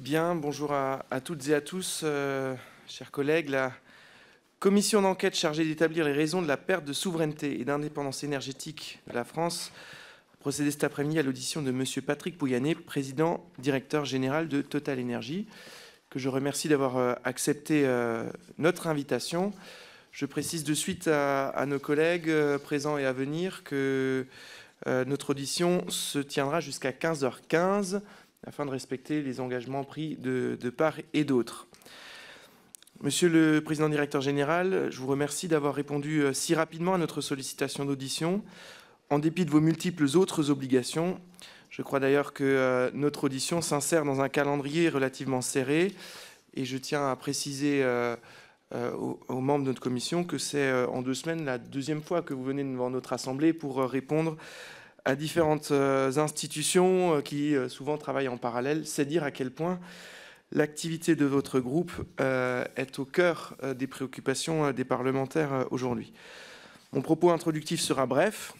Bien, bonjour à, toutes et à tous, euh, chers collègues. La commission d'enquête chargée d'établir les raisons de la perte de souveraineté et d'indépendance énergétique de la France a procédé cet après-midi à l'audition de M. Patrick Pouyanné, président directeur général de Total Énergie, que je remercie d'avoir euh, accepté euh, notre invitation. Je précise de suite à, nos collègues présents et à venir que notre audition se tiendra jusqu'à 15h15 afin de respecter les engagements pris de, part et d'autre. Monsieur le Président directeur général, je vous remercie d'avoir répondu euh, si rapidement à notre sollicitation d'audition, en dépit de vos multiples autres obligations. Je crois d'ailleurs que euh, notre audition s'insère dans un calendrier relativement serré, et je tiens à préciser euh, aux, membres de notre commission que c'est en deux semaines la deuxième fois que vous venez devant notre Assemblée pour répondre à différentes euh, institutions euh, qui euh, souvent travaillent en parallèle, c'est dire à quel point l'activité de votre groupe est au cœur des préoccupations des parlementaires aujourd'hui. Mon propos introductif sera bref.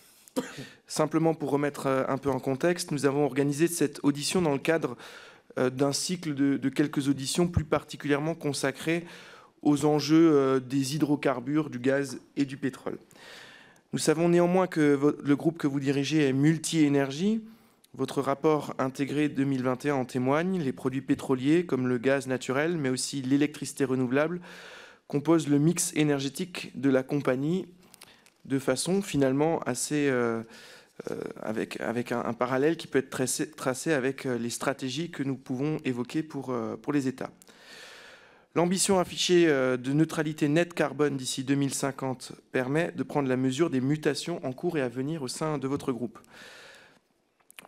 Simplement pour remettre un peu en contexte, nous avons organisé cette audition dans le cadre d'un cycle de, quelques auditions plus particulièrement consacrées aux enjeux des hydrocarbures, du gaz et du pétrole. Nous savons néanmoins que le groupe que vous dirigez est multi-énergie. Votre rapport intégré 2021 en témoigne. Les produits pétroliers comme le gaz naturel, mais aussi l'électricité renouvelable, composent le mix énergétique de la compagnie de façon finalement assez... Euh, euh, avec, un, parallèle qui peut être tracé, avec euh, les stratégies que nous pouvons évoquer pour les États. L'ambition affichée euh, de neutralité nette carbone d'ici 2050 permet de prendre la mesure des mutations en cours et à venir au sein de votre groupe.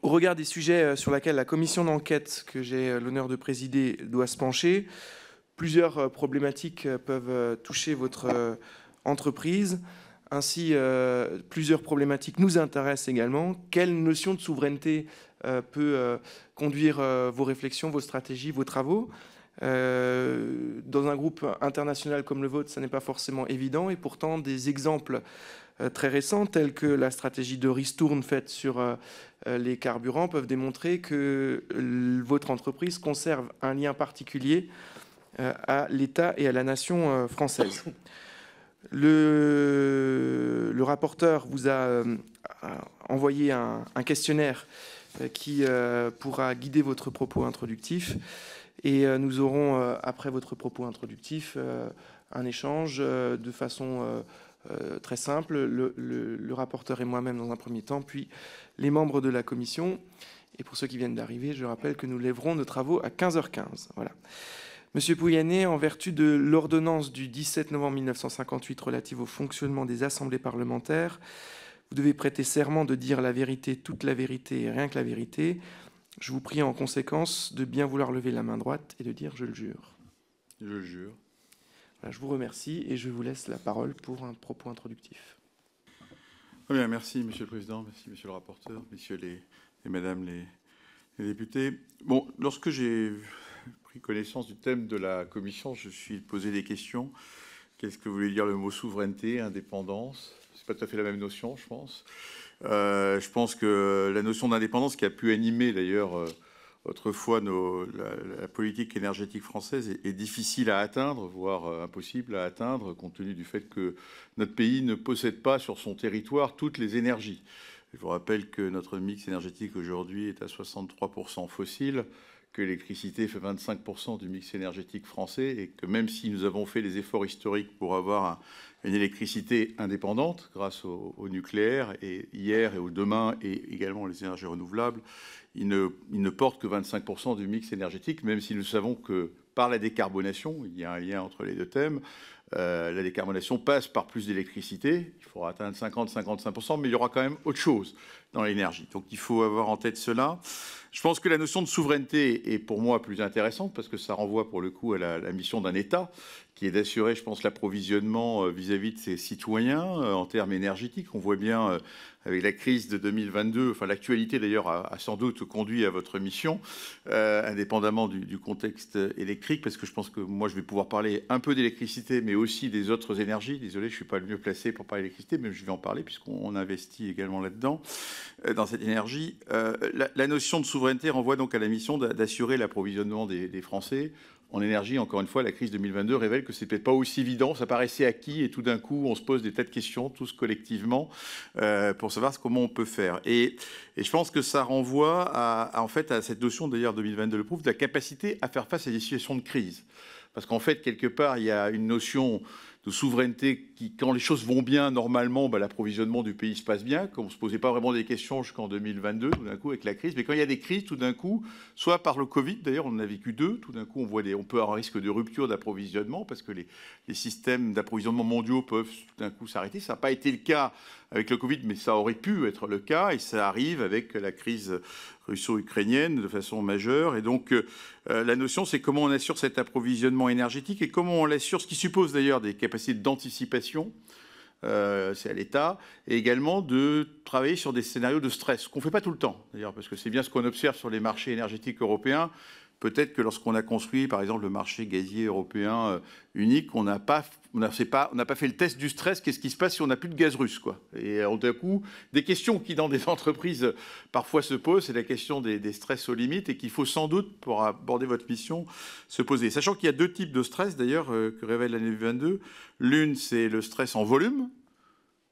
Au regard des sujets euh, sur lesquels la commission d'enquête que j'ai euh, l'honneur de présider doit se pencher, plusieurs problématiques peuvent toucher votre entreprise. Ainsi, plusieurs problématiques nous intéressent également. Quelle notion de souveraineté peut conduire vos réflexions, vos stratégies, vos travaux? Euh, dans un groupe international comme le vôtre, ce n'est pas forcément évident. Et pourtant, des exemples euh, très récents, tels que la stratégie de ristourne faite sur euh, les carburants, peuvent démontrer que votre entreprise conserve un lien particulier à l'État et à la nation française. Le, rapporteur vous a envoyé un questionnaire qui pourra guider votre propos introductif. Et euh, nous aurons, euh, après votre propos introductif, euh, un échange de façon très simple, le, rapporteur et moi-même dans un premier temps, puis les membres de la commission. Et pour ceux qui viennent d'arriver, je rappelle que nous lèverons nos travaux à 15h15. Voilà. Monsieur Pouyanné, en vertu de l'ordonnance du 17 novembre 1958 relative au fonctionnement des assemblées parlementaires, vous devez prêter serment de dire la vérité, toute la vérité et rien que la vérité, je vous prie en conséquence de bien vouloir lever la main droite et de dire je le jure. Je le jure. je vous remercie et je vous laisse la parole pour un propos introductif. Très bien, merci Monsieur le Président, merci Monsieur le rapporteur, Messieurs les, et Mesdames les, députés. Bon, lorsque j'ai pris connaissance du thème de la commission, je suis posé des questions. Qu'est-ce que voulait dire le mot souveraineté, indépendance? C'est pas tout à fait la même notion, je pense. Euh, je pense que la notion d'indépendance qui a pu animer d'ailleurs euh, autrefois nos, la, politique énergétique française est, difficile à atteindre, voire euh, impossible à atteindre, compte tenu du fait que notre pays ne possède pas sur son territoire toutes les énergies. Je vous rappelle que notre mix énergétique aujourd'hui est à 63% fossile, que l'électricité fait 25% du mix énergétique français et que même si nous avons fait des efforts historiques pour avoir un, une électricité indépendante grâce au, nucléaire, et hier et au demain, et également les énergies renouvelables, ne, il ne porte que 25% du mix énergétique, même si nous savons que par la décarbonation, il y a un lien entre les deux thèmes, euh, la décarbonation passe par plus d'électricité, il faudra atteindre 50-55%, mais il y aura quand même autre chose dans l'énergie. Donc il faut avoir en tête cela. Je pense que la notion de souveraineté est pour moi plus intéressante parce que ça renvoie pour le coup à la, la mission d'un État qui est d'assurer, je pense, l'approvisionnement vis-à-vis de ses citoyens en termes énergétiques. On voit bien avec la crise de 2022, enfin l'actualité d'ailleurs a, sans doute conduit à votre mission, euh, indépendamment du, contexte électrique, parce que je pense que moi je vais pouvoir parler un peu d'électricité, mais aussi des autres énergies. Désolé, je ne suis pas le mieux placé pour parler d'électricité, mais je vais en parler puisqu'on investit également là-dedans, euh, dans cette énergie. Euh, la, notion de souveraineté renvoie donc à la mission d'assurer l'approvisionnement des, des Français en énergie, encore une fois, la crise 2022 révèle que c'est peut-être pas aussi évident. Ça paraissait acquis et tout d'un coup, on se pose des tas de questions, tous collectivement, euh, pour savoir comment on peut faire. Et, je pense que ça renvoie en fait, à cette notion, d'ailleurs, 2022 le prouve, de la capacité à faire face à des situations de crise. Parce qu'en fait, quelque part, il y a une notion de souveraineté quand les choses vont bien, normalement, bah, l'approvisionnement du pays se passe bien, qu'on ne se posait pas vraiment des questions jusqu'en 2022, tout d'un coup, avec la crise. Mais quand il y a des crises, tout d'un coup, soit par le Covid, d'ailleurs, on en a vécu deux, tout d'un coup, on, voit des, peut avoir un risque de rupture d'approvisionnement parce que les, les systèmes d'approvisionnement mondiaux peuvent tout d'un coup s'arrêter. Ça n'a pas été le cas avec le Covid, mais ça aurait pu être le cas, et ça arrive avec la crise russo-ukrainienne de façon majeure. Et donc, euh, la notion, c'est comment on assure cet approvisionnement énergétique et comment on l'assure, ce qui suppose d'ailleurs des capacités d'anticipation. Euh, c'est à l'État, et également de travailler sur des scénarios de stress, qu'on ne fait pas tout le temps, d'ailleurs, parce que c'est bien ce qu'on observe sur les marchés énergétiques européens. Peut-être que lorsqu'on a construit, par exemple, le marché gazier européen euh, unique, on n'a pas, on pas, n'a pas fait le test du stress. Qu'est-ce qui se passe si on n'a plus de gaz russe, quoi Et euh, d'un coup, des questions qui dans des entreprises euh, parfois se posent, c'est la question des, stress aux limites et qu'il faut sans doute, pour aborder votre mission, se poser. Sachant qu'il y a deux types de stress, d'ailleurs, que révèle l'année 22. L'une, c'est le stress en volume,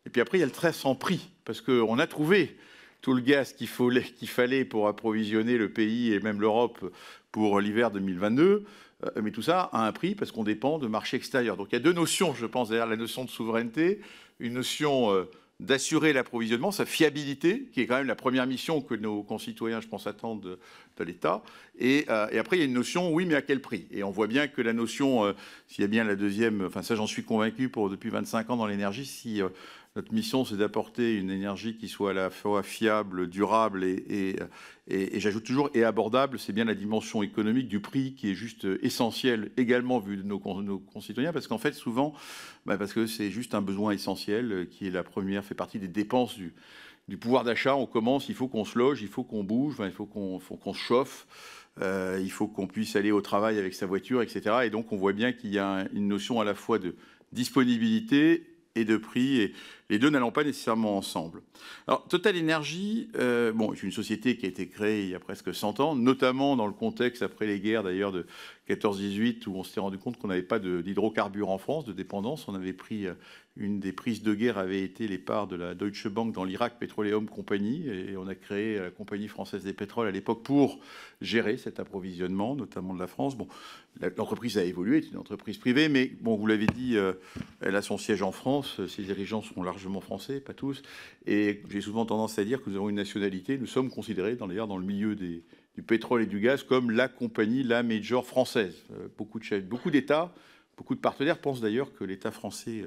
et puis après, il y a le stress en prix, parce qu'on a trouvé tout le gaz qu'il fallait pour approvisionner le pays et même l'Europe pour l'hiver 2022. Euh, mais tout ça a un prix parce qu'on dépend de marchés extérieurs. Donc il y a deux notions, je pense, derrière la notion de souveraineté. Une notion euh, d'assurer l'approvisionnement, sa fiabilité, qui est quand même la première mission que nos concitoyens, je pense, attendent de, l'État. Euh, et, après, il y a une notion, oui, mais à quel prix? Et on voit bien que la notion, s'il y a bien la deuxième, enfin ça j'en suis convaincu pour depuis 25 ans dans l'énergie, si notre mission, c'est d'apporter une énergie qui soit à la fois fiable, durable et, et, j'ajoute toujours abordable. C'est bien la dimension économique du prix qui est juste essentielle également vu de nos, concitoyens, parce qu'en fait, souvent, bah, parce que c'est juste un besoin essentiel qui est la première, fait partie des dépenses du, pouvoir d'achat. On commence, il faut qu'on se loge, il faut qu'on bouge, il faut qu'on se chauffe. Euh, il faut qu'on puisse aller au travail avec sa voiture, etc. Et donc, on voit bien qu'il y a une notion à la fois de disponibilité et de prix, et les deux n'allant pas nécessairement ensemble. Alors, Total Energy, euh, bon, c'est une société qui a été créée il y a presque 100 ans, notamment dans le contexte après les guerres d'ailleurs de 14-18, où on s'était rendu compte qu'on n'avait pas d'hydrocarbures en France, de dépendance. On avait pris euh, une des prises de guerre avait été les parts de la Deutsche Bank dans l'Irak Petroleum Company, et on a créé la Compagnie française des pétroles à l'époque pour gérer cet approvisionnement, notamment de la France. Bon, l'entreprise a évolué, c'est une entreprise privée, mais bon, vous l'avez dit, euh, elle a son siège en France, ses dirigeants sont largement français, pas tous, et j'ai souvent tendance à dire que nous avons une nationalité, nous sommes considérés, d'ailleurs, dans le milieu du pétrole et du gaz comme la compagnie, la major française. Euh, beaucoup de beaucoup d'États, beaucoup de partenaires pensent d'ailleurs que l'État français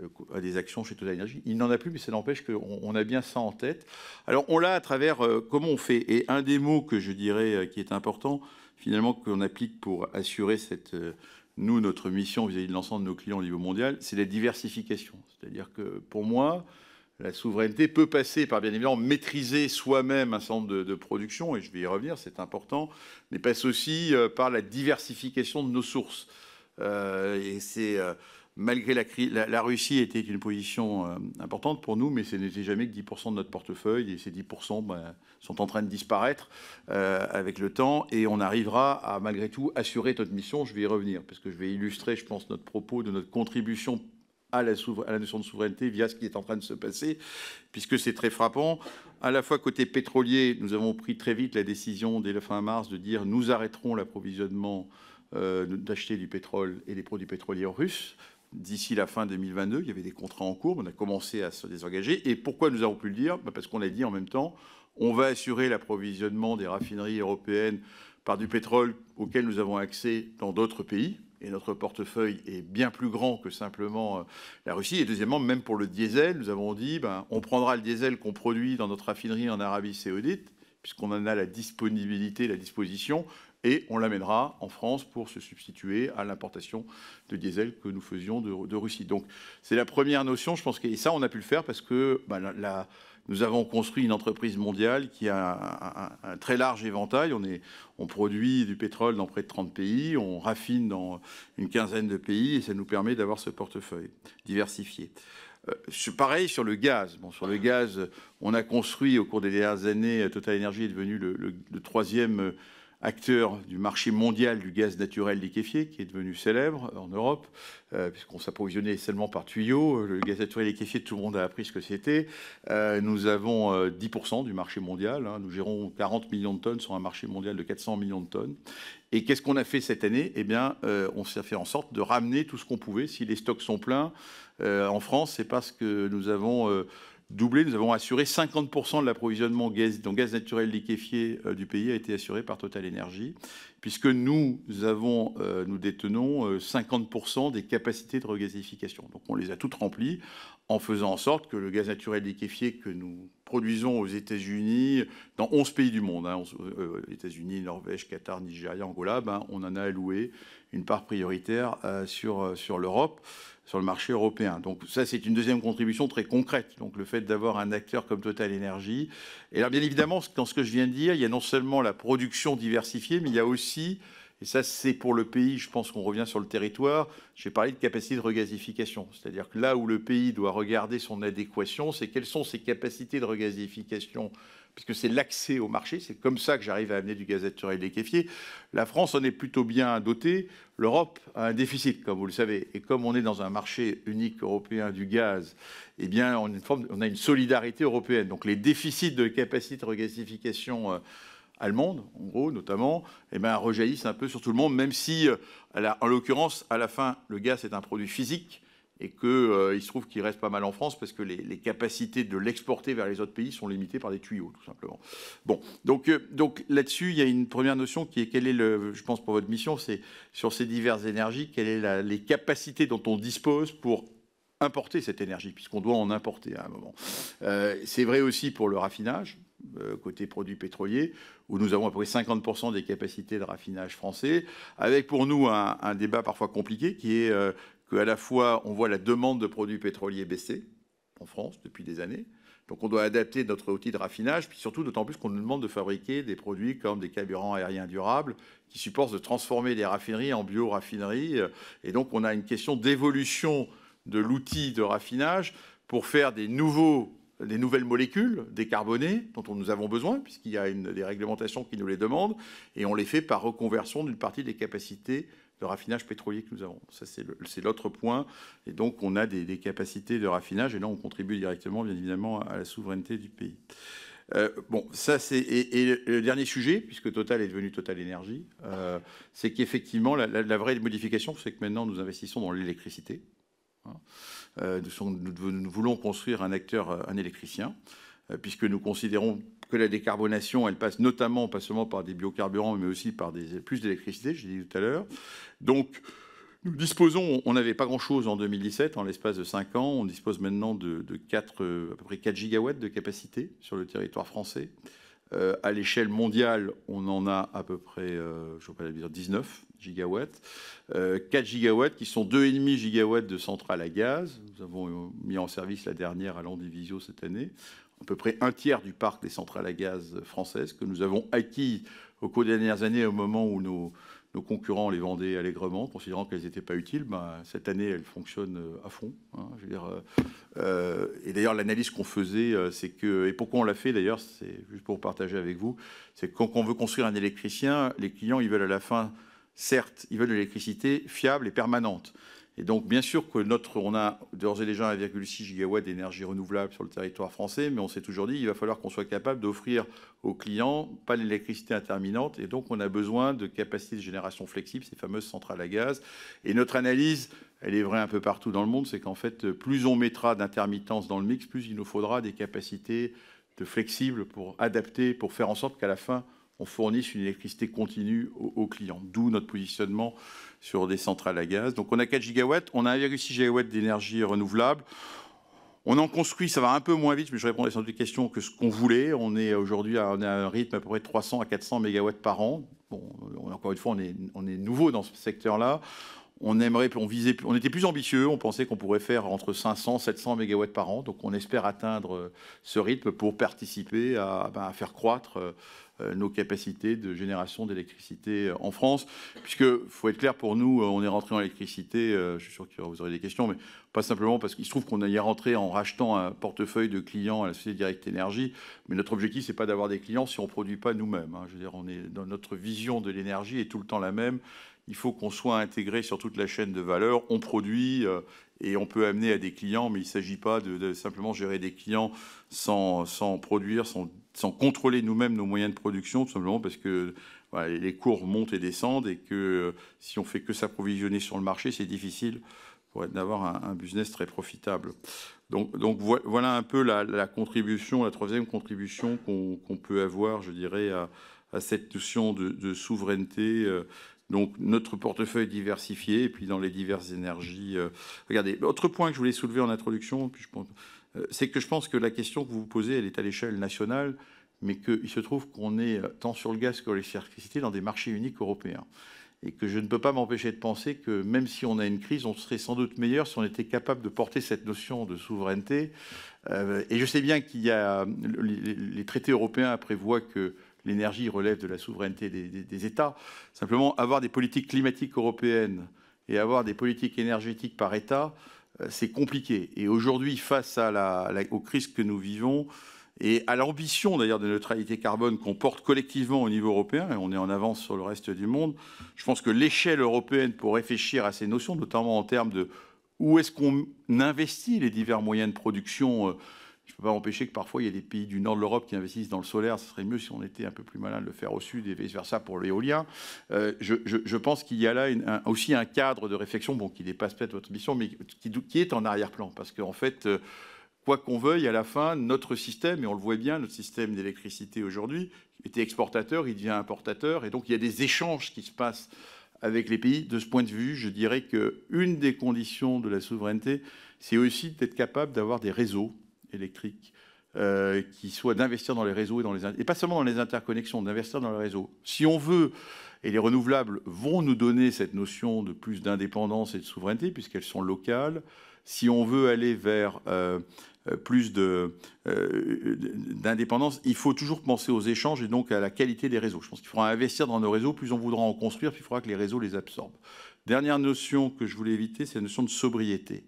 euh, a des actions chez Total Energy. Il n'en a plus, mais ça n'empêche qu'on a bien ça en tête. Alors on l'a à travers euh, comment on fait? Et un des mots que je dirais qui est important, finalement, qu'on applique pour assurer cette, nous, notre mission vis-à-vis de l'ensemble de nos clients au niveau mondial, c'est la diversification. C'est-à-dire que pour moi, la souveraineté peut passer par, bien évidemment, maîtriser soi-même un nombre de, productions, et je vais y revenir, c'est important, mais passe aussi euh, par la diversification de nos sources. Euh, et c'est, euh, malgré la, la, la, Russie était une position importante pour nous, mais ce n'était jamais que 10% de notre portefeuille, et ces 10% ben, sont en train de disparaître avec le temps, et on arrivera à, malgré tout, assurer notre mission. Je vais y revenir, parce que je vais illustrer, je pense, notre propos de notre contribution à la, à la, notion de souveraineté via ce qui est en train de se passer, puisque c'est très frappant. À la fois côté pétrolier, nous avons pris très vite la décision dès la fin mars de dire nous arrêterons l'approvisionnement euh, d'acheter du pétrole et des produits pétroliers russes d'ici la fin 2022. Il y avait des contrats en cours, on a commencé à se désengager. Et pourquoi nous avons pu le dire? Bah, Parce qu'on a dit en même temps, on va assurer l'approvisionnement des raffineries européennes par du pétrole auquel nous avons accès dans d'autres pays et notre portefeuille est bien plus grand que simplement euh, la Russie. Et deuxièmement, même pour le diesel, nous avons dit, ben, on prendra le diesel qu'on produit dans notre raffinerie en Arabie saoudite, puisqu'on en a la disponibilité, la disposition, et on l'amènera en France pour se substituer à l'importation de diesel que nous faisions de, Russie. Donc c'est la première notion, je pense que ça on a pu le faire parce que bah, nous avons construit une entreprise mondiale qui a un, très large éventail. On, produit du pétrole dans près de 30 pays, on raffine dans une quinzaine de pays et ça nous permet d'avoir ce portefeuille diversifié. Euh, pareil sur le gaz. Bon, sur le gaz, on a construit au cours des dernières années, Total Energy est devenu le troisième acteur du marché mondial du gaz naturel liquéfié, qui est devenu célèbre en Europe, euh, puisqu'on s'approvisionnait seulement par tuyau. Le gaz naturel liquéfié, tout le monde a appris ce que c'était. Euh, nous avons 10% euh, du marché mondial. Hein. Nous gérons 40 millions de tonnes sur un marché mondial de 400 millions de tonnes. Et qu'est-ce qu'on a fait cette année? Eh bien, on s'est fait en sorte de ramener tout ce qu'on pouvait. Si les stocks sont pleins en France, c'est parce que nous avons doublé. Nous avons assuré 50% de l'approvisionnement gaz, gaz naturel liquéfié euh, du pays a été assuré par Total Energy, puisque nous avons, euh, nous détenons 50% euh, des capacités de regasification. Donc on les a toutes remplies en faisant en sorte que le gaz naturel liquéfié que nous produisons aux États-Unis, dans 11 pays du monde, hein, États-Unis, Norvège, Qatar, Nigeria, Angola, ben, on en a alloué une part prioritaire sur, sur l'Europe sur le marché européen. Donc ça, c'est une deuxième contribution très concrète. Donc le fait d'avoir un acteur comme Total Energy. Et alors bien évidemment, dans ce que je viens de dire, il y a non seulement la production diversifiée, mais il y a aussi, et ça c'est pour le pays, je pense qu'on revient sur le territoire, j'ai parlé de capacité de regasification. C'est-à-dire que là où le pays doit regarder son adéquation, c'est quelles sont ses capacités de regasification puisque c'est l'accès au marché. C'est comme ça que j'arrive à amener du gaz naturel liquéfié. La France en est plutôt bien dotée. L'Europe a un déficit, comme vous le savez. Et comme on est dans un marché unique européen du gaz, eh bien, on, a une solidarité européenne. Donc les déficits de capacité de regasification euh, allemande, en gros, notamment, eh bien, rejaillissent un peu sur tout le monde, même si, euh, en l'occurrence, à la fin, le gaz est un produit physique et qu'il euh, se trouve qu'il reste pas mal en France parce que les, capacités de l'exporter vers les autres pays sont limitées par des tuyaux, tout simplement. Bon, donc, euh, là-dessus, il y a une première notion qui est quelle est le, je pense pour votre mission, c'est sur ces diverses énergies, quelles sont les capacités dont on dispose pour importer cette énergie, puisqu'on doit en importer à un moment. Euh, c'est vrai aussi pour le raffinage, côté produits pétroliers, où nous avons à peu près 50% des capacités de raffinage français, avec pour nous un débat parfois compliqué qui est qu'à la fois on voit la demande de produits pétroliers baisser en France depuis des années. Donc on doit adapter notre outil de raffinage, puis surtout d'autant plus qu'on nous demande de fabriquer des produits comme des carburants aériens durables qui supportent de transformer des raffineries en bio-raffineries. Et donc on a une question d'évolution de l'outil de raffinage pour faire des nouveaux des nouvelles molécules décarbonées dont nous avons besoin, puisqu'il y a une, des réglementations qui nous les demandent, et on les fait par reconversion d'une partie des capacités de raffinage pétrolier que nous avons. Ça, c'est l'autre point. Et donc, on a des, capacités de raffinage, et là, on contribue directement, bien évidemment, à la souveraineté du pays. Euh, bon, ça c'est et, le dernier sujet, puisque Total est devenu Total Énergie, euh, c'est qu'effectivement la, vraie modification, c'est que maintenant nous investissons dans l'électricité. Hein. Euh, nous, nous, voulons construire un acteur, un électricien, puisque nous considérons que la décarbonation, elle passe notamment, pas seulement par des biocarburants, mais aussi par des, plus d'électricité, je l'ai dit tout à l'heure. Donc, nous disposons, on n'avait pas grand-chose en 2017, en l'espace de 5 ans, on dispose maintenant de, 4, euh, à peu près 4 gigawatts de capacité sur le territoire français. Euh, à l'échelle mondiale, on en a à peu près, euh, je ne pas dire, 19 gigawatts. 4 gigawatts qui sont 2,5 gigawatts de centrales à gaz. Nous avons mis en service la dernière à Landivisio cette année à peu près un tiers du parc des centrales à gaz françaises que nous avons acquis au cours des dernières années au moment où nos, concurrents les vendaient allègrement, considérant qu'elles n'étaient pas utiles. Ben, cette année, elles fonctionnent à fond. Hein, je veux dire, euh, euh, et d'ailleurs, l'analyse qu'on faisait, euh, c'est que, et pourquoi on l'a fait d'ailleurs, c'est juste pour partager avec vous, c'est que quand on veut construire un électricien, les clients, ils veulent à la fin, certes, ils veulent de l'électricité fiable et permanente. Et donc, bien sûr que notre, on a d'ores et déjà 1,6 gigawatt d'énergie renouvelable sur le territoire français, mais on s'est toujours dit qu'il va falloir qu'on soit capable d'offrir aux clients pas l'électricité interminente, et donc on a besoin de capacités de génération flexibles, ces fameuses centrales à gaz. Et notre analyse, elle est vraie un peu partout dans le monde, c'est qu'en fait, plus on mettra d'intermittence dans le mix, plus il nous faudra des capacités de flexibles pour adapter, pour faire en sorte qu'à la fin, on fournisse une électricité continue aux, clients. D'où notre positionnement sur des centrales à gaz. Donc on a 4 gigawatts, on a 1,6 gigawatts d'énergie renouvelable. On en construit, ça va un peu moins vite, mais je répondrai sans doute questions que ce qu'on voulait. On est aujourd'hui à, un rythme à peu près 300 à 400 mégawatts par an. Bon, encore une fois, on est, nouveau dans ce secteur-là. On aimerait, on visait, on était plus ambitieux. On pensait qu'on pourrait faire entre 500 700 mégawatts par an. Donc, on espère atteindre ce rythme pour participer à, ben, à faire croître euh, nos capacités de génération d'électricité en France. Puisque, faut être clair pour nous, on est rentré en électricité, euh, je suis sûr que vous aurez des questions, mais pas simplement parce qu'il se trouve qu'on est rentré en rachetant un portefeuille de clients à la société Direct Énergie. Mais notre objectif, c'est pas d'avoir des clients si on produit pas nous-mêmes. Hein. Je veux dire, on est dans notre vision de l'énergie est tout le temps la même. Il faut qu'on soit intégré sur toute la chaîne de valeur. On produit euh, et on peut amener à des clients, mais il ne s'agit pas de, de, simplement gérer des clients sans, sans produire, sans sans contrôler nous-mêmes nos moyens de production, tout simplement parce que les cours montent et descendent et que euh, si on fait que s'approvisionner sur le marché, c'est difficile d'avoir un, business très profitable. Donc, donc voilà un peu la, contribution, la troisième contribution qu'on peut avoir, je dirais, à, cette notion de, souveraineté. Euh, donc notre portefeuille diversifié, et puis dans les diverses énergies. Euh, regardez, autre point que je voulais soulever en introduction, euh, c'est que je pense que la question que vous vous posez, elle est à l'échelle nationale, mais qu'il se trouve qu'on est euh, tant sur le gaz que l'électricité dans des marchés uniques européens. Et que je ne peux pas m'empêcher de penser que même si on a une crise, on serait sans doute meilleur si on était capable de porter cette notion de souveraineté. Et je sais bien qu'il y a les, traités européens prévoient que l'énergie relève de la souveraineté des, États. Simplement, avoir des politiques climatiques européennes et avoir des politiques énergétiques par État, euh, c'est compliqué. Et aujourd'hui, face aux crises que nous vivons, et à l'ambition d'ailleurs de neutralité carbone qu'on porte collectivement au niveau européen, et on est en avance sur le reste du monde, je pense que l'échelle européenne pour réfléchir à ces notions, notamment en termes de où est-ce qu'on investit les divers moyens de production euh, je ne peux pas empêcher que parfois il y ait des pays du nord de l'Europe qui investissent dans le solaire. Ce serait mieux si on était un peu plus malin de le faire au sud et vice-versa pour l'éolien. Euh, je, pense qu'il y a là aussi un cadre de réflexion bon, qui dépasse peut-être votre mission, mais qui, est en arrière-plan. Parce qu'en fait, euh, quoi qu'on veuille, à la fin, notre système, et on le voit bien, notre système d'électricité aujourd'hui, était exportateur, il devient importateur. Et donc il y a des échanges qui se passent avec les pays. De ce point de vue, je dirais qu'une des conditions de la souveraineté, c'est aussi d'être capable d'avoir des réseaux électrique euh, qui soit d'investir dans les réseaux et, dans les, et pas seulement dans les interconnexions, d'investir dans les réseaux. Si on veut, et les renouvelables vont nous donner cette notion de plus d'indépendance et de souveraineté, puisqu'elles sont locales, si on veut aller vers euh, euh, plus d'indépendance, il faut toujours penser aux échanges et donc à la qualité des réseaux. Je pense qu'il faudra investir dans nos réseaux, plus on voudra en construire, plus il faudra que les réseaux les absorbent. Dernière notion que je voulais éviter, c'est la notion de sobriété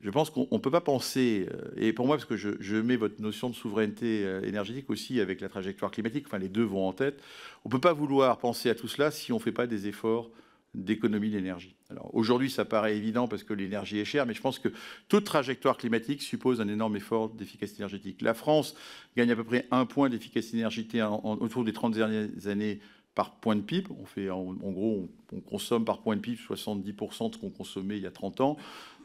je pense qu'on ne peut pas penser, euh, et pour moi, parce que je, mets votre notion de souveraineté euh, énergétique aussi avec la trajectoire climatique, enfin les deux vont en tête, on ne peut pas vouloir penser à tout cela si on ne fait pas des efforts d'économie d'énergie. Alors aujourd'hui, ça paraît évident parce que l'énergie est chère, mais je pense que toute trajectoire climatique suppose un énorme effort d'efficacité énergétique. La France gagne à peu près un point d'efficacité énergétique autour des 30 dernières années par point de PIB. On fait, en, gros, on, consomme par point de PIB 70% de ce qu'on consommait il y a 30 ans.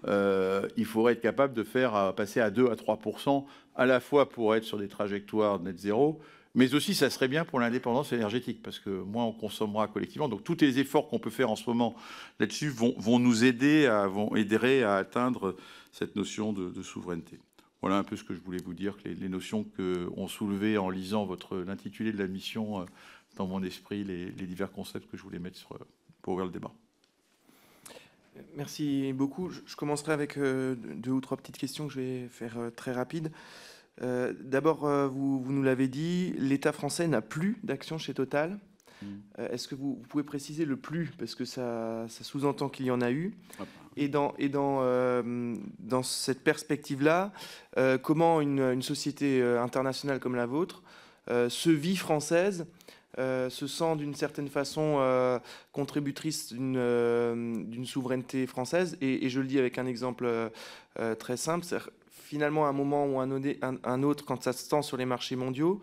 Euh, il faudrait être capable de faire euh, passer à 2 à 3%, à la fois pour être sur des trajectoires net zéro, mais aussi ça serait bien pour l'indépendance énergétique, parce que moins on consommera collectivement. Donc tous les efforts qu'on peut faire en ce moment là-dessus vont, nous aider, à, atteindre cette notion de, souveraineté. Voilà un peu ce que je voulais vous dire, les, notions qu'ont soulevées en lisant l'intitulé de la mission euh, dans mon esprit les, divers concepts que je voulais mettre sur, pour ouvrir le débat. Merci beaucoup. Je commencerai avec euh, deux ou trois petites questions que je vais faire euh, très rapides. Euh, d'abord, vous, nous l'avez dit, l'État français n'a plus d'action chez Total. Mm. Est-ce que vous, pouvez préciser le plus? Parce que ça, sous-entend qu'il y en a eu. Et dans, et dans, dans cette perspective-là, comment une, une, société internationale comme la vôtre se vit française euh, se sent d'une certaine façon euh, contributrice euh, d'une souveraineté française. Et, je le dis avec un exemple très simple. Finalement, à un moment ou un, un, autre, quand ça se tend sur les marchés mondiaux,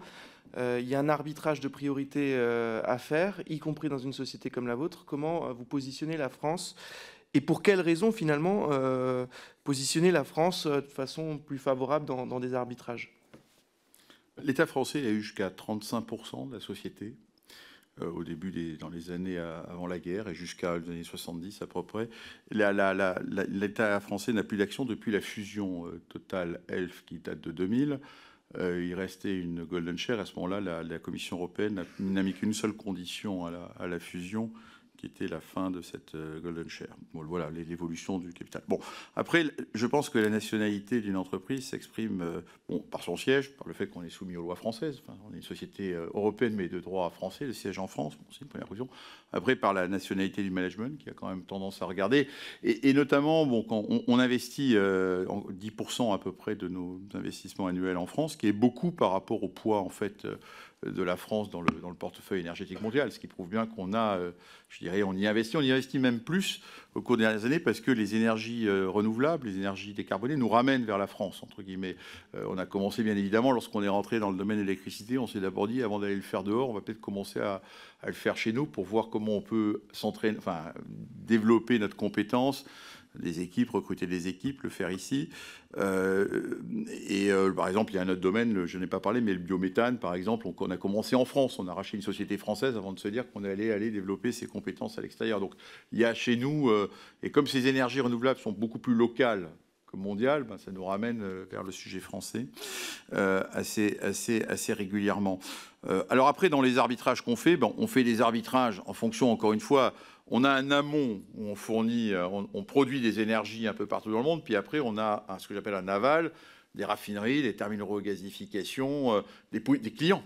il y a un arbitrage de priorité à faire, y compris dans une société comme la vôtre. Comment vous positionnez la France et pour quelles raisons, finalement, positionner la France de façon plus favorable dans des arbitrages? L'État français a eu jusqu'à 35% de la société euh, au début des, dans les années avant la guerre et jusqu'à les années 70 à peu près. L'État français n'a plus d'action depuis la fusion euh, Total Elf qui date de 2000. il restait une golden share. À ce moment-là, la, Commission européenne n'a mis qu'une seule condition à la fusion, qui était la fin de cette euh, golden share. Voilà l'évolution du capital. Bon, après, je pense que la nationalité d'une entreprise s'exprime euh, bon, par son siège, par le fait qu'on est soumis aux lois françaises. Enfin, on est une société euh, européenne mais de droit français, le siège en France, c'est une première question. Après, par la nationalité du management, qui a quand même tendance à regarder, et, notamment, bon, quand on, investit 10% à peu près de nos investissements annuels en France, qui est beaucoup par rapport au poids en fait de la France dans le, portefeuille énergétique mondial, ce qui prouve bien qu'on a, euh, je dirais, on y investit, on y investit même plus au cours des dernières années parce que les énergies euh, renouvelables, les énergies décarbonées nous ramènent vers la France, entre guillemets. Euh, on a commencé, bien évidemment, lorsqu'on est rentré dans le domaine de l'électricité, on s'est d'abord dit, avant d'aller le faire dehors, on va peut-être commencer à, à, le faire chez nous pour voir comment on peut s'entraîner, enfin, développer notre compétence des équipes, recruter des équipes, le faire ici. Euh, et euh, par exemple, il y a un autre domaine, je n'ai pas parlé, mais le biométhane, par exemple, on, a commencé en France, on a racheté une société française avant de se dire qu'on allait aller développer ses compétences à l'extérieur. Donc il y a chez nous, euh, et comme ces énergies renouvelables sont beaucoup plus locales que mondiales, ben, ça nous ramène vers le sujet français assez, assez, assez régulièrement. alors après, dans les arbitrages qu'on fait, ben, on fait des arbitrages en fonction, encore une fois, on a un amont où on fournit, euh, on, produit des énergies un peu partout dans le monde, puis après on a ce que j'appelle un aval, des raffineries, des terminaux de gasification, euh, des, clients.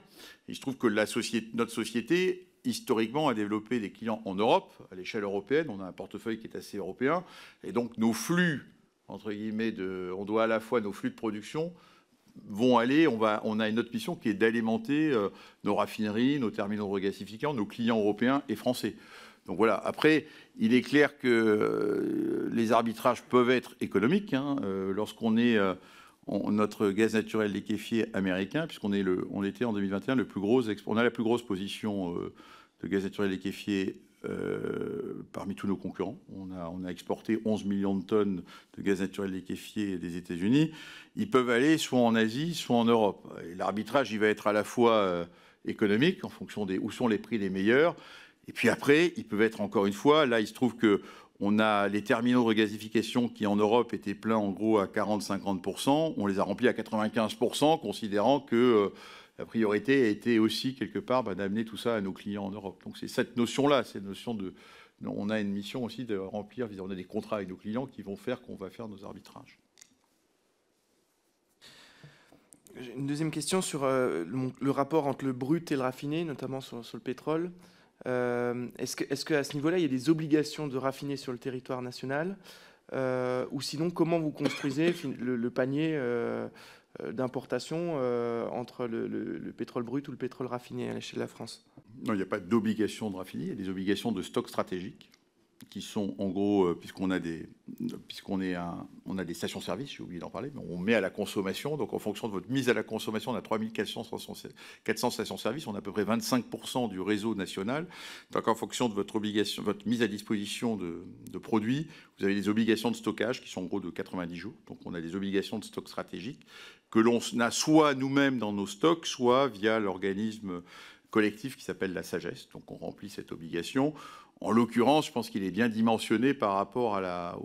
Il se trouve que la société, notre société, historiquement, a développé des clients en Europe, à l'échelle européenne. On a un portefeuille qui est assez européen. Et donc nos flux, entre guillemets, de, on doit à la fois nos flux de production vont aller, on, va, on a une autre mission qui est d'alimenter euh, nos raffineries, nos terminaux de regasification, nos clients européens et français. Donc voilà. Après, il est clair que euh, les arbitrages peuvent être économiques. Hein, euh, lorsqu'on est notre gaz naturel liquéfié américain, puisqu'on est le, était en 2021 le plus gros, on a la plus grosse position euh, de gaz naturel liquéfié parmi tous nos concurrents. On a, on a, exporté 11 millions de tonnes de gaz naturel liquéfié des États-Unis. Ils peuvent aller soit en Asie, soit en Europe. l'arbitrage, il va être à la fois économique, en fonction des où sont les prix les meilleurs, et puis après, ils peuvent être encore une fois, là il se trouve que on a les terminaux de regasification qui en Europe étaient pleins en gros à 40-50%, on les a remplis à 95%, considérant que euh, la priorité a été aussi quelque part bah, d'amener tout ça à nos clients en Europe. Donc c'est cette notion-là, cette notion de... On a une mission aussi de remplir, on a des contrats avec nos clients qui vont faire qu'on va faire nos arbitrages. Une deuxième question sur euh, le, rapport entre le brut et le raffiné, notamment sur le pétrole. Euh, est-ce qu'à ce, niveau-là, il y a des obligations de raffiner sur le territoire national euh, Ou sinon, comment vous construisez le, panier euh, d'importation entre le, pétrole brut ou le pétrole raffiné à l'échelle de la France? Non, il n'y a pas d'obligation de raffiner, il y a des obligations de stock stratégique qui sont en gros, euh, puisqu'on a des, puisqu'on des stations-service, j'ai oublié d'en parler, mais on met à la consommation. Donc en fonction de votre mise à la consommation, on a 3400 400 stations-service, on a à peu près 25% du réseau national. Donc en fonction de votre obligation, votre mise à disposition de, produits, vous avez des obligations de stockage qui sont en gros de 90 jours. Donc on a des obligations de stock stratégique que l'on a soit nous-mêmes dans nos stocks, soit via l'organisme collectif qui s'appelle la sagesse. Donc on remplit cette obligation. En l'occurrence, je pense qu'il est bien dimensionné par rapport à la.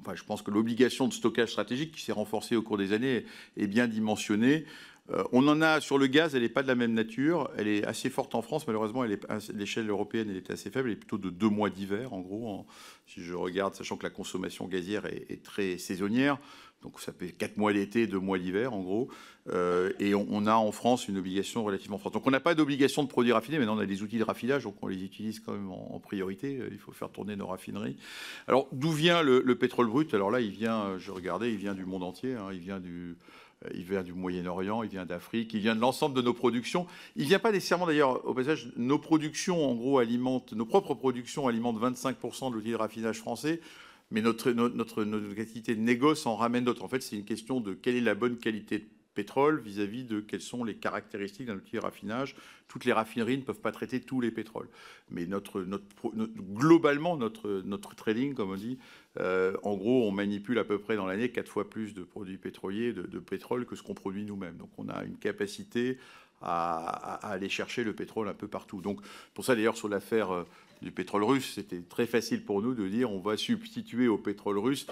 enfin, je pense que l'obligation de stockage stratégique qui s'est renforcée au cours des années est bien dimensionnée. Euh, on en a sur le gaz, elle n'est pas de la même nature. Elle est assez forte en France, malheureusement, est, l'échelle européenne, elle est assez faible. Elle est plutôt de deux mois d'hiver, en gros. si je regarde, sachant que la consommation gazière est très saisonnière. Donc ça fait 4 mois d'été, 2 mois d'hiver en gros. Euh, et on, a en France une obligation relativement forte. Donc on n'a pas d'obligation de produits raffinés, maintenant on a des outils de raffinage, donc on les utilise quand même en, priorité. Il faut faire tourner nos raffineries. Alors d'où vient le, pétrole brut? Alors là, il vient, je regardais, il vient du monde entier. Hein. il vient du, il vient du Moyen-Orient, il vient d'Afrique, il vient de l'ensemble de nos productions. Il ne vient pas nécessairement d'ailleurs, au passage, nos productions en gros alimentent, nos propres productions alimentent 25% de l'outil de raffinage français mais notre, notre, notre, qualité de négoce en ramène d'autres. En fait, c'est une question de quelle est la bonne qualité de pétrole vis-à-vis de quelles sont les caractéristiques d'un outil de raffinage. Toutes les raffineries ne peuvent pas traiter tous les pétroles. Mais globalement, notre, trading, comme on dit, euh, en gros, on manipule à peu près dans l'année quatre fois plus de produits pétroliers, de, pétrole, que ce qu'on produit nous-mêmes. Donc on a une capacité à, à, aller chercher le pétrole un peu partout. Donc pour ça, d'ailleurs, sur l'affaire euh, du pétrole russe, c'était très facile pour nous de dire on va substituer au pétrole russe.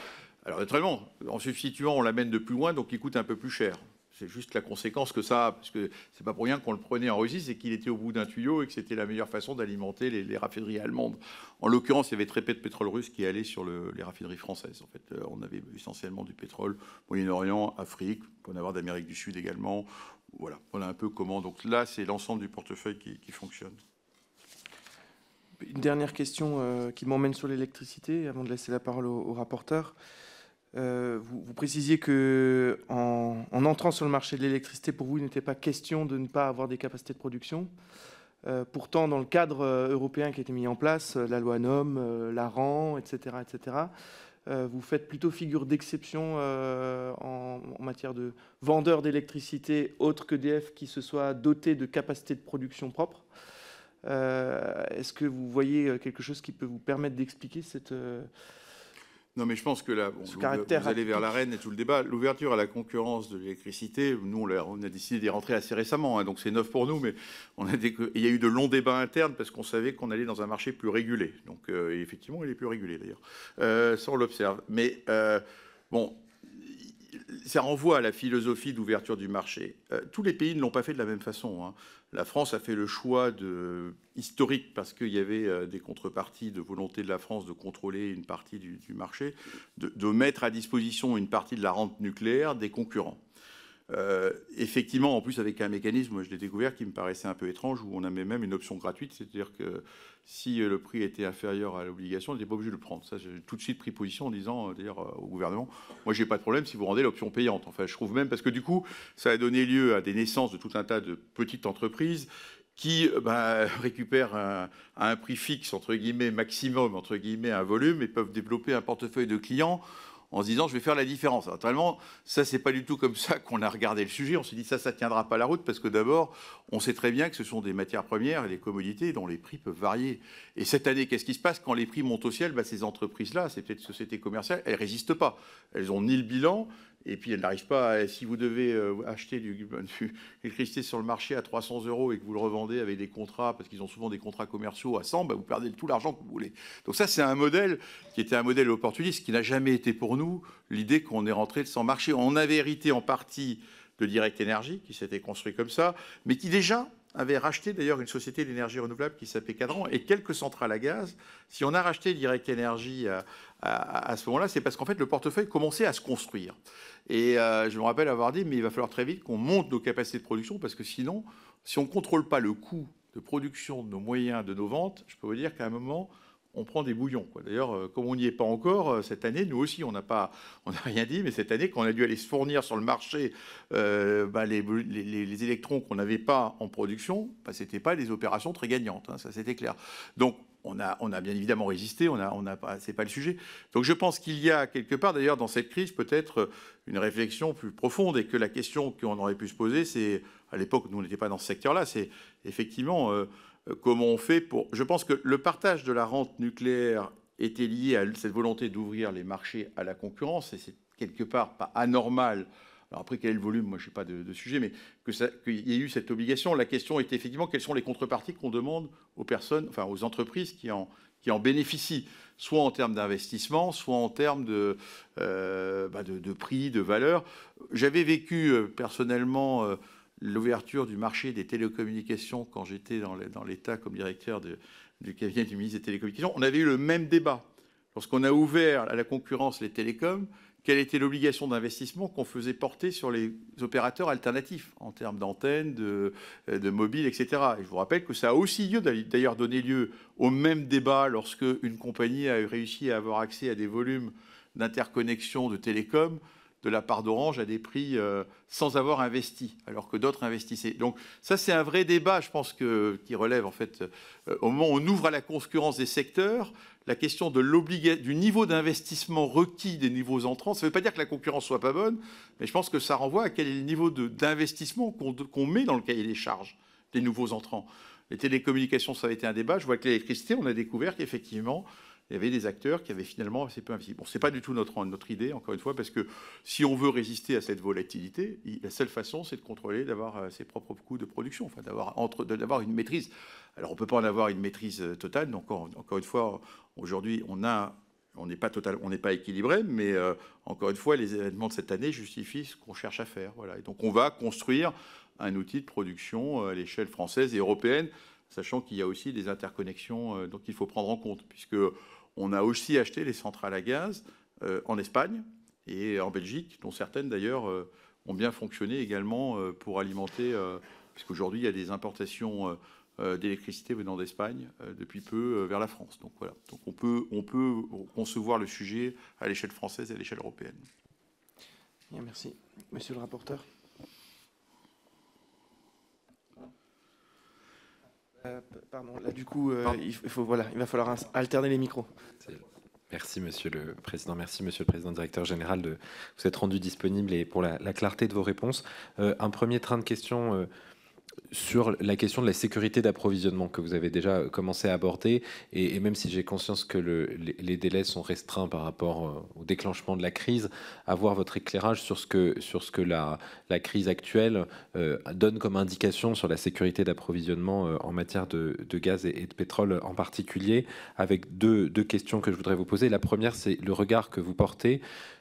Alors naturellement, en substituant, on l'amène de plus loin, donc il coûte un peu plus cher. C'est juste la conséquence que ça a, parce que c'est pas pour rien qu'on le prenait en Russie, c'est qu'il était au bout d'un tuyau et que c'était la meilleure façon d'alimenter les, raffineries allemandes. En l'occurrence, il y avait très peu de pétrole russe qui allait sur les raffineries françaises. En fait, euh, on avait essentiellement du pétrole Moyen-Orient, Afrique, on en avoir d'Amérique du Sud également. Voilà, voilà un peu comment. Donc là, c'est l'ensemble du portefeuille qui, fonctionne. Une dernière question euh, qui m'emmène sur l'électricité, avant de laisser la parole au rapporteur. Euh, vous, précisiez que en, entrant sur le marché de l'électricité, pour vous, il n'était pas question de ne pas avoir des capacités de production. Euh, pourtant, dans le cadre euh, européen qui a été mis en place, la loi NOM, l'ARAN, etc., etc., vous faites plutôt figure d'exception en, matière de vendeurs d'électricité autres que DF qui se soient dotés de capacités de production propres. Est-ce que vous voyez quelque chose qui peut vous permettre d'expliquer cette non, mais je pense que là, vous, allez vers l'arène et tout le débat. L'ouverture à la concurrence de l'électricité, nous, on a, décidé d'y rentrer assez récemment, hein, donc c'est neuf pour nous, mais on a il y a eu de longs débats internes parce qu'on savait qu'on allait dans un marché plus régulé. Donc, euh, effectivement, il est plus régulé d'ailleurs. Euh, ça, on l'observe. Mais euh, bon, ça renvoie à la philosophie d'ouverture du marché. tous les pays ne l'ont pas fait de la même façon. Hein. La France a fait le choix de, historique, parce qu'il y avait euh, des contreparties de volonté de la France de contrôler une partie du, marché, de, mettre à disposition une partie de la rente nucléaire des concurrents. Euh, effectivement, en plus avec un mécanisme, je l'ai découvert, qui me paraissait un peu étrange, où on avait même une option gratuite, c'est-à-dire que si euh, le prix était inférieur à l'obligation, on n'était pas obligé de le prendre. Ça, j'ai tout de suite pris position en disant, d'ailleurs, au gouvernement, moi, j'ai pas de problème si vous rendez l'option payante. Enfin, je trouve même parce que du coup, ça a donné lieu à des naissances de tout un tas de petites entreprises qui bah, récupèrent à un prix fixe, entre guillemets, maximum, entre guillemets, un volume, et peuvent développer un portefeuille de clients en se disant je vais faire la différence. Naturellement, ça c'est pas du tout comme ça qu'on a regardé le sujet. On s'est dit ça, ça tiendra pas la route parce que d'abord, on sait très bien que ce sont des matières premières et des commodités dont les prix peuvent varier. Et cette année, qu'est-ce qui se passe? Quand les prix montent au ciel bah, Ces entreprises-là, c'est peut-être sociétés commerciales, elles résistent pas. Elles ont ni le bilan et puis elles n'arrivent pas. Si vous devez euh, acheter du, l'électricité sur le marché à 300 euros et que vous le revendez avec des contrats, parce qu'ils ont souvent des contrats commerciaux à 100, bah, vous perdez tout l'argent que vous voulez. Donc ça, c'est un modèle qui était un modèle opportuniste, qui n'a jamais été pour nous l'idée qu'on est rentré sans marché. On avait hérité en partie de Direct Energy, qui s'était construit comme ça, mais qui déjà avait racheté d'ailleurs une société d'énergie renouvelable qui s'appelait Cadran et quelques centrales à gaz. Si on a racheté Direct Energy à, ce moment-là, c'est parce qu'en fait le portefeuille commençait à se construire. Et euh, je me rappelle avoir dit, mais il va falloir très vite qu'on monte nos capacités de production parce que sinon, si on ne contrôle pas le coût de production de nos moyens, de nos ventes, je peux vous dire qu'à un moment, on prend des bouillons. D'ailleurs, euh, comme on n'y est pas encore, euh, cette année, nous aussi, on n'a pas, on n'a rien dit, mais cette année, quand on a dû aller se fournir sur le marché bah, les, électrons qu'on n'avait pas en production, bah, ce n'était pas des opérations très gagnantes, hein, ça c'était clair. Donc, on a, bien évidemment résisté, on a, pas, c'est pas le sujet. Donc je pense qu'il y a quelque part, d'ailleurs, dans cette crise, peut-être une réflexion plus profonde et que la question qu'on aurait pu se poser, c'est, à l'époque, nous, on n'était pas dans ce secteur-là, c'est effectivement, euh, comment on fait pour... Je pense que le partage de la rente nucléaire était lié à cette volonté d'ouvrir les marchés à la concurrence, et c'est quelque part pas anormal. Après, quel est le volume? Moi, je sais pas de, sujet, mais qu'il y ait eu cette obligation. La question est effectivement quelles sont les contreparties qu'on demande aux personnes, enfin aux entreprises qui en, bénéficient, soit en termes d'investissement, soit en termes de, euh, bah, de, prix, de valeur? J'avais vécu euh, personnellement l'ouverture du marché des télécommunications quand j'étais dans l'État comme directeur du cabinet du ministre des Télécommunications, on avait eu le même débat. Lorsqu'on a ouvert à la concurrence les télécoms, quelle était l'obligation d'investissement qu'on faisait porter sur les opérateurs alternatifs en termes d'antennes, de, de mobiles, etc. Et je vous rappelle que ça a aussi d'ailleurs donné lieu au même débat lorsque une compagnie a réussi à avoir accès à des volumes d'interconnexion de télécoms de la part d'Orange à des prix euh, sans avoir investi, alors que d'autres investissaient. Donc ça, c'est un vrai débat, je pense, que, qui relève en fait, euh, au moment où on ouvre à la concurrence des secteurs, la question de du niveau d'investissement requis des nouveaux entrants. Ça ne veut pas dire que la concurrence soit pas bonne, mais je pense que ça renvoie à quel est le niveau d'investissement qu'on met dans le cahier des charges des nouveaux entrants. Les télécommunications, ça a été un débat. Je vois que l'électricité, on a découvert qu'effectivement, il y avait des acteurs qui avaient finalement assez peu investi. Bon, ce n'est pas du tout notre, notre idée, encore une fois, parce que si on veut résister à cette volatilité, la seule façon, c'est de contrôler, d'avoir euh, ses propres coûts de production, enfin, d'avoir une maîtrise. Alors, on ne peut pas en avoir une maîtrise euh, totale, donc encore, une fois, aujourd'hui, on n'est pas total, on n'est pas équilibré, mais encore une fois, les événements de cette année justifient ce qu'on cherche à faire. Voilà. Et donc, on va construire un outil de production à l'échelle française et européenne, sachant qu'il y a aussi des interconnexions dont il faut prendre en compte, puisque on a aussi acheté les centrales à gaz en Espagne et en Belgique, dont certaines d'ailleurs ont bien fonctionné également pour alimenter, puisqu'aujourd'hui il y a des importations d'électricité venant d'Espagne depuis peu vers la France. Donc voilà, donc on peut, on peut concevoir le sujet à l'échelle française et à l'échelle européenne. merci. Monsieur le rapporteur Euh, pardon, là du coup, euh, il, faut, voilà, il va falloir alterner les micros. Merci Monsieur le Président, merci Monsieur le Président Directeur Général de vous être rendu disponible et pour la, clarté de vos réponses. Euh, un premier train de questions sur la question de la sécurité d'approvisionnement que vous avez déjà commencé à aborder, et, même si j'ai conscience que les, délais sont restreints par rapport euh, au déclenchement de la crise, avoir votre éclairage sur ce que, la, crise actuelle euh, donne comme indication sur la sécurité d'approvisionnement euh, en matière de, gaz et, de pétrole en particulier, avec deux questions que je voudrais vous poser. La première, c'est le regard que vous portez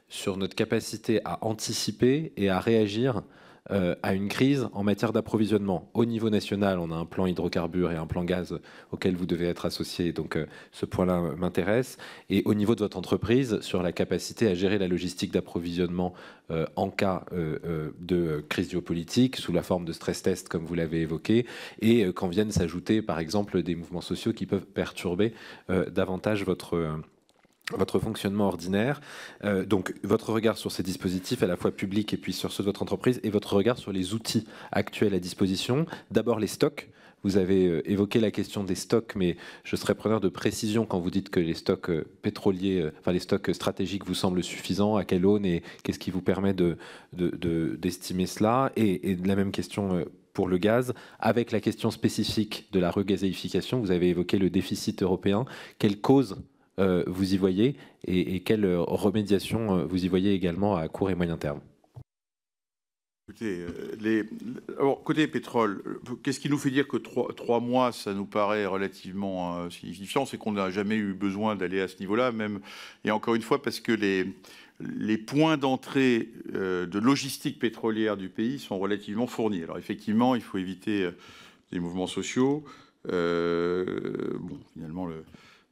sur notre capacité à anticiper et à réagir euh, à une crise en matière d'approvisionnement. Au niveau national, on a un plan hydrocarbures et un plan gaz auquel vous devez être associé, donc euh, ce point-là m'intéresse. Et au niveau de votre entreprise, sur la capacité à gérer la logistique d'approvisionnement euh, en cas de crise géopolitique, sous la forme de stress test, comme vous l'avez évoqué, et quand viennent s'ajouter, par exemple, des mouvements sociaux qui peuvent perturber davantage votre votre fonctionnement ordinaire, euh, donc votre regard sur ces dispositifs à la fois publics et puis sur ceux de votre entreprise, et votre regard sur les outils actuels à disposition. D'abord les stocks. Vous avez euh, évoqué la question des stocks, mais je serais preneur de précision quand vous dites que les stocks euh, pétroliers, les stocks stratégiques vous semblent suffisants. À quelle aune et qu'est-ce qui vous permet de, d'estimer cela? Et, la même question pour le gaz, avec la question spécifique de la regazéification. Vous avez évoqué le déficit européen. Quelle cause vous y voyez et, quelle remédiation euh, vous y voyez également à court et moyen terme? Euh, côté pétrole, qu'est-ce qui nous fait dire que trois, mois, ça nous paraît relativement signifiant? C'est qu'on n'a jamais eu besoin d'aller à ce niveau-là, même, et encore une fois, parce que les, les points d'entrée de logistique pétrolière du pays sont relativement fournis. Alors effectivement, il faut éviter des mouvements sociaux. bon, finalement, le,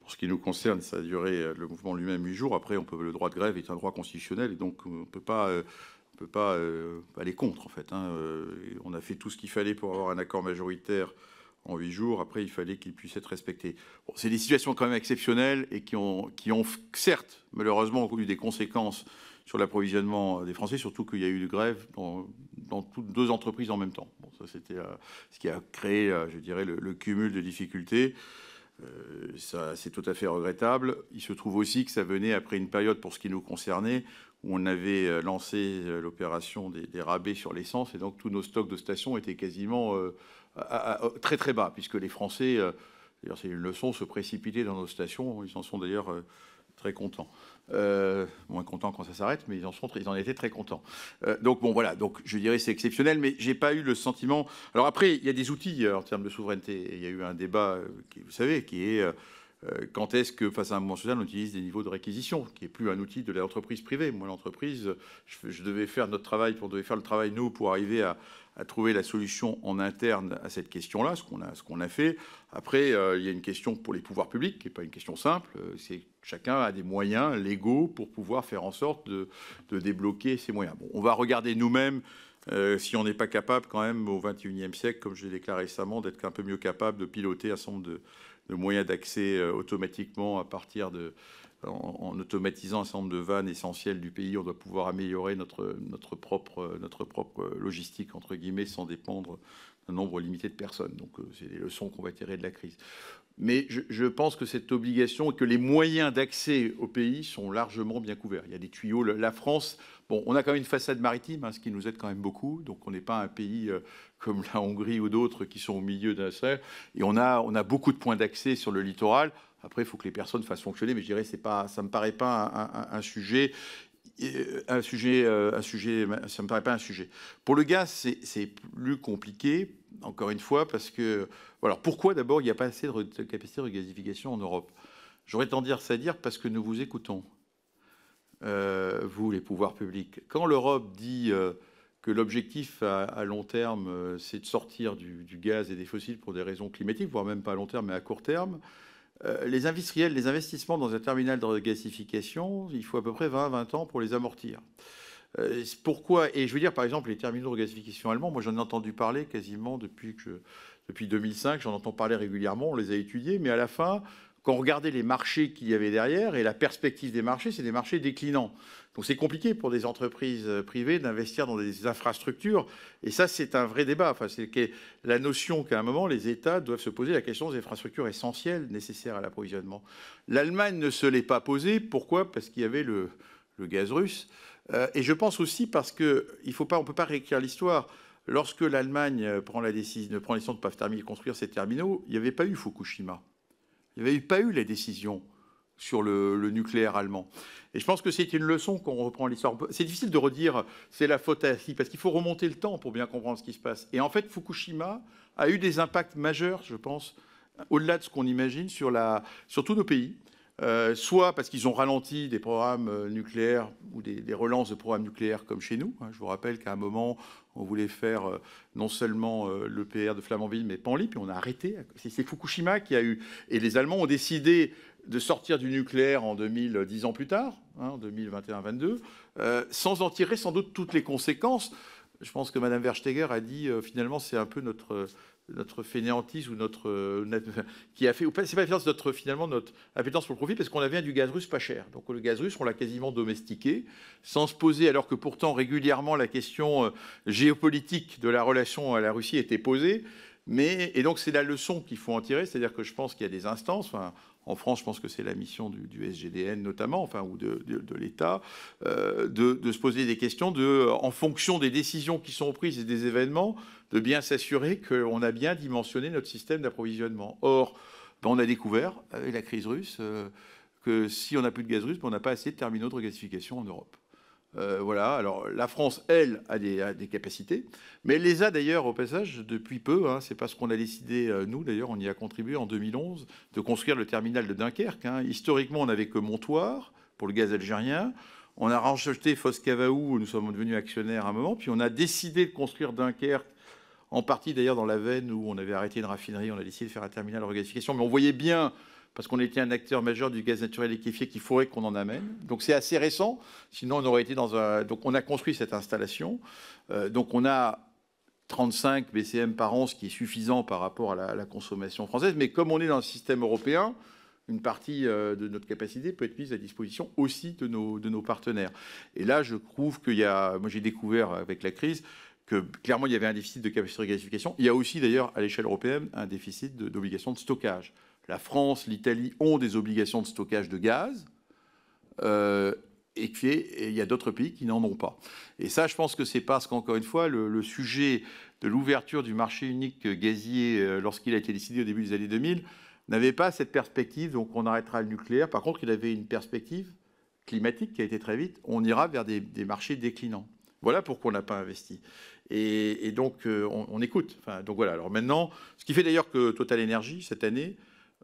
pour ce qui nous concerne, ça a duré euh, le mouvement lui-même huit jours. Après, le droit de grève est un droit constitutionnel et donc on ne peut pas, euh, euh, aller contre en fait. Hein. On a fait tout ce qu'il fallait pour avoir un accord majoritaire en huit jours. Après, il fallait qu'il puisse être respecté. C'est des situations quand même exceptionnelles et qui ont, certes, malheureusement, eu des conséquences sur l'approvisionnement des Français, surtout qu'il y a eu de grève dans, toutes deux entreprises en même temps. Ça, c'était ce qui a créé, je dirais, le cumul de difficultés. Euh, c'est tout à fait regrettable. Il se trouve aussi que ça venait après une période, pour ce qui nous concernait, où on avait euh, lancé euh, l'opération des, rabais sur l'essence, et donc tous nos stocks de stations étaient quasiment très très bas, puisque les Français, d'ailleurs c'est une leçon, se précipitaient dans nos stations. Ils en sont d'ailleurs très contents. Euh, moins contents quand ça s'arrête, mais ils en, sont, ils en étaient très contents. Euh, donc bon, voilà, donc je dirais c'est exceptionnel, mais j'ai pas eu le sentiment. Alors après, il y a des outils euh, en termes de souveraineté. Il y a eu un débat, vous savez, qui est quand est-ce que face à un mouvement social, on utilise des niveaux de réquisition, qui est plus un outil de l'entreprise privée. Moi, l'entreprise, je, devais faire notre travail, on devait faire le travail nous pour arriver à, trouver la solution en interne à cette question-là, ce qu'on a, qu'on a fait. Après, euh, il y a une question pour les pouvoirs publics, qui n'est pas une question simple. Euh, c'est chacun a des moyens légaux pour pouvoir faire en sorte de, débloquer ces moyens. Bon, on va regarder nous-mêmes euh, si on n'est pas capable quand même au XXIe siècle, comme je l'ai déclaré récemment, d'être un peu mieux capable de piloter un certain nombre de, de moyens d'accès automatiquement à partir de, en, automatisant un certain nombre de vannes essentielles du pays, on doit pouvoir améliorer notre, notre, propre, notre propre logistique, entre guillemets, sans dépendre d'un nombre limité de personnes. Donc, euh, c'est des leçons qu'on va tirer de la crise. Mais je, pense que cette obligation et que les moyens d'accès au pays sont largement bien couverts. Il y a des tuyaux. La France, bon, on a quand même une façade maritime, hein, ce qui nous aide quand même beaucoup. Donc, on n'est pas un pays euh, comme la Hongrie ou d'autres qui sont au milieu d'un cercle. Et on a, on a beaucoup de points d'accès sur le littoral. Après, il faut que les personnes fassent fonctionner, mais je dirais c'est pas, ça me paraît pas un, sujet un sujet, un sujet, ça me paraît pas un sujet. Pour le gaz, c'est plus compliqué, encore une fois, parce que, voilà, pourquoi d'abord il n'y a pas assez de, capacité de gasification en Europe? J'aurais tendance à dire parce que nous vous écoutons, euh, vous, les pouvoirs publics. Quand l'Europe dit euh, que l'objectif à, long terme, euh, c'est de sortir du, gaz et des fossiles pour des raisons climatiques, voire même pas à long terme, mais à court terme, les industriels, les investissements dans un terminal de gasification, il faut à peu près 20-20 ans pour les amortir. pourquoi Et je veux dire, par exemple, les terminaux de gasification allemands, moi j'en ai entendu parler quasiment depuis, que depuis 2005, j'en entends parler régulièrement, on les a étudiés, mais à la fin, quand on regardait les marchés qu'il y avait derrière et la perspective des marchés, c'est des marchés déclinants. Donc c'est compliqué pour des entreprises euh, privées d'investir dans des infrastructures. Et ça, c'est un vrai débat. Enfin, c'est la notion qu'à un moment, les États doivent se poser la question des infrastructures essentielles nécessaires à l'approvisionnement. L'Allemagne ne se l'est pas posée. Pourquoi? Parce qu'il y avait le, gaz russe. Euh, et je pense aussi parce qu'on ne peut pas réécrire l'histoire. Lorsque l'Allemagne prend la décision, la décision de ne pas terminer, construire ces terminaux, il n'y avait pas eu Fukushima il n'y avait pas eu la décision sur le, nucléaire allemand. Et je pense que c'est une leçon qu'on reprend l'histoire. C'est difficile de redire c'est la faute à qui, parce qu'il faut remonter le temps pour bien comprendre ce qui se passe. Et en fait, Fukushima a eu des impacts majeurs, je pense, au-delà de ce qu'on imagine sur, tous nos pays. Euh, soit parce qu'ils ont ralenti des programmes euh, nucléaires ou des, relances de programmes nucléaires comme chez nous. Hein. Je vous rappelle qu'à un moment, on voulait faire euh, non seulement l'EPR de Flamanville, mais Panly, puis on a arrêté. C'est Fukushima qui a eu... Et les Allemands ont décidé de sortir du nucléaire en 2010 ans plus tard, hein, en 2021-22, sans en tirer sans doute toutes les conséquences. Je pense que Mme Versteger a dit, finalement, c'est un peu notre notre fainéantise ou notre, euh, qui a fait ou pas c'est pas notre finalement notre appétence pour le profit parce qu'on avait du gaz russe pas cher. Donc le gaz russe on l'a quasiment domestiqué sans se poser alors que pourtant régulièrement la question euh, géopolitique de la relation à la Russie était posée. Mais et donc c'est la leçon qu'il faut en tirer c'est-à-dire que je pense qu'il y a des instances en France, je pense que c'est la mission du, SGDN notamment, enfin, ou de, l'État, euh, de, se poser des questions en fonction des décisions qui sont prises et des événements, de bien s'assurer qu'on a bien dimensionné notre système d'approvisionnement. Or, ben, on a découvert, avec la crise russe, euh, que si on n'a plus de gaz russe, ben, on n'a pas assez de terminaux de regasification en Europe. Euh, voilà. Alors la France, elle, a des, capacités, mais elle les a d'ailleurs au passage depuis peu. Hein. C'est parce qu'on a décidé, euh, nous d'ailleurs, on y a contribué en 2011, de construire le terminal de Dunkerque. Hein. Historiquement, on n'avait que Montoire pour le gaz algérien. On a racheté Foscavaou, nous sommes devenus actionnaires à un moment, puis on a décidé de construire Dunkerque, en partie d'ailleurs dans la veine où on avait arrêté une raffinerie, on a décidé de faire un terminal de regasification, mais on voyait bien parce qu'on était un acteur majeur du gaz naturel liquéfié qu'il faudrait qu'on en amène. Donc c'est assez récent, sinon on aurait été dans un... Donc on a construit cette installation. Euh, donc on a 35 BCM par an, ce qui est suffisant par rapport à la, consommation française. Mais comme on est dans le système européen, une partie euh, de notre capacité peut être mise à disposition aussi de nos, de nos partenaires. Et là, je trouve qu'il y a... Moi j'ai découvert avec la crise que clairement il y avait un déficit de capacité de gasification. Il y a aussi d'ailleurs à l'échelle européenne un déficit d'obligation de stockage la France, l'Italie ont des obligations de stockage de gaz, euh, et il y a d'autres pays qui n'en ont pas. Et ça, je pense que c'est parce qu'encore une fois, le, sujet de l'ouverture du marché unique gazier, euh, lorsqu'il a été décidé au début des années 2000, n'avait pas cette perspective, donc on arrêtera le nucléaire. Par contre, il avait une perspective climatique qui a été très vite, on ira vers des, marchés déclinants. Voilà pourquoi on n'a pas investi. Et, donc, euh, on, écoute. Donc voilà. Alors maintenant, ce qui fait d'ailleurs que Total Energy, cette année,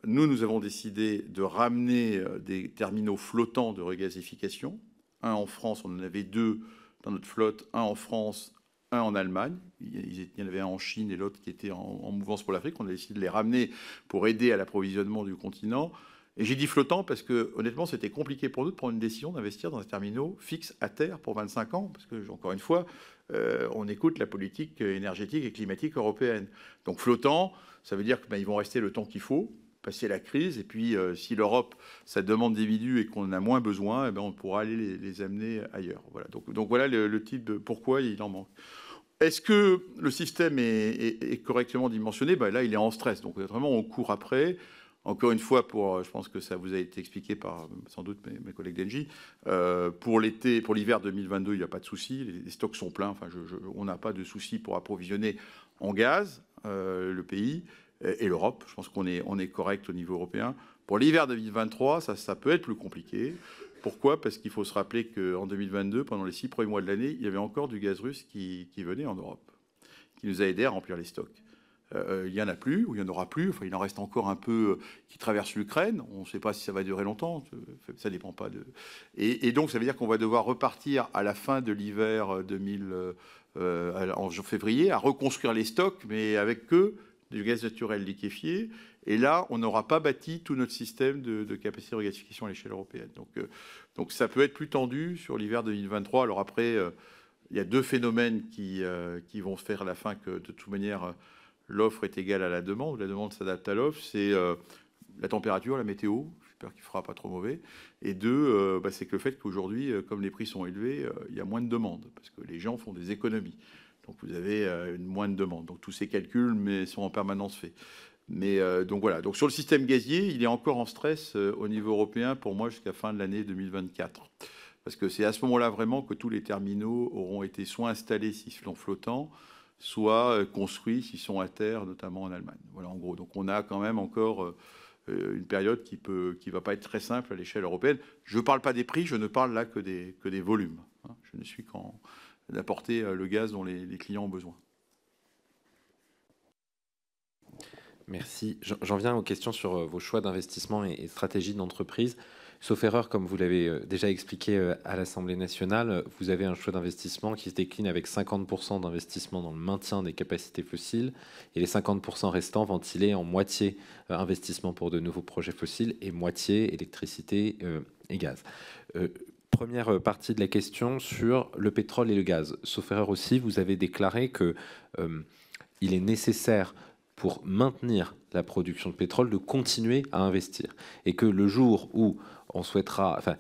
nous, nous avons décidé de ramener euh, des terminaux flottants de regasification. Un en France, on en avait deux dans notre flotte, un en France, un en Allemagne. Il y en avait un en Chine et l'autre qui était en, mouvance pour l'Afrique. On a décidé de les ramener pour aider à l'approvisionnement du continent. Et j'ai dit flottant parce que, honnêtement, c'était compliqué pour nous de prendre une décision d'investir dans un terminaux fixe à terre pour 25 ans. Parce que, encore une fois, euh, on écoute la politique énergétique et climatique européenne. Donc flottant, ça veut dire qu'ils ben, vont rester le temps qu'il faut passer la crise. Et puis, euh, si l'Europe, ça demande des vidus et qu'on en a moins besoin, eh ben, on pourra aller les, amener ailleurs. Voilà. Donc, voilà le, type de pourquoi il en manque. Est-ce que le système est, correctement dimensionné? Ben Là, il est en stress. Donc, vraiment, on court après. Encore une fois, pour, je pense que ça vous a été expliqué par sans doute mes, collègues d'Engie, euh, pour l'été, pour l'hiver 2022, il n'y a pas de souci, les, stocks sont pleins. Enfin, on n'a pas de souci pour approvisionner en gaz euh, le pays et l'Europe. Je pense qu'on est, correct au niveau européen. Pour l'hiver 2023, ça, peut être plus compliqué. Pourquoi? Parce qu'il faut se rappeler qu'en 2022, pendant les six premiers mois de l'année, il y avait encore du gaz russe qui, venait en Europe, qui nous a aidé à remplir les stocks. euh, il n'y en a plus, ou il n'y en aura plus. Enfin, il en reste encore un peu qui traverse l'Ukraine. On ne sait pas si ça va durer longtemps. Ça dépend pas de. Et, donc, ça veut dire qu'on va devoir repartir à la fin de l'hiver 2000, en février, à reconstruire les stocks, mais avec que du gaz naturel liquéfié. Et là, on n'aura pas bâti tout notre système de, capacité de regasification à l'échelle européenne. Donc, donc, ça peut être plus tendu sur l'hiver 2023. Alors après il y a deux phénomènes qui, euh, qui vont faire la fin que, de toute manière, l'offre est égale à la demande, la demande s'adapte à l'offre. C'est euh, la température, la météo, j'espère qu'il ne fera pas trop mauvais. Et deux, euh, bah, c'est que le fait qu'aujourd'hui, comme les prix sont élevés, il y a moins de demandes, parce que les gens font des économies. Donc vous avez une moins de demande. Donc tous ces calculs sont en permanence faits. Mais donc voilà. Donc sur le système gazier, il est encore en stress au niveau européen pour moi jusqu'à fin de l'année 2024 parce que c'est à ce moment-là vraiment que tous les terminaux auront été soit installés s'ils sont flottants, soit euh, construits s'ils sont à terre, notamment en Allemagne. Voilà, en gros. Donc on a quand même encore euh, euh, une période qui ne qui va pas être très simple à l'échelle européenne. Je ne parle pas des prix, je ne parle là que des, que des volumes. Hein. Je ne suis qu'en d'apporter le gaz dont les, clients ont besoin. Merci. J'en viens aux questions sur vos choix d'investissement et, stratégie d'entreprise. Sauf erreur, comme vous l'avez euh, déjà expliqué euh, à l'Assemblée nationale, vous avez un choix d'investissement qui se décline avec 50% d'investissement dans le maintien des capacités fossiles et les 50% restants ventilés en moitié euh, investissement pour de nouveaux projets fossiles et moitié électricité et gaz première partie de la question sur le pétrole et le gaz. Sauf erreur aussi, vous avez déclaré que il est nécessaire pour maintenir la production de pétrole de continuer à investir et que le jour où on souhaitera, enfin,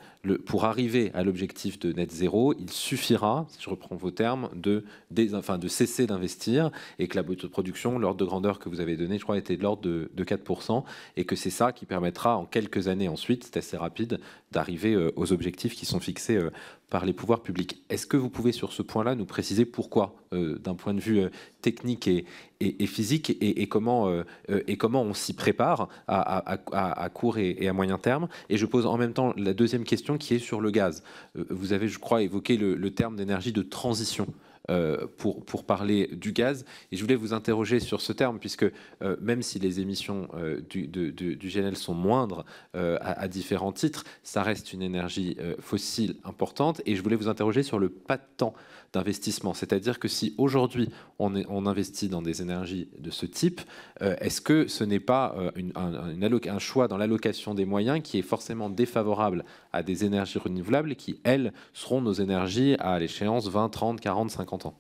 pour arriver à l'objectif de net zéro, il suffira, si je reprends vos termes, de, de cesser d'investir et que la production, l'ordre de grandeur que vous avez donné, je crois, était de l'ordre de, 4%, et que c'est ça qui permettra en quelques années ensuite, c'est assez rapide, d'arriver euh, aux objectifs qui sont fixés euh, par les pouvoirs publics. Est-ce que vous pouvez sur ce point-là nous préciser pourquoi, euh, d'un point de vue technique et, et, physique, et, comment, et comment on s'y prépare à, à, court et, à moyen terme? Et je pose en même temps la deuxième question qui est sur le gaz. Euh, vous avez, je crois, évoqué le, terme d'énergie de transition. Euh, pour, pour, parler du gaz. Et je voulais vous interroger sur ce terme, puisque euh, même si les émissions du, du, GNL sont moindres à, différents titres, ça reste une énergie fossile importante. Et je voulais vous interroger sur le pas de temps d'investissement. C'est-à-dire que si aujourd'hui on, investit dans des énergies de ce type, euh, est-ce que ce n'est pas euh, un, choix dans l'allocation des moyens qui est forcément défavorable à des énergies renouvelables qui, elles, seront nos énergies à l'échéance 20, 30, 40, 50 ans?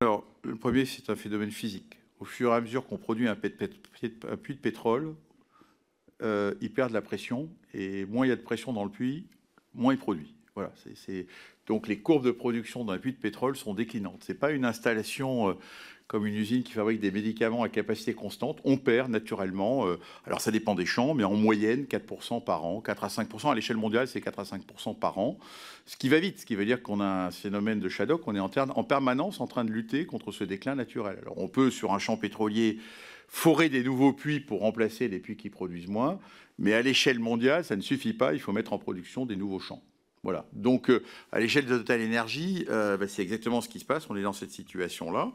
Alors, le premier, c'est un phénomène physique. Au fur et à mesure qu'on produit un, puits de pétrole, euh, il perd de la pression, et moins il y a de pression dans le puits, moins il produit. Voilà, donc les courbes de production d'un puits de pétrole sont déclinantes. Ce n'est pas une installation euh, comme une usine qui fabrique des médicaments à capacité constante. On perd naturellement, euh, alors ça dépend des champs, mais en moyenne 4% par an, 4 à 5%. À l'échelle mondiale, c'est 4 à 5% par an. Ce qui va vite, ce qui veut dire qu'on a un phénomène de shadow, qu'on est en, en permanence en train de lutter contre ce déclin naturel. Alors on peut, sur un champ pétrolier, forer des nouveaux puits pour remplacer les puits qui produisent moins, mais à l'échelle mondiale, ça ne suffit pas, il faut mettre en production des nouveaux champs. Voilà. Donc, euh, à l'échelle de Total Energy, euh, bah, c'est exactement ce qui se passe. On est dans cette situation-là.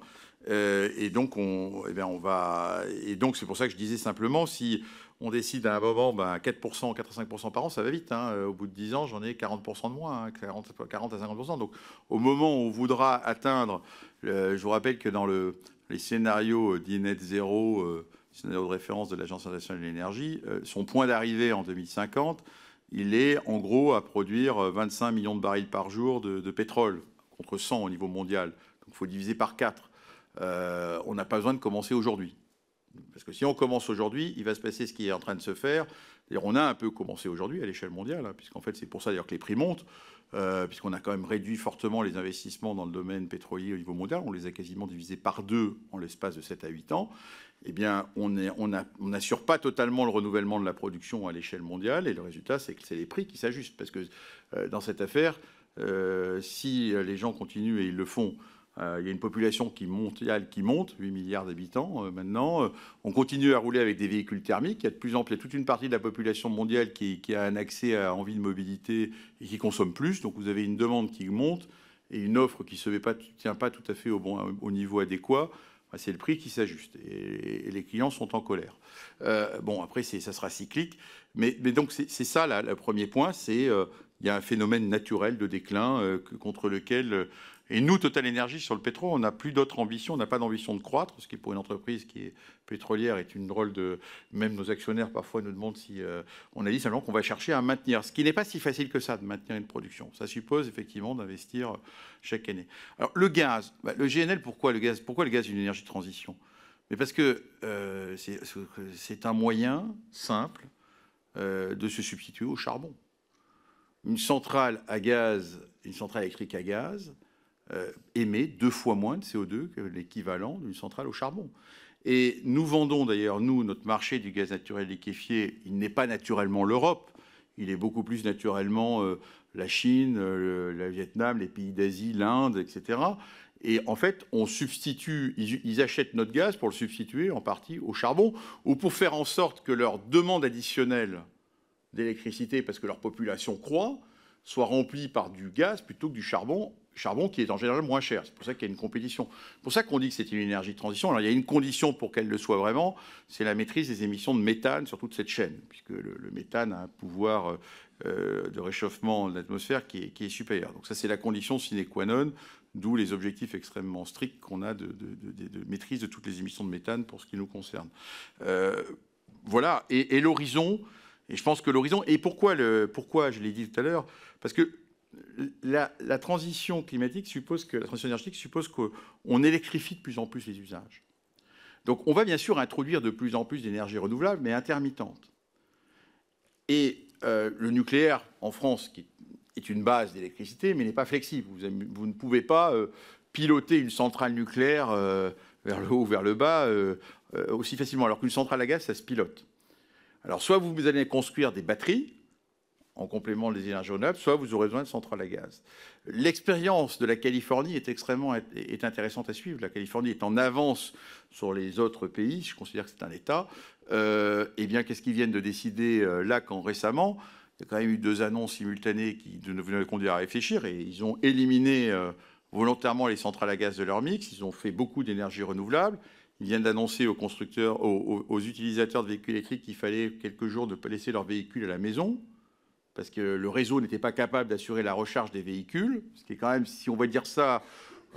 Euh, et donc, on, eh on va. Et donc, c'est pour ça que je disais simplement, si on décide à un moment 4%, 4 à 5% par an, ça va vite. Hein. Au bout de 10 ans, j'en ai 40% de moins, 40, hein, 40, à 50%. Donc, au moment où on voudra atteindre, je vous rappelle que dans le, les scénarios d'INET 0, scénario de référence de l'Agence internationale de l'énergie, son point d'arrivée en 2050, il est en gros à produire 25 millions de barils par jour de, pétrole, contre 100 au niveau mondial. Donc il faut diviser par 4. Euh, on n'a pas besoin de commencer aujourd'hui. Parce que si on commence aujourd'hui, il va se passer ce qui est en train de se faire. On a un peu commencé aujourd'hui à l'échelle mondiale, hein, puisqu'en fait c'est pour ça d'ailleurs que les prix montent, euh, puisqu'on a quand même réduit fortement les investissements dans le domaine pétrolier au niveau mondial. On les a quasiment divisés par deux en l'espace de 7 à 8 ans eh bien, on n'assure pas totalement le renouvellement de la production à l'échelle mondiale. Et le résultat, c'est que c'est les prix qui s'ajustent. Parce que euh, dans cette affaire, euh, si les gens continuent et ils le font, euh, il y a une population qui mondiale qui monte, 8 milliards d'habitants maintenant. on continue à rouler avec des véhicules thermiques. Il y a de plus en plus toute une partie de la population mondiale qui, a un accès à envie de mobilité et qui consomme plus. Donc vous avez une demande qui monte et une offre qui ne tient pas tout à fait au niveau adéquat. C'est le prix qui s'ajuste et, les clients sont en colère. bon, après, ça sera cyclique, mais, donc c'est ça le premier point, c'est il y a un phénomène naturel de déclin contre lequel et nous, Total Energy, sur le pétrole, on n'a plus d'autre ambition, on n'a pas d'ambition de croître, ce qui pour une entreprise qui est pétrolière est une drôle de... Même nos actionnaires parfois nous demandent si... Euh, on a dit simplement qu'on va chercher à maintenir, ce qui n'est pas si facile que ça de maintenir une production. Ça suppose effectivement d'investir chaque année. Alors le gaz, bah, le GNL, pourquoi le gaz Pourquoi le gaz est une énergie de transition? Mais parce que euh, c'est un moyen simple euh, de se substituer au charbon. Une centrale à gaz, une centrale électrique à gaz, euh, émet deux fois moins de CO2 que l'équivalent d'une centrale au charbon. Et nous vendons d'ailleurs, nous, notre marché du gaz naturel liquéfié, il n'est pas naturellement l'Europe, il est beaucoup plus naturellement euh, la Chine, euh, le Vietnam, les pays d'Asie, l'Inde, etc. Et en fait, on substitue, ils, achètent notre gaz pour le substituer en partie au charbon, ou pour faire en sorte que leur demande additionnelle d'électricité, parce que leur population croît, soit remplie par du gaz plutôt que du charbon charbon qui est en général moins cher. C'est pour ça qu'il y a une compétition. C'est pour ça qu'on dit que c'est une énergie de transition. Alors il y a une condition pour qu'elle le soit vraiment, c'est la maîtrise des émissions de méthane sur toute cette chaîne, puisque le, méthane a un pouvoir euh, de réchauffement de l'atmosphère qui est, qui est, supérieur. Donc ça c'est la condition sine qua non, d'où les objectifs extrêmement stricts qu'on a de, maîtrise de toutes les émissions de méthane pour ce qui nous concerne. Euh, voilà, et, et l'horizon, et je pense que l'horizon, et pourquoi, le, pourquoi je l'ai dit tout à l'heure, parce que la, transition climatique suppose que la transition énergétique suppose qu'on électrifie de plus en plus les usages. Donc on va bien sûr introduire de plus en plus d'énergie renouvelable, mais intermittente. Et euh, le nucléaire en France, qui est une base d'électricité, mais n'est pas flexible. Vous, ne pouvez pas euh, piloter une centrale nucléaire euh, vers le haut ou vers le bas aussi facilement, alors qu'une centrale à gaz, ça se pilote. Alors soit vous allez construire des batteries, en complément des énergies renouvelables, soit vous aurez besoin de centrales à gaz. L'expérience de la Californie est extrêmement est intéressante à suivre. La Californie est en avance sur les autres pays. Je considère que c'est un État. Euh, eh bien, qu'est-ce qu'ils viennent de décider euh, là quand récemment? Il y a quand même eu deux annonces simultanées qui nous conduire à réfléchir et ils ont éliminé euh, volontairement les centrales à gaz de leur mix. Ils ont fait beaucoup d'énergie renouvelable. Ils viennent d'annoncer aux constructeurs, aux, aux, utilisateurs de véhicules électriques qu'il fallait quelques jours ne pas laisser leur véhicule à la maison parce que le réseau n'était pas capable d'assurer la recharge des véhicules, ce qui est quand même, si on va dire ça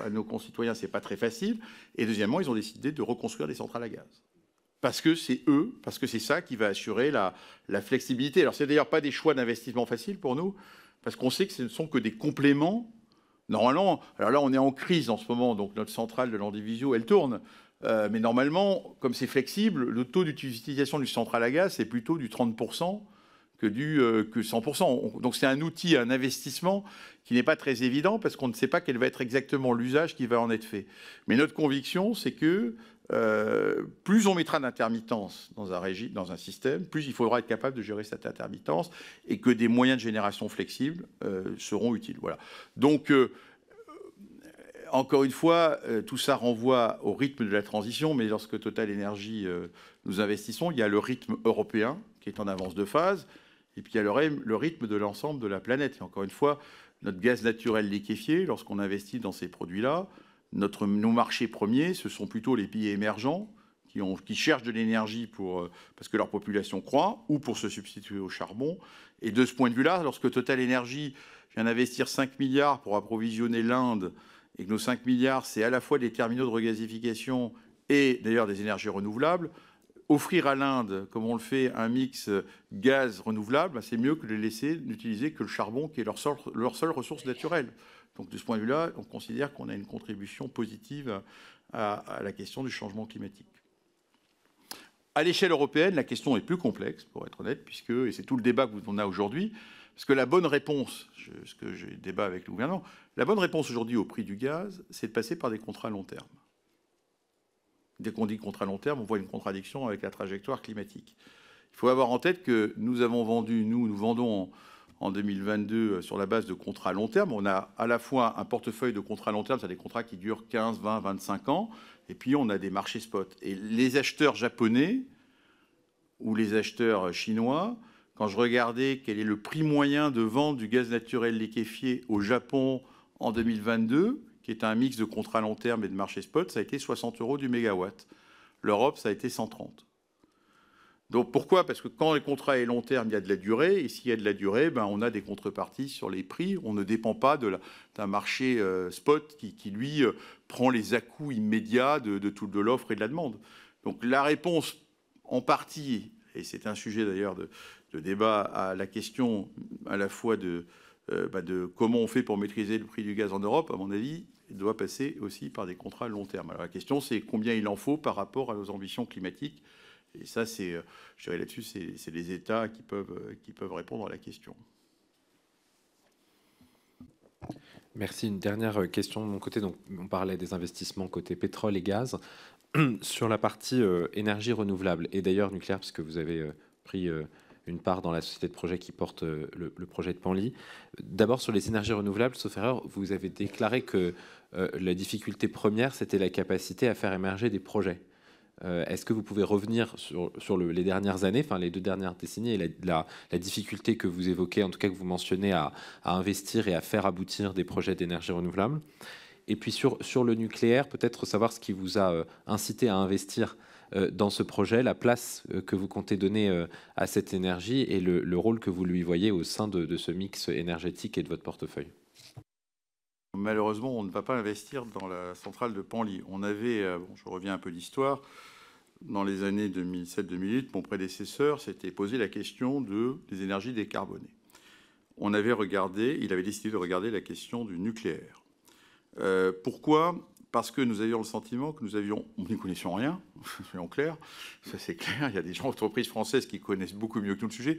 à nos concitoyens, c'est pas très facile. Et deuxièmement, ils ont décidé de reconstruire des centrales à gaz. Parce que c'est eux, parce que c'est ça qui va assurer la, flexibilité. Alors, c'est d'ailleurs pas des choix d'investissement faciles pour nous, parce qu'on sait que ce ne sont que des compléments. Normalement, alors là, on est en crise en ce moment, donc notre centrale de l'Andivisio, elle tourne. Euh, mais normalement, comme c'est flexible, le taux d'utilisation du centrale à gaz, c'est plutôt du 30% que, du, euh, que 100%. Donc c'est un outil, un investissement qui n'est pas très évident parce qu'on ne sait pas quel va être exactement l'usage qui va en être fait. Mais notre conviction, c'est que euh, plus on mettra d'intermittence dans un, dans un système, plus il faudra être capable de gérer cette intermittence et que des moyens de génération flexibles euh, seront utiles. Voilà. Donc, encore une fois, tout ça renvoie au rythme de la transition, mais lorsque Total Energy nous investissons, il y a le rythme européen qui est en avance de phase, et puis il y a le rythme de l'ensemble de la planète. Et encore une fois, notre gaz naturel liquéfié, lorsqu'on investit dans ces produits-là, notre, nos marchés premiers, ce sont plutôt les pays émergents qui, cherchent de l'énergie euh, parce que leur population croît ou pour se substituer au charbon. Et de ce point de vue-là, lorsque Total Energy vient d'investir 5 milliards pour approvisionner l'Inde, et que nos 5 milliards, c'est à la fois des terminaux de regasification et d'ailleurs des énergies renouvelables, offrir à l'Inde, comme on le fait, un mix gaz renouvelable, c'est mieux que de laisser n'utiliser que le charbon, qui est leur, seule ressource naturelle. Donc de ce point de vue-là, on considère qu'on a une contribution positive à, la question du changement climatique. À l'échelle européenne, la question est plus complexe, pour être honnête, puisque, et c'est tout le débat qu'on a aujourd'hui, parce que la bonne réponse, ce que j'ai débat avec le gouvernement, la bonne réponse aujourd'hui au prix du gaz, c'est de passer par des contrats long terme dès qu'on dit contrat long terme, on voit une contradiction avec la trajectoire climatique. Il faut avoir en tête que nous avons vendu, nous, nous vendons en, 2022 euh, sur la base de contrats long terme. On a à la fois un portefeuille de contrats long terme, c'est des contrats qui durent 15, 20, 25 ans, et puis on a des marchés spot. Et les acheteurs japonais ou les acheteurs chinois, quand je regardais quel est le prix moyen de vente du gaz naturel liquéfié au Japon en 2022, qui est un mix de contrats long terme et de marché spot, ça a été 60 euros du mégawatt. L'Europe, ça a été 130. Donc pourquoi? Parce que quand les contrats est long terme, il y a de la durée, et s'il y a de la durée, ben, on a des contreparties sur les prix. On ne dépend pas d'un marché euh, spot qui, lui, euh, prend les à-coups immédiats de, de, de l'offre et de la demande. Donc la réponse, en partie, et c'est un sujet d'ailleurs de, débat à la question à la fois de, euh, bah, de comment on fait pour maîtriser le prix du gaz en Europe, à mon avis, doit passer aussi par des contrats long terme. Alors la question, c'est combien il en faut par rapport à nos ambitions climatiques et ça, c'est, euh, je dirais là-dessus, c'est les États qui peuvent, euh, qui peuvent répondre à la question. Merci. Une dernière question de mon côté. Donc, on parlait des investissements côté pétrole et gaz. Sur la partie énergie renouvelable, et d'ailleurs nucléaire, puisque vous avez pris une part dans la société de projet qui porte le, projet de Panly. D'abord, sur les énergies renouvelables, sauf erreur, vous avez déclaré que la difficulté première, c'était la capacité à faire émerger des projets. Euh, est-ce que vous pouvez revenir sur, les dernières années, enfin les deux dernières décennies, et la, difficulté que vous évoquez, en tout cas que vous mentionnez, à, investir et à faire aboutir des projets d'énergie renouvelable? Et puis sur, le nucléaire, peut-être savoir ce qui vous a euh, incité à investir euh, dans ce projet, la place que vous comptez donner à cette énergie et le, rôle que vous lui voyez au sein de, ce mix énergétique et de votre portefeuille. Malheureusement, on ne va pas investir dans la centrale de Panly. On avait, je reviens un peu d'histoire, dans les années 2007-2008, mon prédécesseur s'était posé la question de, des énergies décarbonées. On avait regardé, il avait décidé de regarder la question du nucléaire. Euh, pourquoi Parce que nous avions le sentiment que nous avions, nous n'y connaissions rien, soyons clairs, ça c'est clair, il y a des gens d'entreprises françaises qui connaissent beaucoup mieux que nous le sujet,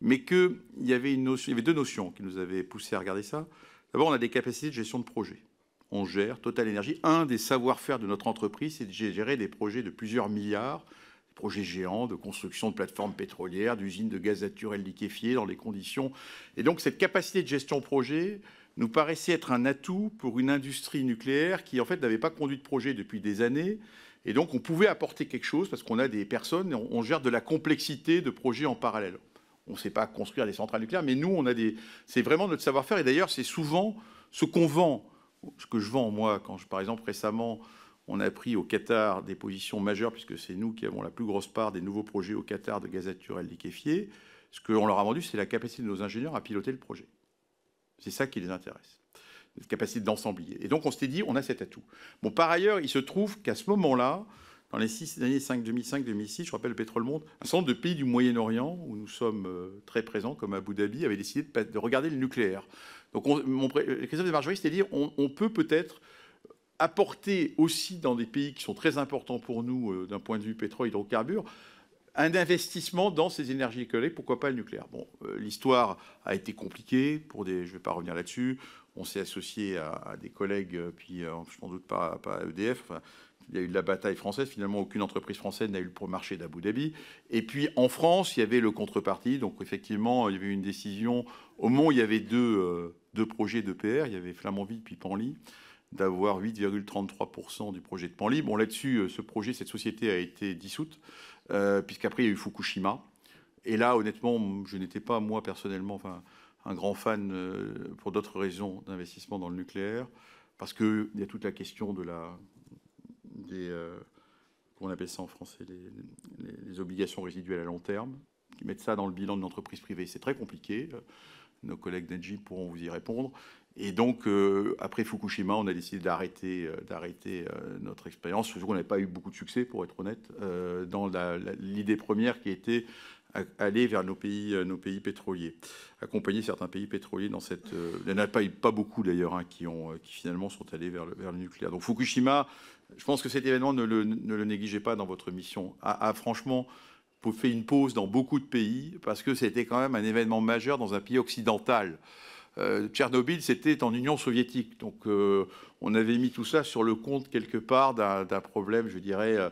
mais qu'il y, avait deux notions qui nous avaient poussé à regarder ça. D'abord, on a des capacités de gestion de projet on gère Total Énergie. Un des savoir-faire de notre entreprise, c'est de gérer des projets de plusieurs milliards, des projets géants de construction de plateformes pétrolières, d'usines de gaz naturel liquéfié dans les conditions. Et donc cette capacité de gestion projet nous paraissait être un atout pour une industrie nucléaire qui en fait n'avait pas conduit de projet depuis des années. Et donc on pouvait apporter quelque chose parce qu'on a des personnes, on gère de la complexité de projets en parallèle. On ne sait pas construire des centrales nucléaires, mais nous, on a des. C'est vraiment notre savoir-faire. Et d'ailleurs, c'est souvent ce qu'on vend ce que je vends, moi, quand par exemple, récemment, on a pris au Qatar des positions majeures, puisque c'est nous qui avons la plus grosse part des nouveaux projets au Qatar de gaz naturel liquéfié. Ce qu'on leur a vendu, c'est la capacité de nos ingénieurs à piloter le projet. C'est ça qui les intéresse, la capacité d'ensemblier. Et donc, on s'était dit, on a cet atout. Bon, par ailleurs, il se trouve qu'à ce moment-là, dans les six années 2005-2006, je rappelle le Pétrole Monde, un certain nombre de pays du Moyen-Orient, où nous sommes euh, très présents, comme Abu Dhabi, avaient décidé de regarder le nucléaire. Donc, on, mon, Christophe de Marjorie, c'est-à-dire, on, peut peut-être apporter aussi dans des pays qui sont très importants pour nous euh, d'un point de vue pétrole, hydrocarbures, un investissement dans ces énergies écologiques, pourquoi pas le nucléaire? Bon, euh, l'histoire a été compliquée, pour des, je ne vais pas revenir là-dessus, on s'est associé à, des collègues, euh, puis sans doute pas, pas à EDF, il y a eu de la bataille française. Finalement, aucune entreprise française n'a eu le marché d'Abu Dhabi. Et puis, en France, il y avait le contrepartie. Donc, effectivement, il y avait une décision. Au moment où il y avait deux, euh, deux projets d'EPR, il y avait Flamanville puis Panly, d'avoir 8,33% du projet de Panly. Bon, là-dessus, euh, ce projet, cette société a été dissoute, euh, puisqu'après, il y a eu Fukushima. Et là, honnêtement, je n'étais pas, moi, personnellement, un grand fan, pour d'autres raisons, d'investissement dans le nucléaire, parce qu'il y a toute la question de la des, euh, on appelle ça en français, les, obligations résiduelles à long terme, qui mettent ça dans le bilan d'une entreprise privée. C'est très compliqué. Nos collègues d'Engie pourront vous y répondre. Et donc, euh, après Fukushima, on a décidé d'arrêter, euh, d'arrêter notre expérience. Surtout qu'on n'avait pas eu beaucoup de succès, pour être honnête, dans l'idée première qui était aller vers nos pays, pétroliers, accompagner certains pays pétroliers dans cette. il n'y en a pas, pas beaucoup d'ailleurs hein, qui, qui finalement sont allés vers le, vers le nucléaire. Donc Fukushima, je pense que cet événement, ne le, négligez pas dans votre mission. A, franchement fait une pause dans beaucoup de pays parce que c'était quand même un événement majeur dans un pays occidental. Euh, Tchernobyl, c'était en Union soviétique. Donc euh, on avait mis tout ça sur le compte quelque part d'un problème, je dirais, euh,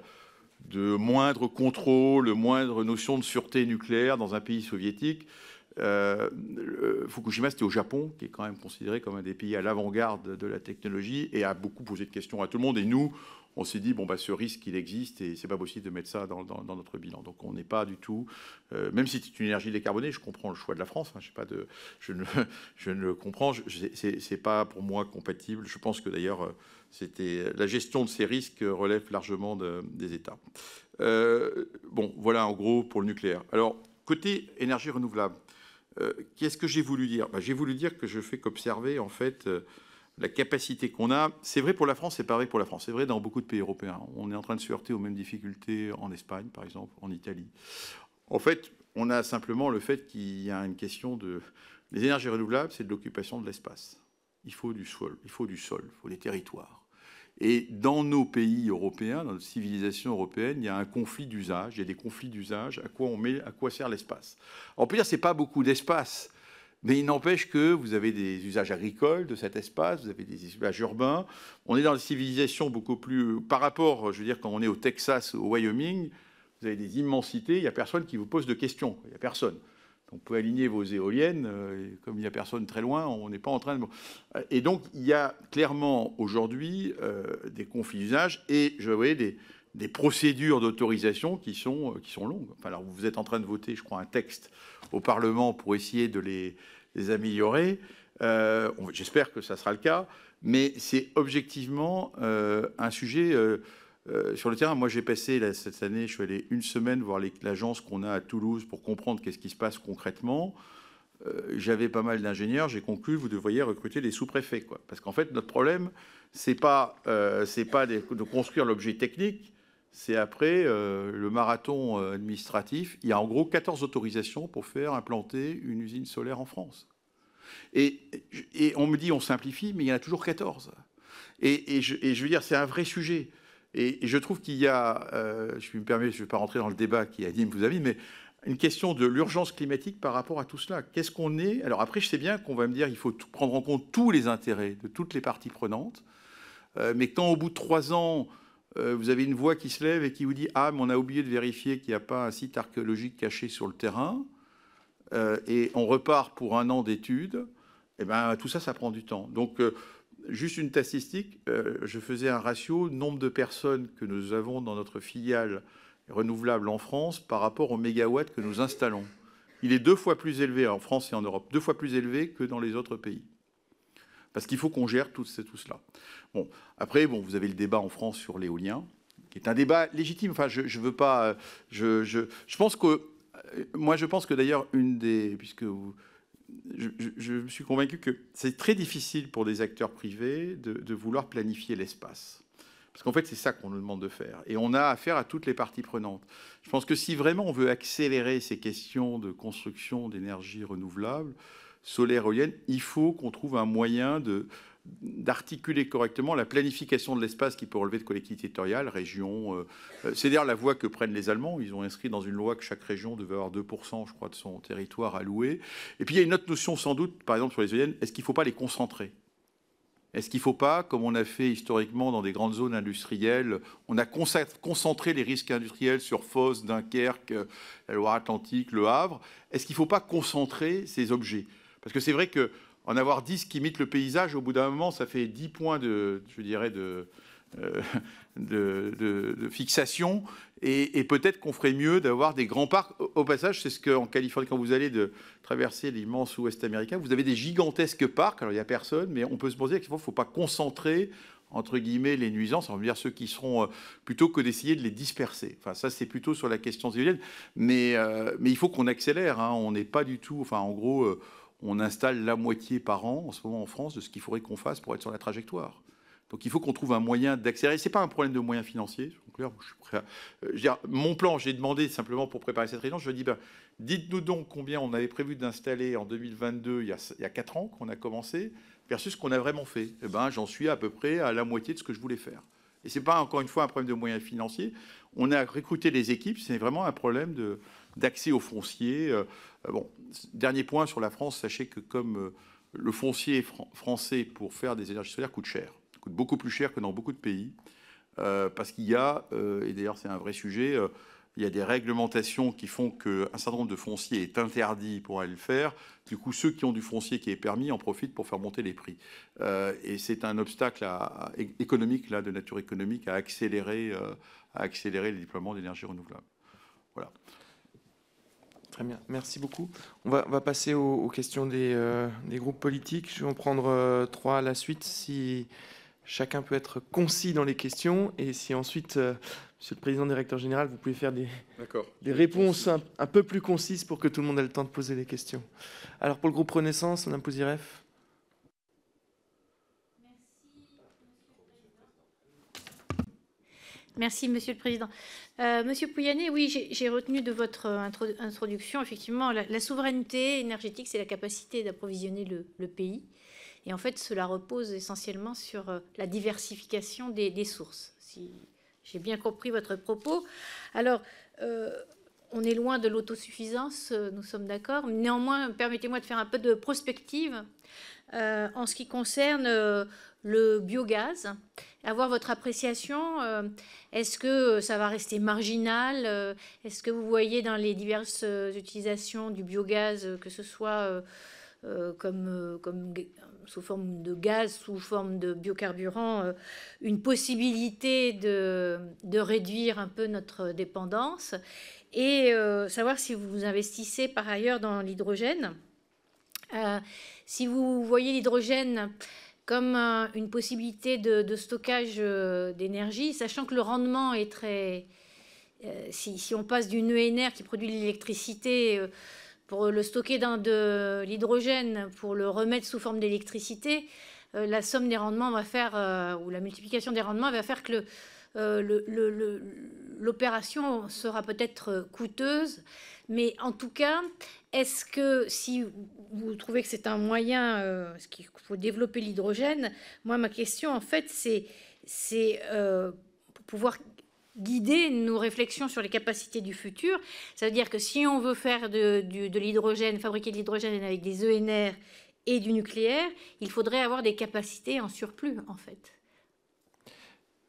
de moindre contrôle, moindre notion de sûreté nucléaire dans un pays soviétique. Fukushima, c'était au Japon, qui est quand même considéré comme un des pays à l'avant-garde de la technologie et a beaucoup posé de questions à tout le monde. Et nous, on s'est dit bon bah ce risque il existe et c'est pas possible de mettre ça dans, notre bilan. Donc on n'est pas du tout, euh, même si c'est une énergie décarbonée, je comprends le choix de la France. Hein, je, ne, je ne le comprends. C'est pas pour moi compatible. Je pense que d'ailleurs euh, la gestion de ces risques relève largement des États. Euh, bon voilà en gros pour le nucléaire. Alors côté énergie renouvelable, qu'est-ce que j'ai voulu dire? Bah, J'ai voulu dire que je fais qu'observer en fait la capacité qu'on a. C'est vrai pour la France, c'est pas vrai pour la France. C'est vrai dans beaucoup de pays européens. On est en train de se heurter aux mêmes difficultés en Espagne, par exemple, en Italie. En fait, on a simplement le fait qu'il y a une question de. Les énergies renouvelables, c'est de l'occupation de l'espace. Il faut du sol, il faut du sol, il faut des territoires. Et dans nos pays européens, dans notre civilisation européenne, il y a un conflit d'usage, il y a des conflits d'usage, à quoi on met, à quoi sert l'espace. On peut dire c'est pas beaucoup d'espace, mais il n'empêche que vous avez des usages agricoles de cet espace, vous avez des usages urbains. On est dans des civilisations beaucoup plus. Par rapport, je veux dire, quand on est au Texas, au Wyoming, vous avez des immensités, il n'y a personne qui vous pose de questions. Il n'y a personne. On peut aligner vos éoliennes, euh, comme il n'y a personne très loin, on n'est pas en train de. Et donc, il y a clairement aujourd'hui euh, des conflits d'usage et, je voyais, des, des procédures d'autorisation qui sont, euh, qui sont longues. Enfin, alors, vous êtes en train de voter, je crois, un texte au Parlement pour essayer de les, améliorer. Euh, j'espère que ça sera le cas, mais c'est objectivement euh, un sujet sur le terrain. Moi, j'ai passé cette année, je suis allé une semaine voir l'agence qu'on a à Toulouse pour comprendre qu'est-ce qui se passe concrètement. J'avais pas mal d'ingénieurs, j'ai conclu, vous devriez recruter des sous-préfets. Parce qu'en fait, notre problème, c'est pas, c'est pas de construire l'objet technique, c'est après euh, le marathon euh, administratif. Il y a en gros 14 autorisations pour faire implanter une usine solaire en France. Et, on me dit on simplifie, mais il y en a toujours 14. Et, je, veux dire, c'est un vrai sujet. Et, je trouve qu'il y a, euh, je me permets, je ne vais pas rentrer dans le débat qui anime vous avez, mais une question de l'urgence climatique par rapport à tout cela. Qu'est-ce qu'on est Alors après, je sais bien qu'on va me dire qu'il faut prendre en compte tous les intérêts de toutes les parties prenantes. mais quand au bout de trois ans, euh, vous avez une voix qui se lève et qui vous dit Ah, mais on a oublié de vérifier qu'il n'y a pas un site archéologique caché sur le terrain, euh, et on repart pour un an d'études, et eh ben, tout ça, ça prend du temps. Donc, euh, juste une statistique je faisais un ratio nombre de personnes que nous avons dans notre filiale renouvelable en France par rapport aux mégawatts que nous installons. Il est deux fois plus élevé en France et en Europe, deux fois plus élevé que dans les autres pays parce qu'il faut qu'on gère tout, cela. Bon, après, bon, vous avez le débat en France sur l'éolien, qui est un débat légitime. Enfin, je, je veux pas, je, je, je, pense que, euh, moi, je pense que d'ailleurs une des, puisque je, je, me suis convaincu que c'est très difficile pour des acteurs privés de, de vouloir planifier l'espace. Parce qu'en fait, c'est ça qu'on nous demande de faire. Et on a affaire à toutes les parties prenantes. Je pense que si vraiment on veut accélérer ces questions de construction d'énergie renouvelable, solaire, éolienne, il faut qu'on trouve un moyen de d'articuler correctement la planification de l'espace qui peut relever de collectivités territoriales, régions. Euh, euh, c'est d'ailleurs la voie que prennent les Allemands. Ils ont inscrit dans une loi que chaque région devait avoir 2%, je crois, de son territoire alloué. Et puis il y a une autre notion sans doute, par exemple sur les éoliennes, est-ce qu'il ne faut pas les concentrer? Est-ce qu'il ne faut pas, comme on a fait historiquement dans des grandes zones industrielles, on a concentré les risques industriels sur Fos, Dunkerque, la Loire-Atlantique, Le Havre, est-ce qu'il ne faut pas concentrer ces objets? Parce que c'est vrai qu'en avoir 10 qui imitent le paysage, au bout d'un moment, ça fait 10 points de, je dirais, de, euh, fixation. Et, peut-être qu'on ferait mieux d'avoir des grands parcs. Au, passage, c'est ce qu'en Californie, quand vous allez de traverser l'immense ouest américain, vous avez des gigantesques parcs. Alors, il n'y a personne, mais on peut se poser qu'il ne faut pas concentrer entre guillemets, les nuisances, on va dire ceux qui seront, euh, plutôt que d'essayer de les disperser. Enfin, ça, c'est plutôt sur la question zélienne. Mais, euh, il faut qu'on accélère. Hein. On n'est pas du tout, enfin, en gros, on installe la moitié par an en ce moment en France de ce qu'il faudrait qu'on fasse pour être sur la trajectoire. Donc il faut qu'on trouve un moyen d'accélérer. Ce n'est pas un problème de moyens financiers. Euh, mon plan, j'ai demandé simplement pour préparer cette réunion, je dis, ben, dites-nous donc combien on avait prévu d'installer en 2022, il y, a, il y a 4 ans qu'on a commencé, versus ce qu'on a vraiment fait. Eh ben, J'en suis à peu près à la moitié de ce que je voulais faire. Et ce n'est pas encore une fois un problème de moyens financiers. On a recruté les équipes, c'est vraiment un problème d'accès au foncier. Euh, euh, bon, dernier point sur la France, sachez que comme euh, le foncier français pour faire des énergies solaires coûte cher, coûte beaucoup plus cher que dans beaucoup de pays, parce qu'il y a, et d'ailleurs c'est un vrai sujet, il y a des réglementations qui font qu'un certain nombre de fonciers est interdit pour aller le faire. Du coup, ceux qui ont du foncier qui est permis en profitent pour faire monter les prix. Euh, et c'est un obstacle économique, là, de nature économique, à accélérer, euh, à accélérer le déploiement d'énergie renouvelable. Voilà. Très bien, merci beaucoup. On va, va passer aux, questions des, euh, des, groupes politiques. Je vais en prendre trois à la suite, si chacun peut être concis dans les questions, et si ensuite Monsieur le Président, Directeur Général, vous pouvez faire des, des réponses un, peu plus concises pour que tout le monde ait le temps de poser des questions. Alors pour le groupe Renaissance, Mme Pouziref. Merci, Monsieur le Président. Euh, Monsieur Pouyanné, oui, j'ai retenu de votre introduction, effectivement, la, souveraineté énergétique, c'est la capacité d'approvisionner le, pays. Et en fait, cela repose essentiellement sur euh, la diversification des, sources. Si, j'ai bien compris votre propos. Alors, euh, on est loin de l'autosuffisance, euh, nous sommes d'accord. Néanmoins, permettez-moi de faire un peu de prospective euh, en ce qui concerne le biogaz. Avoir votre appréciation. Est-ce que ça va rester marginal Est-ce que vous voyez dans les diverses utilisations du biogaz, que ce soit sous forme de gaz, sous forme de biocarburant, euh, une possibilité de, réduire un peu notre dépendance et euh, savoir si vous investissez par ailleurs dans l'hydrogène. Euh, si vous voyez l'hydrogène comme une possibilité de, stockage d'énergie, sachant que le rendement est très... Si, si, on passe d'une ENR qui produit l'électricité pour le stocker dans de l'hydrogène, pour le remettre sous forme d'électricité, euh, la somme des rendements va faire, euh, ou la multiplication des rendements va faire que euh, l'opération sera peut-être coûteuse. Mais en tout cas, est-ce que si vous trouvez que c'est un moyen, ce qu'il faut développer l'hydrogène, moi ma question en fait c'est pour pouvoir guider nos réflexions sur les capacités du futur. Ça veut dire que si on veut faire de, l'hydrogène, fabriquer de l'hydrogène avec des ENR et du nucléaire, il faudrait avoir des capacités en surplus, en fait.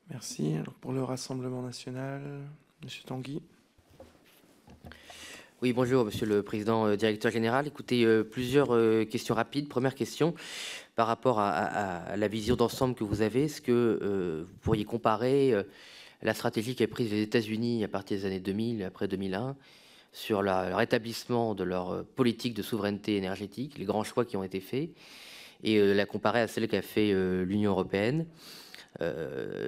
Merci. Alors pour le Rassemblement national, Monsieur Tanguy. Oui, bonjour, Monsieur le Président euh, Directeur Général. Écoutez, euh, plusieurs euh, questions rapides. Première question, par rapport à, la vision d'ensemble que vous avez, est-ce que vous pourriez comparer la stratégie qu'a prise les États-Unis à partir des années 2000, après 2001, sur le rétablissement de leur politique de souveraineté énergétique, les grands choix qui ont été faits, et la comparer à celle qu'a fait l'Union européenne,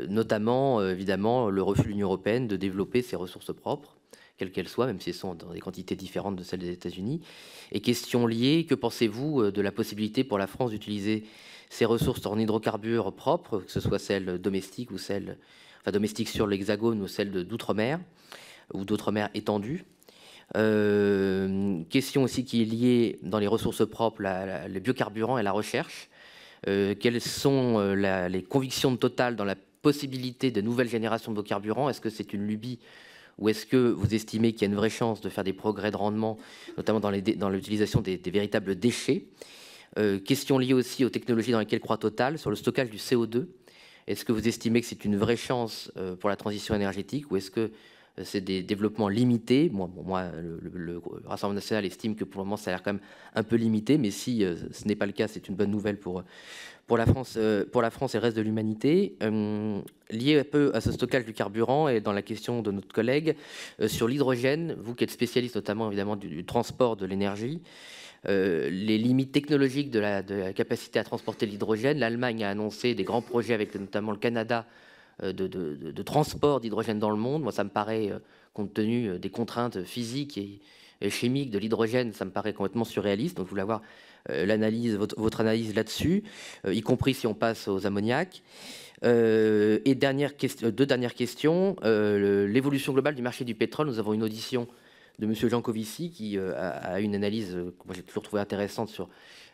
notamment évidemment le refus de l'Union européenne de développer ses ressources propres, quelles qu'elles soient, même si elles sont dans des quantités différentes de celles des États-Unis. Et question liée, que pensez-vous de la possibilité pour la France d'utiliser ses ressources en hydrocarbures propres, que ce soit celles domestiques ou celles domestiques sur l'Hexagone ou celle d'outre-mer ou d'outre-mer étendue. Euh, question aussi qui est liée dans les ressources propres, les biocarburants et la recherche. Euh, quelles sont euh, les convictions de Total dans la possibilité de nouvelles générations de biocarburants? Est-ce que c'est une lubie ou est-ce que vous estimez qu'il y a une vraie chance de faire des progrès de rendement, notamment dans l'utilisation des, véritables déchets? Question liée aussi aux technologies dans lesquelles croit Total, sur le stockage du CO2. Est-ce que vous estimez que c'est une vraie chance euh, pour la transition énergétique ou est-ce euh, c'est des développements limités Moi, le, Rassemblement national estime que pour le moment, ça a l'air quand même un peu limité, mais si euh, ce n'est pas le cas, c'est une bonne nouvelle pour, pour, la, France, la et le reste de l'humanité. lié un peu à ce stockage du carburant et dans la question de notre collègue sur l'hydrogène, vous qui êtes spécialiste notamment évidemment du transport de l'énergie, euh, les limites technologiques de la, capacité à transporter l'hydrogène. L'Allemagne a annoncé des grands projets avec notamment le Canada euh, de, transport d'hydrogène dans le monde. Moi, ça me paraît, euh, compte tenu des contraintes physiques et, chimiques de l'hydrogène, ça me paraît complètement surréaliste. Donc, je voulais avoir l'analyse, votre, analyse là-dessus, y compris si on passe aux ammoniacs. et deux dernières questions. L'évolution globale du marché du pétrole. Nous avons une audition de M. Jean Covici, qui euh, a, une analyse euh, que j'ai toujours trouvé intéressante sur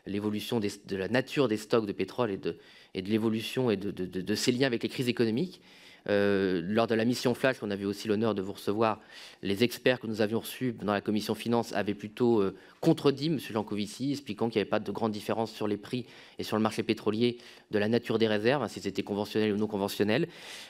l'évolution de la nature des stocks de pétrole et de, et l'évolution et de, de, ces liens avec les crises économiques. Euh, lors de la mission Flash, on avait aussi l'honneur de vous recevoir. Les experts que nous avions reçus dans la commission finance avaient plutôt euh, contredit M. Jancovici, expliquant qu'il n'y avait pas de grande différence sur les prix et sur le marché pétrolier de la nature des réserves, hein, si c'était conventionnel ou non conventionnel.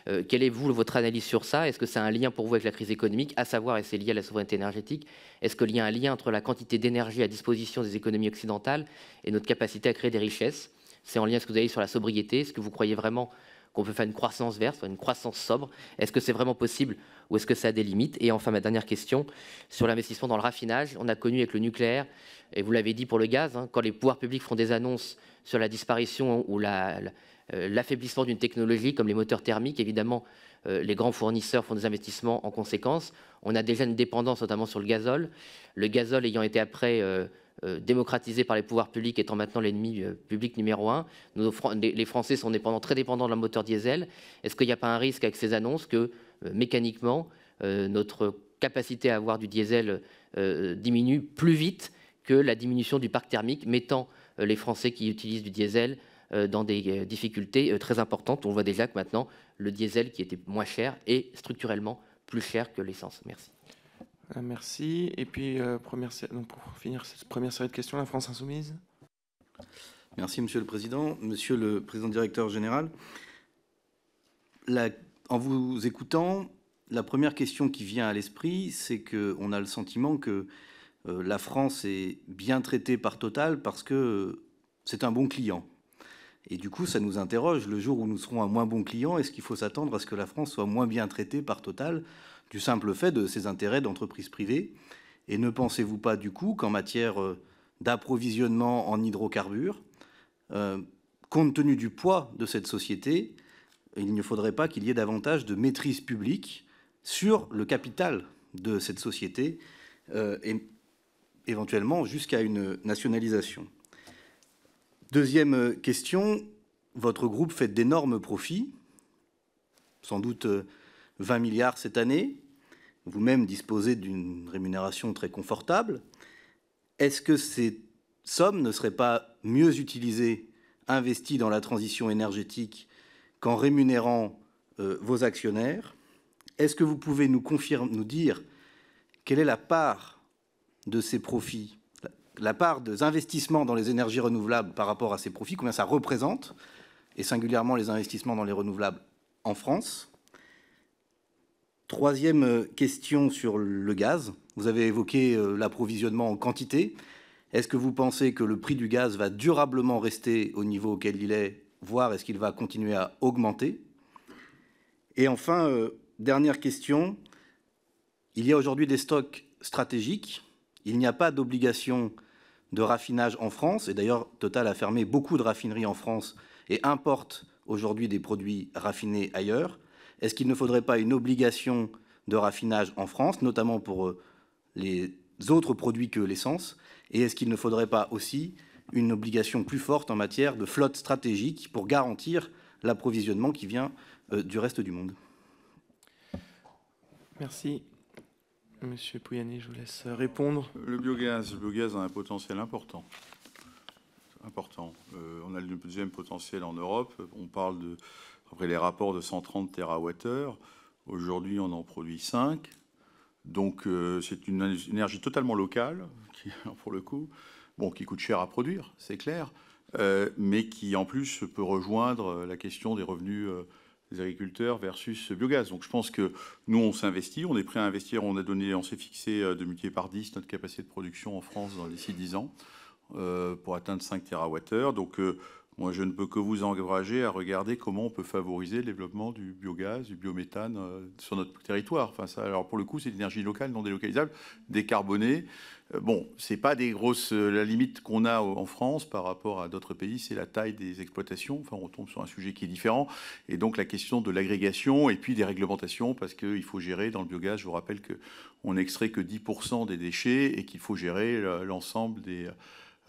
Euh, quelle est, votre analyse sur ça? Est-ce que c'est un lien pour vous avec la crise économique, à savoir, et c'est lié à la souveraineté énergétique, est-ce qu'il y a un lien entre la quantité d'énergie à disposition des économies occidentales et notre capacité à créer des richesses? C'est en lien avec ce que vous avez sur la sobriété? Est-ce que vous croyez vraiment qu'on peut faire une croissance verte, une croissance sobre. Est-ce que c'est vraiment possible ou est-ce que ça a des limites? Et enfin, ma dernière question sur l'investissement dans le raffinage. On a connu avec le nucléaire, et vous l'avez dit pour le gaz, hein, quand les pouvoirs publics font des annonces sur la disparition ou euh, l'affaiblissement d'une technologie comme les moteurs thermiques, évidemment, euh, les grands fournisseurs font des investissements en conséquence. On a déjà une dépendance notamment sur le gazole. Le gazole ayant été après euh, démocratisé par les pouvoirs publics étant maintenant l'ennemi euh, public numéro un. les Français sont très dépendants de la moteur diesel. Est-ce qu'il n'y a pas un risque avec ces annonces que euh, mécaniquement notre capacité à avoir du diesel diminue plus vite que la diminution du parc thermique, mettant les Français qui utilisent du diesel dans des difficultés très importantes? On voit déjà que maintenant, le diesel qui était moins cher est structurellement plus cher que l'essence. Merci. Euh, merci. Et puis, euh, première, donc pour finir cette première série de questions, la France Insoumise. Merci, Monsieur le Président. Monsieur le Président directeur général, en vous écoutant, la première question qui vient à l'esprit, c'est qu'on a le sentiment que euh, la France est bien traitée par Total parce que c'est un bon client. Et du coup, ça nous interroge, le jour où nous serons un moins bon client, est-ce qu'il faut s'attendre à ce que la France soit moins bien traitée par Total du simple fait de ses intérêts d'entreprise privée Et ne pensez-vous pas du coup qu'en matière euh, d'approvisionnement en hydrocarbures, euh, compte tenu du poids de cette société, il ne faudrait pas qu'il y ait davantage de maîtrise publique sur le capital de cette société euh, et éventuellement jusqu'à une nationalisation? Deuxième question, votre groupe fait d'énormes profits, sans doute 20 milliards cette année. Vous-même disposez d'une rémunération très confortable. Est-ce que ces sommes ne seraient pas mieux utilisées, investies dans la transition énergétique, qu'en rémunérant euh, vos actionnaires? Est-ce que vous pouvez nous, nous dire quelle est la part de ces profits, la part des investissements dans les énergies renouvelables par rapport à ces profits, combien ça représente, et singulièrement les investissements dans les renouvelables en France? Troisième euh, question sur le gaz. Vous avez évoqué euh, l'approvisionnement en quantité. Est-ce que vous pensez que le prix du gaz va durablement rester au niveau auquel il est, voire est-ce qu'il va continuer à augmenter? Et enfin, euh, dernière question. Il y a aujourd'hui des stocks stratégiques. Il n'y a pas d'obligation de raffinage en France. Et d'ailleurs, Total a fermé beaucoup de raffineries en France et importe aujourd'hui des produits raffinés ailleurs. Est-ce qu'il ne faudrait pas une obligation de raffinage en France, notamment pour euh, les autres produits que l'essence? Et est-ce qu'il ne faudrait pas aussi une obligation plus forte en matière de flotte stratégique pour garantir l'approvisionnement qui vient euh, du reste du monde? Merci. Monsieur Pouyanné, je vous laisse répondre. Le biogaz, le biogaz a un potentiel important. Important. Euh, on a le deuxième potentiel en Europe. On parle de après les rapports de 130 TWh. Aujourd'hui, on en produit 5. Donc, euh, c'est une énergie totalement locale, qui, pour le coup, bon, qui coûte cher à produire, c'est clair, euh, mais qui, en plus, peut rejoindre la question des revenus euh, des agriculteurs versus biogaz. Donc, je pense que nous, on s'investit, on est prêt à investir. On a donné, on s'est fixé de multiplier par 10 notre capacité de production en France dans d'ici 10 ans pour atteindre 5 TWh. Moi, je ne peux que vous encourager à regarder comment on peut favoriser le développement du biogaz, du biométhane euh, sur notre territoire. Alors pour le coup, c'est l'énergie locale, non délocalisable, décarbonée. Euh, bon, c'est pas des grosses. Euh, la limite qu'on a en France par rapport à d'autres pays, c'est la taille des exploitations. Enfin, on tombe sur un sujet qui est différent. Et donc la question de l'agrégation et puis des réglementations, parce qu'il faut gérer dans le biogaz. Je vous rappelle que on n'extrait que 10% des déchets et qu'il faut gérer l'ensemble des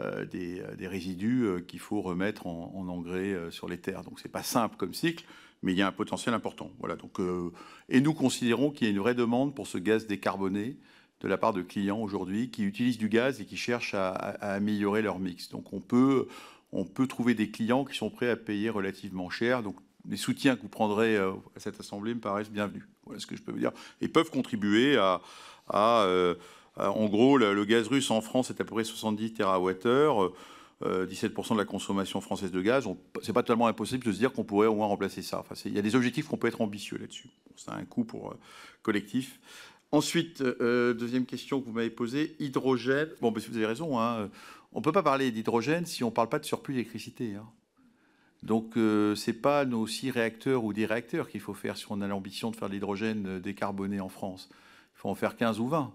euh, euh, des, résidus euh, qu'il faut remettre en, engrais sur les terres. Donc c'est pas simple comme cycle, mais il y a un potentiel important. Voilà. Donc, et nous considérons qu'il y a une vraie demande pour ce gaz décarboné de la part de clients aujourd'hui qui utilisent du gaz et qui cherchent à, améliorer leur mix. Donc on peut, on peut trouver des clients qui sont prêts à payer relativement cher. Donc les soutiens que vous prendrez à cette Assemblée me paraissent bienvenus. Voilà ce que je peux vous dire. Et peuvent contribuer à... en gros, le, gaz russe en France est à peu près 70 TWh. 17% de la consommation française de gaz, c'est pas tellement impossible de se dire qu'on pourrait au moins remplacer ça. Enfin, il y a des objectifs qu'on peut être ambitieux là-dessus. c'est un coût pour collectif. Ensuite, euh, deuxième question que vous m'avez posée, hydrogène. Bon, ben, vous avez raison, hein. on ne peut pas parler d'hydrogène si on ne parle pas de surplus d'électricité. Hein. Donc, euh, ce n'est pas nos six réacteurs ou 10 réacteurs qu'il faut faire si on a l'ambition de faire de l'hydrogène euh, décarboné en France. Il faut en faire 15 ou 20,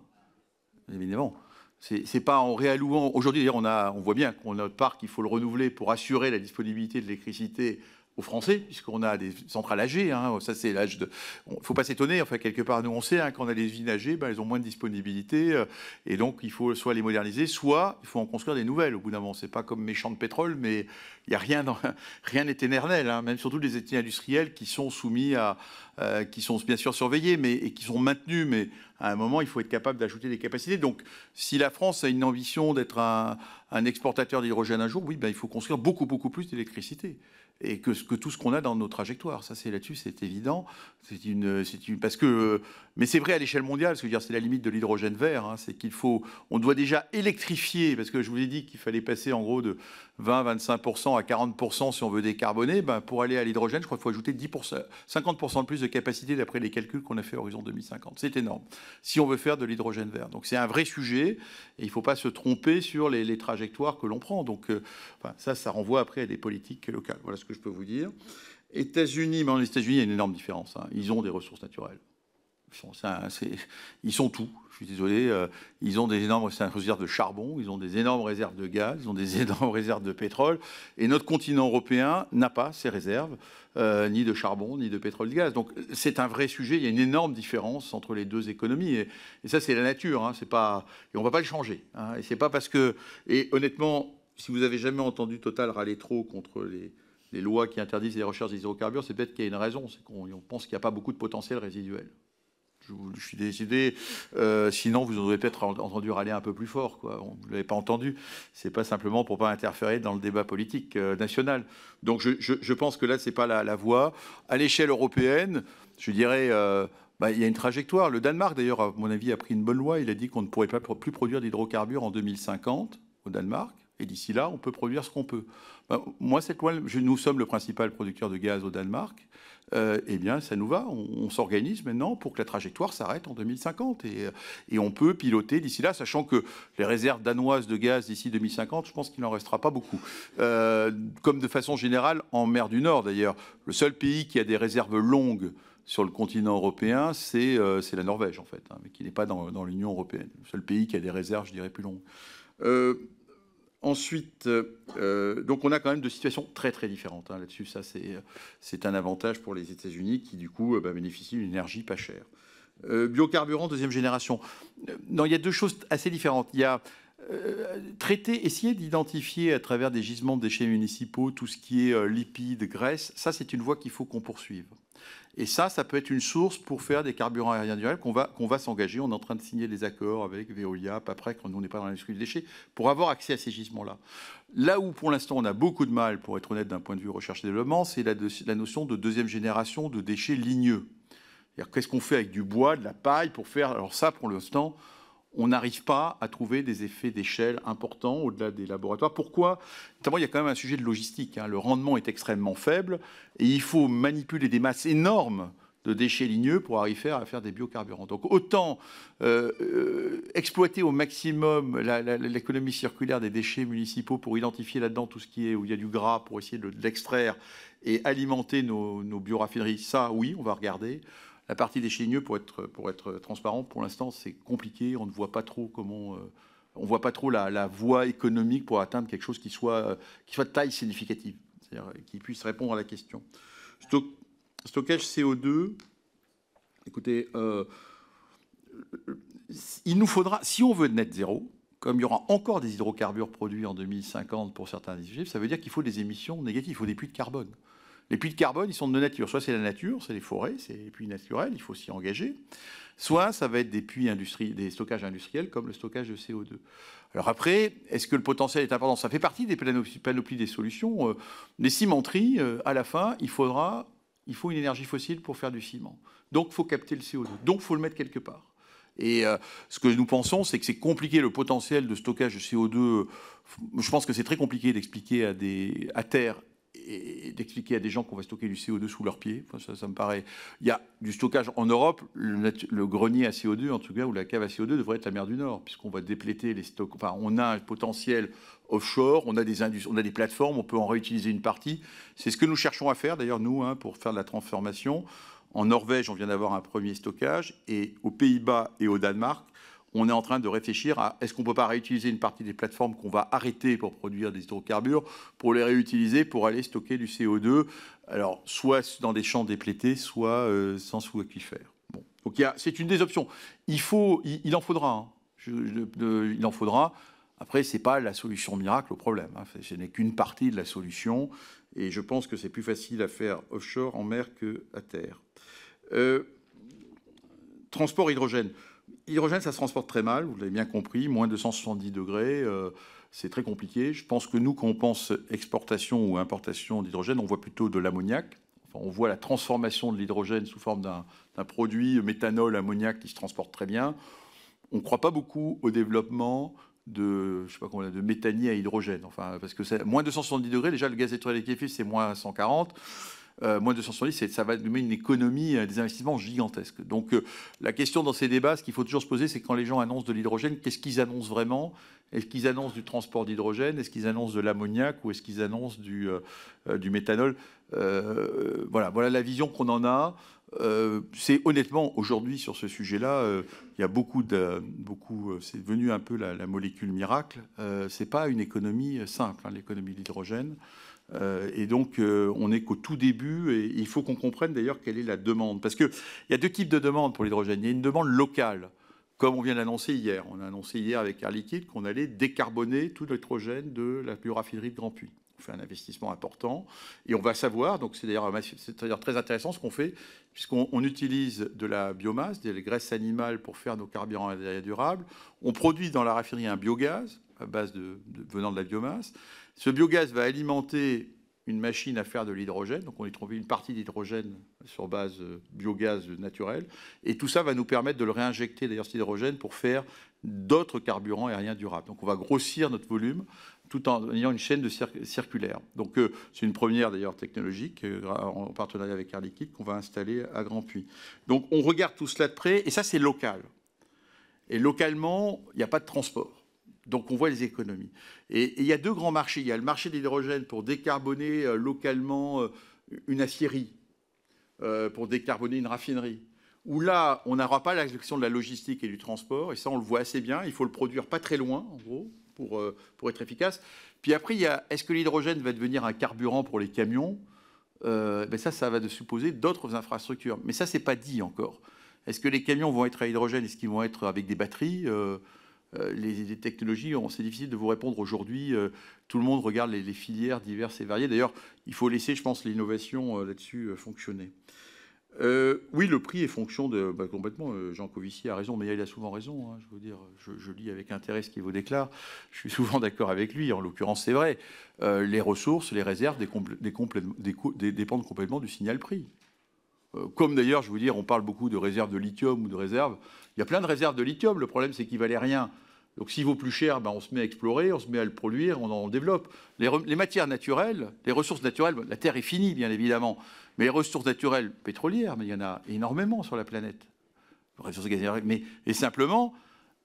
évidemment. C'est pas en réallouant. Aujourd'hui, on, on voit bien qu'on a notre parc, il faut le renouveler pour assurer la disponibilité de l'électricité aux Français, puisqu'on a des centrales âgées. Hein, ça, c'est l'âge de. Il ne faut pas s'étonner. Enfin, quelque part, nous, on sait hein, qu'on a des usines âgées, elles ont moins de disponibilité, euh, et donc il faut soit les moderniser, soit il faut en construire des nouvelles. Au bout d'un moment, c'est pas comme mes champs de pétrole, mais il y a rien, dans, rien n'est éternel. Hein, même surtout les études industriels qui sont soumis à, euh, qui sont bien sûr surveillés, mais et qui sont maintenus, mais à un moment, il faut être capable d'ajouter des capacités. Donc, si la France a une ambition d'être un, exportateur d'hydrogène un jour, oui, ben, il faut construire beaucoup, beaucoup plus d'électricité et que, tout ce qu'on a dans nos trajectoires. Ça, c'est là-dessus, c'est évident. C'est une, c'est une, parce que, mais c'est vrai à l'échelle mondiale. Ce que dire, c'est la limite de l'hydrogène vert. Hein, c'est qu'il faut, on doit déjà électrifier, parce que je vous ai dit qu'il fallait passer en gros de 20-25% à 40% si on veut décarboner. Ben, pour aller à l'hydrogène, je crois qu'il faut ajouter 10%, 50% de plus de capacité d'après les calculs qu'on a fait à horizon 2050. C'est énorme. Si on veut faire de l'hydrogène vert, donc c'est un vrai sujet. Et il ne faut pas se tromper sur les, trajectoires que l'on prend. Donc, euh, ça, ça renvoie après à des politiques locales. Voilà ce que je peux vous dire. États-Unis, mais les États-Unis, il y a une énorme différence. Hein. Ils ont des ressources naturelles. Ils sont tout. Je suis désolé. Euh, ils ont des énormes réserves de charbon, ils ont des énormes réserves de gaz, ils ont des énormes réserves de pétrole. Et notre continent européen n'a pas ces réserves, euh, ni de charbon, ni de pétrole, de gaz. Donc c'est un vrai sujet. Il y a une énorme différence entre les deux économies. Et, ça, c'est la nature. Hein. C'est pas, et on ne va pas le changer. Hein. Et c'est pas parce que. Et honnêtement, si vous avez jamais entendu Total râler trop contre les, les lois qui interdisent les recherches d'hydrocarbures, c'est peut-être qu'il y a une raison, c'est qu'on pense qu'il n'y a pas beaucoup de potentiel résiduel. Je, suis décidé, euh, sinon vous aurez peut-être entendu râler un peu plus fort. Quoi. On, vous ne l'avez pas entendu. C'est pas simplement pour pas interférer dans le débat politique euh, national. Donc je, pense que là, c'est pas la, la, voie. À l'échelle européenne, je dirais, euh, bah, il y a une trajectoire. Le Danemark, d'ailleurs, à mon avis, a pris une bonne loi. Il a dit qu'on ne pourrait pas plus produire d'hydrocarbures en 2050 au Danemark. Et d'ici là, on peut produire ce qu'on peut. Ben, moi, cette loi, nous sommes le principal producteur de gaz au Danemark. Euh, eh bien, ça nous va. On, s'organise maintenant pour que la trajectoire s'arrête en 2050. Et, et, on peut piloter d'ici là, sachant que les réserves danoises de gaz d'ici 2050, je pense qu'il n'en restera pas beaucoup. Euh, comme de façon générale, en mer du Nord d'ailleurs, le seul pays qui a des réserves longues sur le continent européen, c'est euh, la Norvège, en fait, hein, mais qui n'est pas dans, l'Union européenne. Le seul pays qui a des réserves, je dirais, plus longues. Euh, Ensuite, euh, donc on a quand même deux situations très très différentes hein, là-dessus. Ça, c'est un avantage pour les États-Unis qui, du coup, euh, bah, bénéficient d'une énergie pas chère. Euh, biocarburant deuxième génération. Non, il y a deux choses assez différentes. Il y a traiter, essayer d'identifier à travers des gisements de déchets municipaux tout ce qui est lipides, graisse. Ça, c'est une voie qu'il faut qu'on poursuive. Et ça, ça peut être une source pour faire des carburants aériens durables qu'on va, s'engager. On est en train de signer des accords avec Veolia, après, quand nous, on n'est pas dans l'industrie du déchet, pour avoir accès à ces gisements-là. Là où, pour l'instant, on a beaucoup de mal, pour être honnête d'un point de vue recherche et développement, c'est la, la notion de deuxième génération de déchets ligneux. Qu'est-ce qu'on fait avec du bois, de la paille pour faire Alors ça, pour l'instant, on n'arrive pas à trouver des effets d'échelle importants au-delà des laboratoires. Pourquoi? Notamment, il y a quand même un sujet de logistique. Hein. Le rendement est extrêmement faible et il faut manipuler des masses énormes de déchets ligneux pour arriver à faire des biocarburants. Donc autant euh, euh, exploiter au maximum l'économie circulaire des déchets municipaux pour identifier là-dedans tout ce qui est où il y a du gras pour essayer de, l'extraire et alimenter nos, nos bioraffineries, ça oui, on va regarder. La partie des ligneux, pour être, pour transparent, pour l'instant, c'est compliqué. On ne voit pas trop comment. Euh, on voit pas trop la, voie économique pour atteindre quelque chose qui soit, euh, de taille significative, c'est-à-dire euh, qui puisse répondre à la question. stockage CO2, écoutez, il nous faudra, si on veut net zéro, comme il y aura encore des hydrocarbures produits en 2050 pour certains dispositifs, ça veut dire qu'il faut des émissions négatives, il faut des puits de carbone. Les puits de carbone, ils sont de nature. Soit c'est la nature, c'est les forêts, c'est les puits naturels, il faut s'y engager. Soit ça va être des puits industriels, des stockages industriels comme le stockage de CO2. Alors après, est-ce que le potentiel est important? Ça fait partie des panoplies des solutions. Euh, les cimenteries, euh, à la fin, il faudra il faut une énergie fossile pour faire du ciment. Donc, il faut capter le CO2. Donc, il faut le mettre quelque part. Et euh, ce que nous pensons, c'est que c'est compliqué le potentiel de stockage de CO2. Je pense que c'est très compliqué d'expliquer à, des, à terre et d'expliquer à des gens qu'on va stocker du CO2 sous leurs pieds. ça, me paraît. Il y a du stockage en Europe. Le, grenier à CO2, en tout cas, ou la cave à CO2 devrait être la mer du Nord, puisqu'on va dépléter les stocks. Enfin, on a un potentiel offshore, on a des, on a des plateformes, on peut en réutiliser une partie. C'est ce que nous cherchons à faire, d'ailleurs, nous, hein, pour faire de la transformation. En Norvège, on vient d'avoir un premier stockage, et aux Pays-Bas et au Danemark, on est en train de réfléchir à est-ce qu'on ne peut pas réutiliser une partie des plateformes qu'on va arrêter pour produire des hydrocarbures, pour les réutiliser pour aller stocker du CO2, alors soit dans des champs déplétés, soit euh, sans sous-aquifère. Bon. Donc c'est une des options. Il, en faudra. Hein. il en faudra. Après, ce n'est pas la solution miracle au problème. Hein. Ce n'est qu'une partie de la solution. Et je pense que c'est plus facile à faire offshore, en mer, qu'à terre. Euh, transport hydrogène. Hydrogène, ça se transporte très mal, vous l'avez bien compris, moins de 170 degrés, euh, c'est très compliqué. Je pense que nous, quand on pense exportation ou importation d'hydrogène, on voit plutôt de l'ammoniac. on voit la transformation de l'hydrogène sous forme d'un produit méthanol, ammoniac qui se transporte très bien. On ne croit pas beaucoup au développement de, je sais pas de méthanie à hydrogène. Enfin, parce que moins de 170 degrés, déjà le gaz naturel liquéfié, c'est moins 140 euh, moins de 270, ça va donner une économie, euh, des investissements gigantesques. Donc euh, la question dans ces débats, ce qu'il faut toujours se poser, c'est quand les gens annoncent de l'hydrogène, qu'est-ce qu'ils annoncent vraiment? Est-ce qu'ils annoncent du transport d'hydrogène? Est-ce qu'ils annoncent de l'ammoniac? Ou est-ce qu'ils annoncent du, méthanol? Voilà, voilà la vision qu'on en a. c'est honnêtement aujourd'hui sur ce sujet-là, il y a beaucoup de beaucoup. c'est devenu un peu la, molécule miracle. c'est pas une économie simple, hein, l'économie de l'hydrogène. Euh, et donc, euh, on n'est qu'au tout début, et il faut qu'on comprenne d'ailleurs quelle est la demande. Parce qu'il y a deux types de demandes pour l'hydrogène. Il y a une demande locale, comme on vient d'annoncer hier. On a annoncé hier avec Air Liquide qu'on allait décarboner tout l'hydrogène de la bioraffinerie de Grand Puy. On fait un investissement important, et on va savoir, donc c'est d'ailleurs très intéressant ce qu'on fait, puisqu'on utilise de la biomasse, des graisses animales pour faire nos carburants durables. On produit dans la raffinerie un biogaz à base de, venant de la biomasse. Ce biogaz va alimenter une machine à faire de l'hydrogène. Donc on y trouve une partie d'hydrogène sur base biogaz naturel. Et tout ça va nous permettre de le réinjecter, d'ailleurs, cet hydrogène, pour faire d'autres carburants aériens durables. Donc on va grossir notre volume tout en ayant une chaîne circulaire. Donc euh, c'est une première d'ailleurs technologique euh, en partenariat avec Air Liquide qu'on va installer à Grand Puy. Donc on regarde tout cela de près et ça c'est local. Et localement, il n'y a pas de transport. Donc on voit les économies. Et, il y a deux grands marchés. Il y a le marché de l'hydrogène pour décarboner euh, localement euh, une acierie, euh, pour décarboner une raffinerie. Où là, on n'aura pas la question de la logistique et du transport. Et ça, on le voit assez bien. Il faut le produire pas très loin, en gros, pour, pour être efficace. Puis après, il y a est-ce que l'hydrogène va devenir un carburant pour les camions? Ben Ça, ça va de supposer d'autres infrastructures. Mais ça, c'est pas dit encore. Est-ce que les camions vont être à hydrogène? Est-ce qu'ils vont être avec des batteries? Euh, les, technologies, c'est difficile de vous répondre aujourd'hui. Euh, tout le monde regarde les, filières diverses et variées. D'ailleurs, il faut laisser, je pense, l'innovation euh, là-dessus fonctionner. oui, le prix est fonction de bah, complètement. Jean Covici a raison, mais il a souvent raison. Hein, je veux dire, je, lis avec intérêt ce qu'il vous déclare. Je suis souvent d'accord avec lui. En l'occurrence, c'est vrai. les ressources, les réserves dépendent complètement du signal prix. comme d'ailleurs, je veux dire, on parle beaucoup de réserves de lithium ou de réserves il y a plein de réserves de lithium. Le problème, c'est qu'il valait rien. Donc s'il vaut plus cher, ben, on se met à explorer, on se met à le produire, on en développe. Les, matières naturelles, les ressources naturelles, la Terre est finie, bien évidemment, mais les ressources naturelles pétrolières, mais il y en a énormément sur la planète. mais et simplement,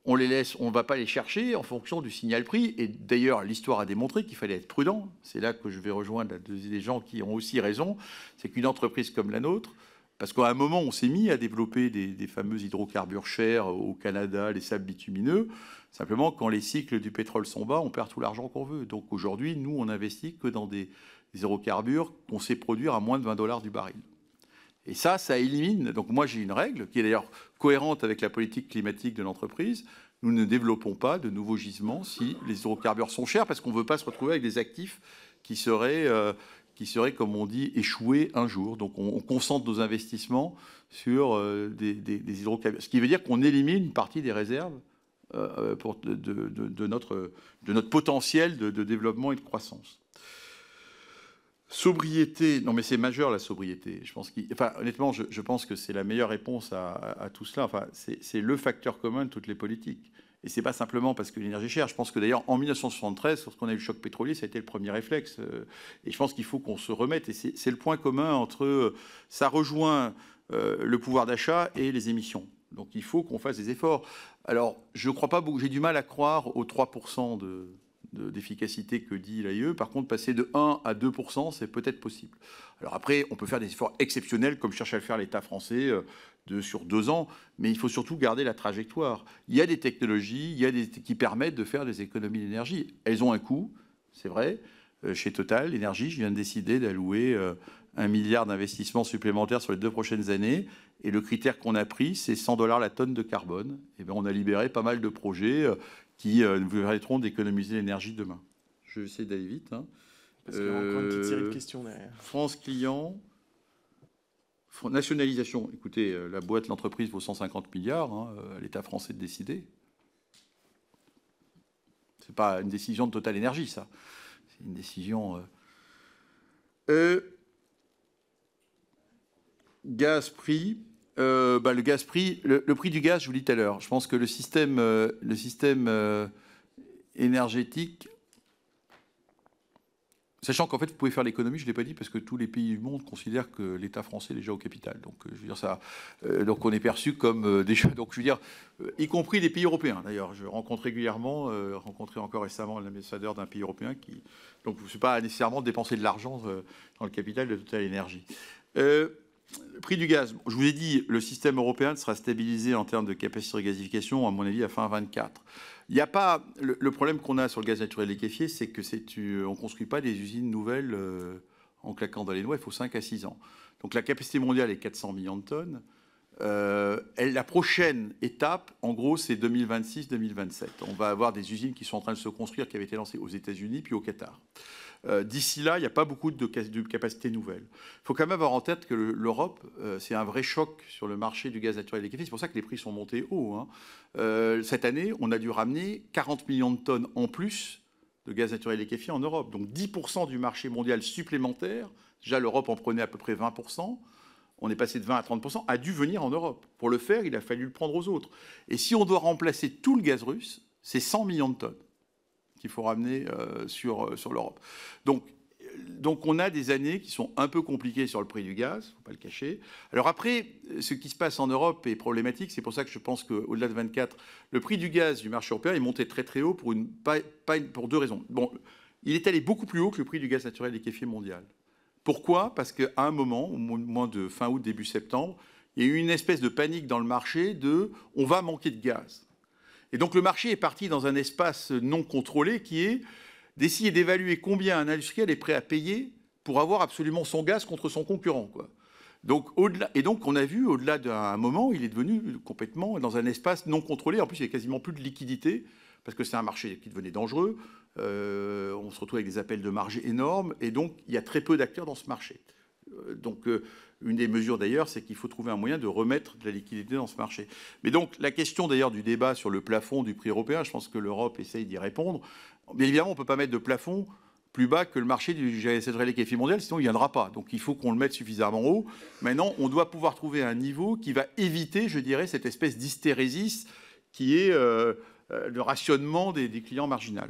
on les laisse, on ne va pas les chercher en fonction du signal prix. Et d'ailleurs, l'histoire a démontré qu'il fallait être prudent. C'est là que je vais rejoindre des gens qui ont aussi raison. C'est qu'une entreprise comme la nôtre, parce qu'à un moment, on s'est mis à développer des, fameux hydrocarbures chers au Canada, les sables bitumineux. Simplement, quand les cycles du pétrole sont bas, on perd tout l'argent qu'on veut. Donc aujourd'hui, nous, on n'investit que dans des, hydrocarbures qu'on sait produire à moins de 20 dollars du baril. Et ça, ça élimine. Donc moi, j'ai une règle qui est d'ailleurs cohérente avec la politique climatique de l'entreprise. Nous ne développons pas de nouveaux gisements si les hydrocarbures sont chers, parce qu'on ne veut pas se retrouver avec des actifs qui seraient euh, qui serait, comme on dit, échoué un jour. Donc on, concentre nos investissements sur euh, des, hydrocarbures. Ce qui veut dire qu'on élimine une partie des réserves euh, pour, de, notre, de notre potentiel de, développement et de croissance. Sobriété, non mais c'est majeur la sobriété. Je pense enfin, honnêtement, je, pense que c'est la meilleure réponse à, tout cela. Enfin, c'est le facteur commun de toutes les politiques. Et c'est pas simplement parce que l'énergie est chère. Je pense que d'ailleurs, en 1973, lorsqu'on a eu le choc pétrolier, ça a été le premier réflexe. Euh, et je pense qu'il faut qu'on se remette. Et c'est le point commun entre. Euh, ça rejoint euh, le pouvoir d'achat et les émissions. Donc il faut qu'on fasse des efforts. Alors, je crois pas beaucoup. J'ai du mal à croire aux 3% de, d'efficacité que dit l'AIE. Par contre, passer de 1 à 2% c'est peut-être possible. Alors après, on peut faire des efforts exceptionnels, comme cherche à le faire l'État français, de, sur deux ans, mais il faut surtout garder la trajectoire. Il y a des technologies il y a des, qui permettent de faire des économies d'énergie. Elles ont un coût, c'est vrai. Euh, chez Total, l'énergie, je viens de décider d'allouer euh, un milliard d'investissements supplémentaires sur les deux prochaines années. Et le critère qu'on a pris, c'est 100 dollars la tonne de carbone. Et bien, on a libéré pas mal de projets euh, qui nous permettront d'économiser l'énergie demain. Je vais essayer d'aller vite. Hein. Parce qu'il y a encore une petite série de questions derrière. France Client. Nationalisation, écoutez, euh, la boîte, l'entreprise vaut 150 milliards, hein, euh, l'État français de décider. Ce n'est pas une décision de Total Énergie, ça. C'est une décision. Euh, gaz prix. Bah, le gaz prix, le, prix du gaz, je vous dit tout à l'heure. Je pense que le système, le système énergétique Sachant qu'en fait, vous pouvez faire l'économie, je ne l'ai pas dit, parce que tous les pays du monde considèrent que l'État français est déjà au capital. Donc, euh, je veux dire, ça, euh, donc on est perçu comme euh, déjà. Donc, je veux dire, y compris les pays européens. D'ailleurs, je rencontre régulièrement, rencontré encore récemment l'ambassadeur d'un pays européen qui. Donc, je ne suis pas nécessairement dépenser de l'argent dans le capital de Total Énergie. le prix du gaz. Je vous ai dit, le système européen sera stabilisé en termes de capacité de gasification, à mon avis, à fin 24. Il n'y a pas le, problème qu'on a sur le gaz naturel liquéfié, c'est que c'est on construit pas des usines nouvelles euh, en claquant dans les doigts. Il faut 5 à 6 ans. Donc la capacité mondiale est 400 millions de tonnes. Euh, la prochaine étape, en gros, c'est 2026-2027. On va avoir des usines qui sont en train de se construire, qui avaient été lancées aux États-Unis puis au Qatar. Euh, d'ici là, il n'y a pas beaucoup de, capacités nouvelles. Il faut quand même avoir en tête que l'Europe, euh, c'est un vrai choc sur le marché du gaz naturel liquéfié. C'est pour ça que les prix sont montés haut. Hein. Euh, cette année, on a dû ramener 40 millions de tonnes en plus de gaz naturel liquéfié en Europe. Donc 10% du marché mondial supplémentaire, déjà l'Europe en prenait à peu près 20%, on est passé de 20 à 30%, a dû venir en Europe. Pour le faire, il a fallu le prendre aux autres. Et si on doit remplacer tout le gaz russe, c'est 100 millions de tonnes qu'il faut ramener euh, sur, euh, sur l'Europe. Donc, donc on a des années qui sont un peu compliquées sur le prix du gaz, il ne faut pas le cacher. Alors après, ce qui se passe en Europe est problématique, c'est pour ça que je pense qu'au-delà de 24, le prix du gaz du marché européen est monté très très haut pour, une, pas, pour deux raisons. Bon, il est allé beaucoup plus haut que le prix du gaz naturel liquéfié mondial. Pourquoi? Parce qu'à un moment, au moins de fin août, début septembre, il y a eu une espèce de panique dans le marché de on va manquer de gaz. Et donc le marché est parti dans un espace non contrôlé qui est d'essayer d'évaluer combien un industriel est prêt à payer pour avoir absolument son gaz contre son concurrent. Et donc on a vu, au-delà d'un moment, il est devenu complètement dans un espace non contrôlé. En plus, il n'y a quasiment plus de liquidité, parce que c'est un marché qui devenait dangereux. Euh, on se retrouve avec des appels de marge énormes, et donc il y a très peu d'acteurs dans ce marché. Euh, donc euh, une des mesures d'ailleurs, c'est qu'il faut trouver un moyen de remettre de la liquidité dans ce marché. Mais donc la question d'ailleurs du débat sur le plafond du prix européen, je pense que l'Europe essaye d'y répondre. Bien évidemment, on ne peut pas mettre de plafond plus bas que le marché du gaz liquéfié mondial, sinon il ne viendra pas. Donc il faut qu'on le mette suffisamment haut. Maintenant, on doit pouvoir trouver un niveau qui va éviter, je dirais, cette espèce d'hystérésis qui est euh, euh, le rationnement des, des clients marginaux.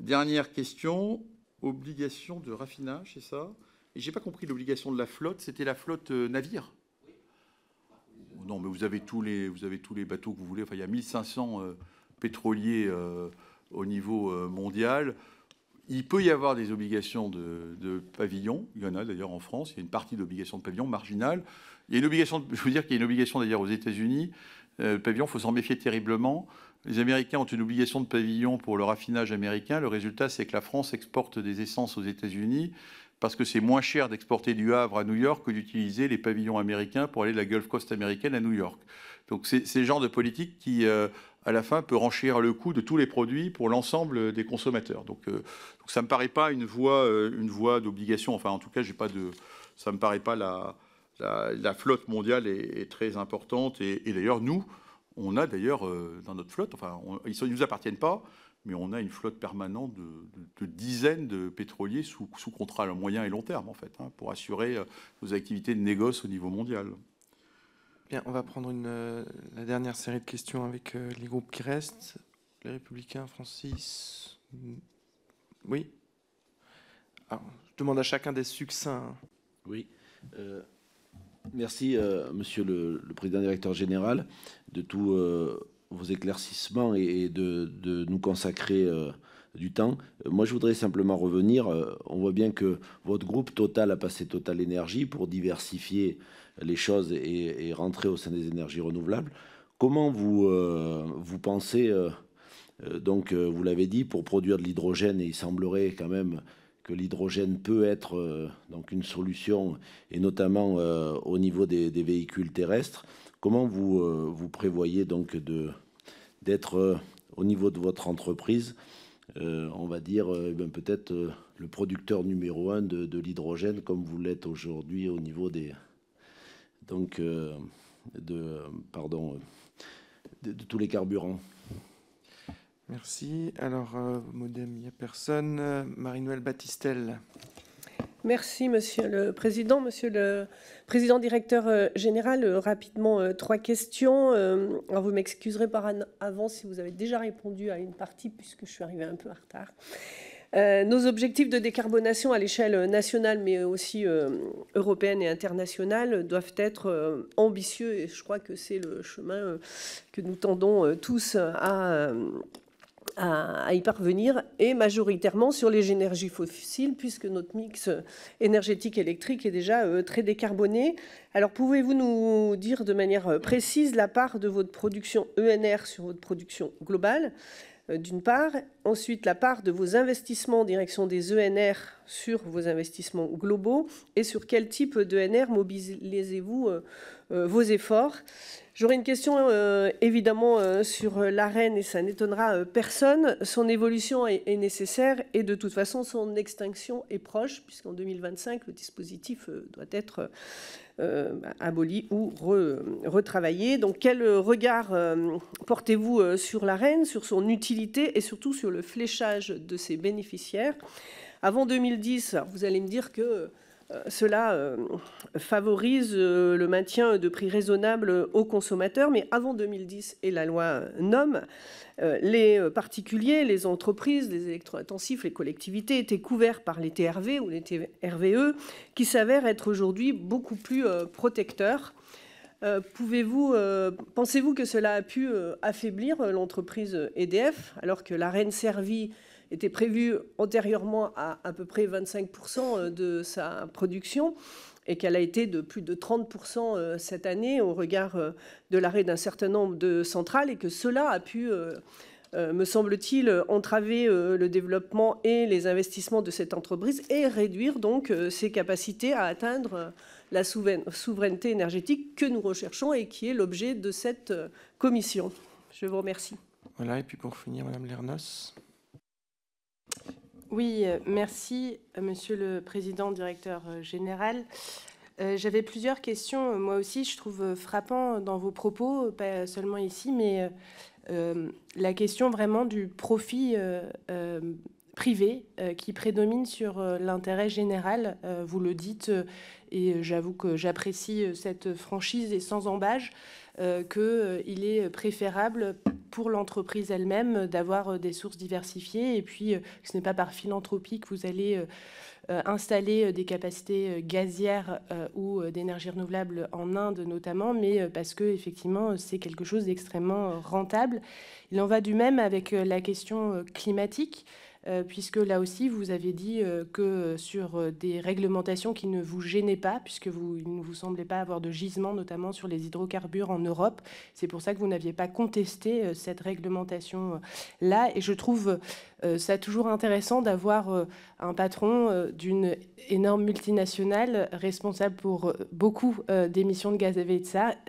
Dernière question, obligation de raffinage, c'est ça? J'ai pas compris l'obligation de la flotte. C'était la flotte euh, navire Non, mais vous avez, tous les, vous avez tous les bateaux que vous voulez. Enfin, il y a 1500 euh, pétroliers euh, au niveau mondial. Il peut y avoir des obligations de, pavillon. Il y en a d'ailleurs en France. Il y a une partie d'obligation de pavillon marginale. Il y a une obligation, je veux dire qu'il y a une obligation d'ailleurs aux États-Unis. pavillon, il faut s'en méfier terriblement. Les Américains ont une obligation de pavillon pour le raffinage américain. Le résultat, c'est que la France exporte des essences aux États-Unis parce que c'est moins cher d'exporter du Havre à New York que d'utiliser les pavillons américains pour aller de la Gulf Coast américaine à New York. Donc c'est le genre de politique qui, euh, à la fin, peut renchérir le coût de tous les produits pour l'ensemble des consommateurs. Donc, euh, ça ne me paraît pas une voie, euh, voie d'obligation. Enfin, en tout cas, j'ai pas de, ça me paraît pas la, flotte mondiale est, très importante. Et, d'ailleurs, nous, on a d'ailleurs dans notre flotte, enfin, ils ne nous appartiennent pas, mais on a une flotte permanente de, dizaines de pétroliers sous, contrat à moyen et long terme, en fait, hein, pour assurer nos activités de négoce au niveau mondial. Bien, on va prendre une, la dernière série de questions avec les groupes qui restent. Les Républicains, Francis. Oui. Alors, je demande à chacun des succincts. Oui. Merci, euh, Monsieur le, Président Directeur Général, de euh, vos éclaircissements et, de, nous consacrer euh, du temps. Moi, je voudrais simplement revenir. on voit bien que votre groupe Total a passé Total Énergie pour diversifier les choses et, rentrer au sein des énergies renouvelables. Comment vous, vous pensez, donc vous l'avez dit, pour produire de l'hydrogène, et il semblerait quand même que l'hydrogène peut être euh, donc une solution, et notamment euh, au niveau des, véhicules terrestres. Comment vous, euh, vous prévoyez donc d'être au niveau de votre entreprise, on va dire eh peut-être le producteur numéro un de, l'hydrogène, comme vous l'êtes aujourd'hui au niveau des donc de pardon de tous les carburants? Merci. Alors, euh, Modem, il n'y a personne. Euh, Marie-Noëlle Battistel. Merci, Monsieur le Président. Monsieur le Président directeur euh, général, rapidement, trois questions. Vous m'excuserez par avance si vous avez déjà répondu à une partie, puisque je suis arrivée un peu en retard. nos objectifs de décarbonation à l'échelle nationale, mais aussi européenne et internationale, doivent être ambitieux et je crois que c'est le chemin que nous tendons tous à à, y parvenir, et majoritairement sur les énergies fossiles, puisque notre mix énergétique électrique est déjà euh, très décarboné. Alors pouvez-vous nous dire de manière euh, précise la part de votre production ENR sur votre production globale euh, d'une part. Ensuite, la part de vos investissements en direction des ENR sur vos investissements globaux et sur quel type d'ENR mobilisez-vous vos efforts? J'aurais une question euh, évidemment euh, sur euh, l'arène et ça n'étonnera personne. Son évolution est, nécessaire et de toute façon son extinction est proche puisqu'en 2025 le dispositif doit être aboli ou retravaillé. Donc quel regard portez-vous sur l'arène, sur son utilité et surtout sur le fléchage de ses bénéficiaires? Avant 2010, vous allez me dire que euh, cela euh, favorise euh, le maintien de prix raisonnables aux consommateurs, mais avant 2010 et la loi NOM, les particuliers, les entreprises, les électro-intensifs, les collectivités étaient couverts par les TRV ou les TRVE, qui s'avèrent être aujourd'hui beaucoup plus protecteurs. Pensez-vous que cela a pu affaiblir l'entreprise EDF, alors que la reine servie était prévu antérieurement à à peu près 25% euh, de sa production et qu'elle a été de plus de 30% euh, cette année au regard euh, de l'arrêt d'un certain nombre de centrales et que cela a pu, me semble-t-il, entraver le développement et les investissements de cette entreprise et réduire donc ses capacités à atteindre la souveraineté énergétique que nous recherchons et qui est l'objet de cette commission. Je vous remercie. Voilà, et puis pour finir, Madame Lernos. Oui, euh, merci, euh, Monsieur le Président, directeur euh, général. J'avais plusieurs questions. Moi aussi, je trouve frappant dans vos propos, pas seulement ici, mais la question vraiment du profit privé qui prédomine sur l'intérêt général. vous le dites, et j'avoue que j'apprécie cette franchise et sans embâge. Euh, qu'il euh, est préférable pour l'entreprise elle-même d'avoir euh, des sources diversifiées et puis ce n'est pas par philanthropie que vous allez installer des capacités gazières ou d'énergie renouvelable en Inde notamment, mais parce que effectivement c'est quelque chose d'extrêmement rentable. Il en va du même avec la question climatique. Euh, puisque là aussi, vous avez dit euh, que sur euh, des réglementations qui ne vous gênaient pas, puisque vous, il ne vous semblait pas avoir de gisement, notamment sur les hydrocarbures en Europe, c'est pour ça que vous n'aviez pas contesté cette réglementation-là. Et je trouve ça toujours intéressant d'avoir un patron d'une énorme multinationale responsable pour beaucoup d'émissions de gaz à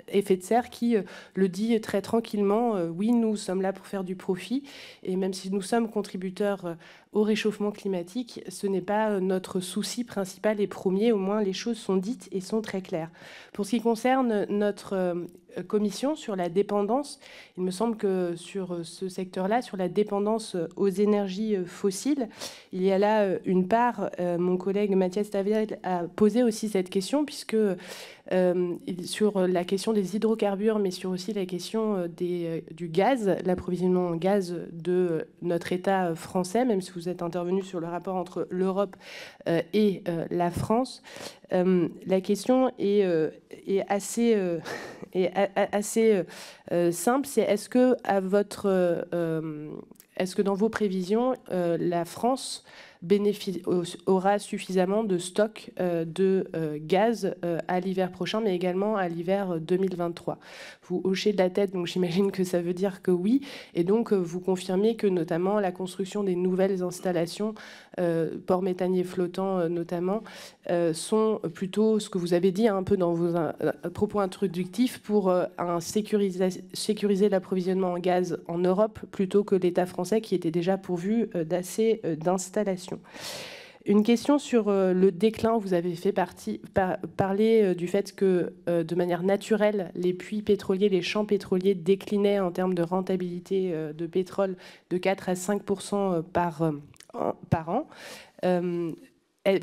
effet de serre qui le dit très tranquillement, oui, nous sommes là pour faire du profit, et même si nous sommes contributeurs au réchauffement climatique, ce n'est pas notre souci principal et premier, au moins les choses sont dites et sont très claires. Pour ce qui concerne notre commission sur la dépendance. Il me semble que sur ce secteur-là, sur la dépendance aux énergies fossiles, il y a là une part, mon collègue Mathias Taviel a posé aussi cette question, puisque euh, sur la question des hydrocarbures, mais sur aussi la question euh, euh, du gaz, l'approvisionnement en gaz de notre État français, même si vous êtes intervenu sur le rapport entre l'Europe et la France. la question est, assez, simple, c'est est-ce que dans vos prévisions, la France aura suffisamment de stocks euh, de euh, gaz euh, à l'hiver prochain, mais également à l'hiver 2023. Vous hochez de la tête, donc j'imagine que ça veut dire que oui. Et donc, vous confirmez que notamment la construction des nouvelles installations, port méthanier flottant notamment, sont plutôt ce que vous avez dit un peu dans vos propos introductifs pour sécuriser l'approvisionnement en gaz en Europe plutôt que l'État français qui était déjà pourvu d'assez d'installations. Une question sur euh, le déclin. Vous avez fait partie, parler euh, du fait que, euh, de manière naturelle, les puits pétroliers, les champs pétroliers déclinaient en termes de rentabilité de pétrole de 4 à 5 par, par an.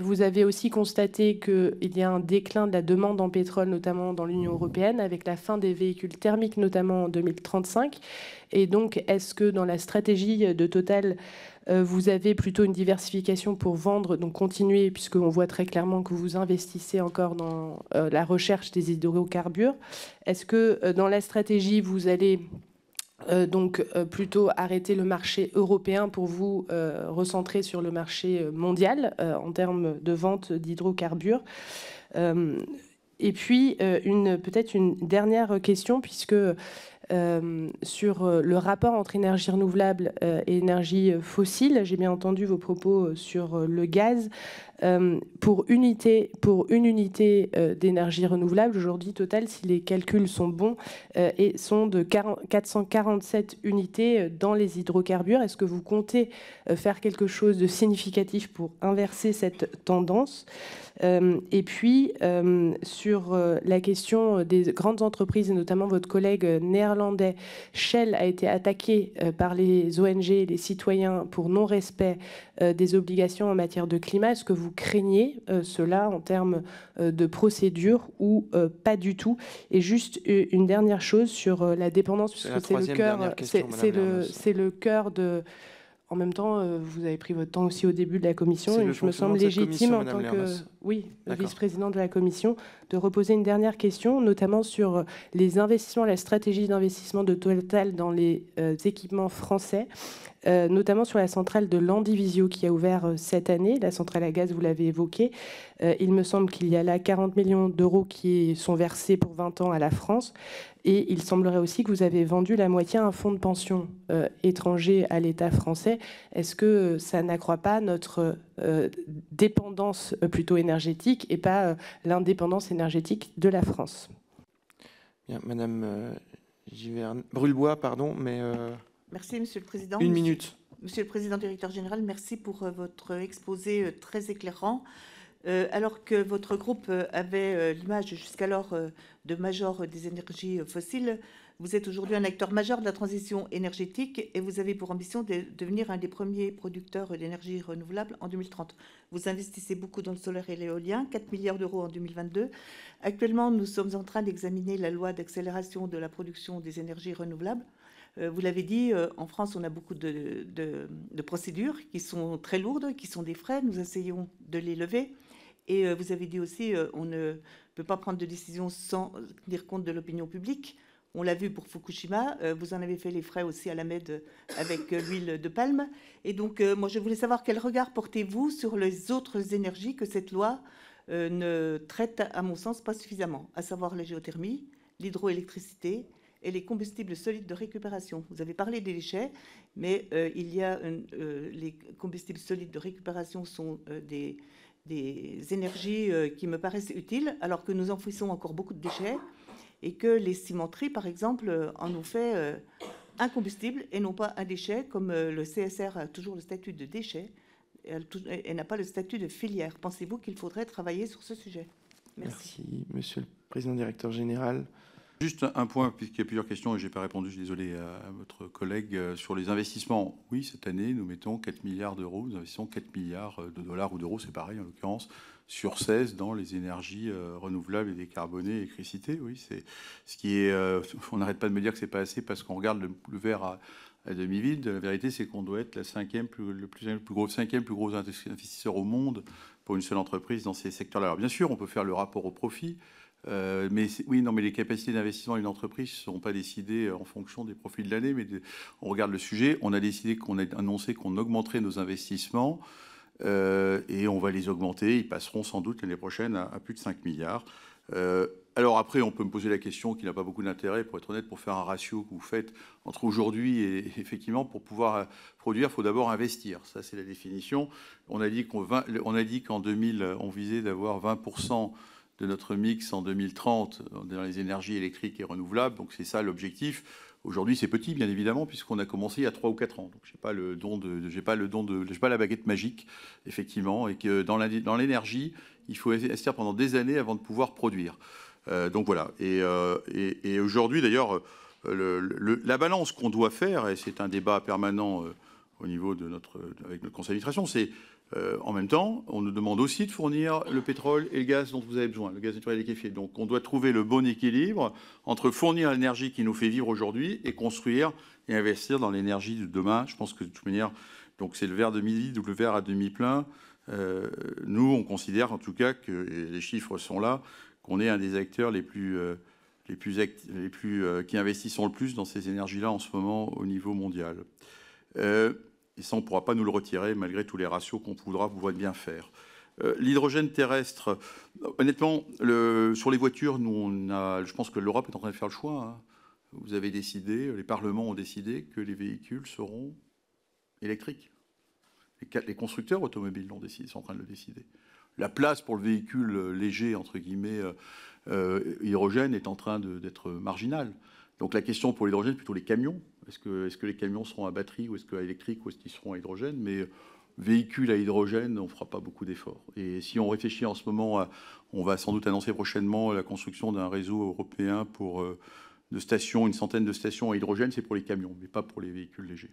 Vous avez aussi constaté qu'il y a un déclin de la demande en pétrole, notamment dans l'Union européenne, avec la fin des véhicules thermiques, notamment en 2035. Et donc, est-ce que dans la stratégie de Total, euh, vous avez plutôt une diversification pour vendre, donc continuer, puisqu'on voit très clairement que vous investissez encore dans euh, la recherche des hydrocarbures? Est-ce que euh, dans la stratégie, vous allez donc plutôt arrêter le marché européen pour vous recentrer sur le marché mondial en termes de vente d'hydrocarbures et puis, une, peut-être une dernière question, puisque euh, sur euh, le rapport entre énergie renouvelable euh, et énergie fossile. J'ai bien entendu vos propos sur le gaz. Pour, unité, pour une unité d'énergie renouvelable, aujourd'hui, Total, si les calculs sont bons, et sont de 447 unités dans les hydrocarbures. Est-ce que vous comptez faire quelque chose de significatif pour inverser cette tendance? Et puis, sur la question des grandes entreprises, et notamment votre collègue néerlandais, Shell a été attaqué euh, par les ONG et les citoyens pour non-respect euh, des obligations en matière de climat. Est-ce que vous craignez euh, cela en termes de procédure ou pas du tout? Et juste une dernière chose sur la dépendance, puisque c'est le cœur, c'est le cœur de en même temps, euh, vous avez pris votre temps aussi au début de la commission et je me semble légitime en tant que oui, vice-président de la commission de reposer une dernière question, notamment sur les investissements, la stratégie d'investissement de Total dans les euh, équipements français. Euh, notamment sur la centrale de Landivisio qui a ouvert euh, cette année, la centrale à gaz, vous l'avez évoqué. Euh, il me semble qu'il y a là 40 millions d'euros qui sont versés pour 20 ans à la France. Et il semblerait aussi que vous avez vendu la moitié à un fonds de pension étranger à l'État français. Est-ce que ça n'accroît pas notre dépendance plutôt énergétique et pas l'indépendance énergétique de la France? Bien, Madame Brulebois, pardon, mais Merci, Monsieur le Président. Une minute. Monsieur le Président, Directeur Général, merci pour euh, votre exposé euh, très éclairant. Euh, alors que votre groupe avait l'image jusqu'alors de major des énergies fossiles, vous êtes aujourd'hui un acteur majeur de la transition énergétique et vous avez pour ambition de devenir un des premiers producteurs d'énergie renouvelable en 2030. Vous investissez beaucoup dans le solaire et l'éolien, 4 milliards d'euros en 2022. Actuellement, nous sommes en train d'examiner la loi d'accélération de la production des énergies renouvelables. Euh, vous l'avez dit, euh, en France, on a beaucoup de, procédures qui sont très lourdes, qui sont des frais. Nous essayons de les lever. Et euh, vous avez dit aussi, on ne peut pas prendre de décision sans tenir compte de l'opinion publique. On l'a vu pour Fukushima. vous en avez fait les frais aussi à la MED avec l'huile de palme. Et donc, moi, je voulais savoir quel regard portez-vous sur les autres énergies que cette loi ne traite, à mon sens, pas suffisamment, à savoir la géothermie, l'hydroélectricité, et les combustibles solides de récupération. Vous avez parlé des déchets, mais euh, il y a euh, les combustibles solides de récupération sont euh, des, des, énergies qui me paraissent utiles, alors que nous enfouissons encore beaucoup de déchets et que les cimenteries, par exemple, en ont fait un combustible et non pas un déchet, comme euh, le CSR a toujours le statut de déchet et n'a pas le statut de filière. Pensez-vous qu'il faudrait travailler sur ce sujet? Merci. Monsieur le Président directeur général. Juste un point, puisqu'il y a plusieurs questions et je n'ai pas répondu, je suis désolé à votre collègue, euh, sur les investissements. Oui, cette année, nous mettons 4 milliards d'euros, nous investissons 4 milliards de dollars ou d'euros, c'est pareil en l'occurrence, sur 16 dans les énergies euh, renouvelables et décarbonées, l'électricité. Oui, c'est ce qui est. Euh, on n'arrête pas de me dire que c'est pas assez parce qu'on regarde le, verre à, demi-vide. La vérité, c'est qu'on doit être le cinquième plus gros investisseur au monde pour une seule entreprise dans ces secteurs-là. Alors bien sûr, on peut faire le rapport au profit. Euh, mais oui, non, mais les capacités d'investissement d'une entreprise ne sont pas décidées en fonction des profits de l'année, mais on regarde le sujet. On a décidé qu'on a annoncé qu'on augmenterait nos investissements euh, et on va les augmenter. Ils passeront sans doute l'année prochaine à, plus de 5 milliards. Euh, alors après, on peut me poser la question qui n'a pas beaucoup d'intérêt, pour être honnête, pour faire un ratio que vous faites entre aujourd'hui et effectivement, pour pouvoir produire, il faut d'abord investir. Ça, c'est la définition. On a dit qu'en 2000, on visait d'avoir 20% de notre mix en 2030 dans les énergies électriques et renouvelables. Donc c'est ça l'objectif. Aujourd'hui, c'est petit, bien évidemment, puisqu'on a commencé il y a 3 ou 4 ans. Donc, je n'ai pas le don de, pas pas la baguette magique, effectivement, et que dans l'énergie, il faut investir pendant des années avant de pouvoir produire. Euh, donc voilà. Et, euh, aujourd'hui, d'ailleurs, la balance qu'on doit faire, et c'est un débat permanent euh, au niveau de notre, avec notre conseil d'administration, c'est euh, en même temps, on nous demande aussi de fournir le pétrole et le gaz dont vous avez besoin, le gaz naturel liquéfié. Donc on doit trouver le bon équilibre entre fournir l'énergie qui nous fait vivre aujourd'hui et construire et investir dans l'énergie de demain. Je pense que de toute manière, donc c'est le verre de midi ou le verre à demi plein. Euh, nous, on considère en tout cas que les chiffres sont là, qu'on est un des acteurs les plus, euh, les plus, les plus qui investissent le plus dans ces énergies-là en ce moment au niveau mondial. Et ça, on ne pourra pas nous le retirer malgré tous les ratios qu'on voudra vous bien faire. Euh, l'hydrogène terrestre, honnêtement, sur les voitures, nous, on a, je pense que l'Europe est en train de faire le choix. Hein. Vous avez décidé, les parlements ont décidé que les véhicules seront électriques. Les, constructeurs automobiles sont en train de le décider. La place pour le véhicule léger, entre guillemets, euh, euh, hydrogène, est en train d'être marginale. Donc la question pour l'hydrogène, plutôt les camions. Est-ce que, les camions seront à batterie ou est-ce qu'à électrique ou est-ce qu'ils seront à hydrogène? Mais véhicules à hydrogène, on ne fera pas beaucoup d'efforts. Et si on réfléchit en ce moment, on va sans doute annoncer prochainement la construction d'un réseau européen pour euh, stations, une centaine de stations à hydrogène, c'est pour les camions, mais pas pour les véhicules légers.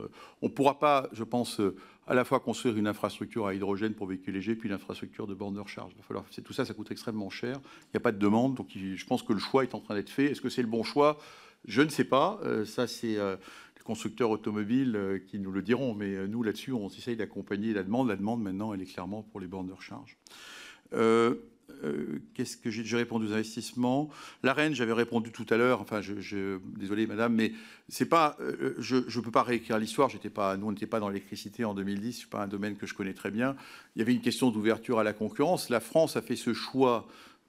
Euh, on ne pourra pas, je pense, euh, à la fois construire une infrastructure à hydrogène pour véhicules légers, puis l'infrastructure de borne de recharge. Il va falloir, tout ça, ça coûte extrêmement cher. Il n'y a pas de demande, donc je pense que le choix est en train d'être fait. Est-ce que c'est le bon choix? Je ne sais pas. Euh, ça, c'est les constructeurs automobiles qui nous le diront. Mais nous, là-dessus, on essaye d'accompagner la demande. La demande, maintenant, elle est clairement pour les bornes de recharge. Euh, qu'est-ce que j'ai répondu aux investissements? La reine, j'avais répondu tout à l'heure. Enfin, je, désolé, madame, mais c'est pas. Euh, je ne peux pas réécrire l'histoire. Nous, on n'était pas dans l'électricité en 2010. C'est pas un domaine que je connais très bien. Il y avait une question d'ouverture à la concurrence. La France a fait ce choix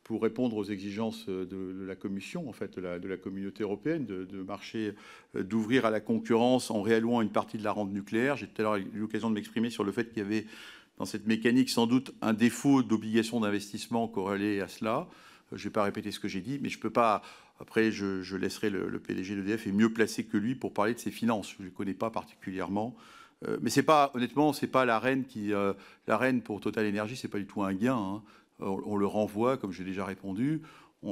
pour répondre aux exigences de, la Commission, en fait, de la, communauté européenne, de, de euh, d'ouvrir à la concurrence en réallouant une partie de la rente nucléaire. J'ai tout à l'heure eu l'occasion de m'exprimer sur le fait qu'il y avait dans cette mécanique sans doute un défaut d'obligation d'investissement corrélé à cela. Euh, je ne vais pas répéter ce que j'ai dit, mais je ne peux pas. Après, je, laisserai le, PDG d'EDF est mieux placé que lui pour parler de ses finances. Je ne les connais pas particulièrement. Euh, mais c'est pas, honnêtement, c'est pas la reine qui, euh, pour Total Energy, c'est pas du tout un gain. Hein. On, le renvoie, comme j'ai déjà répondu.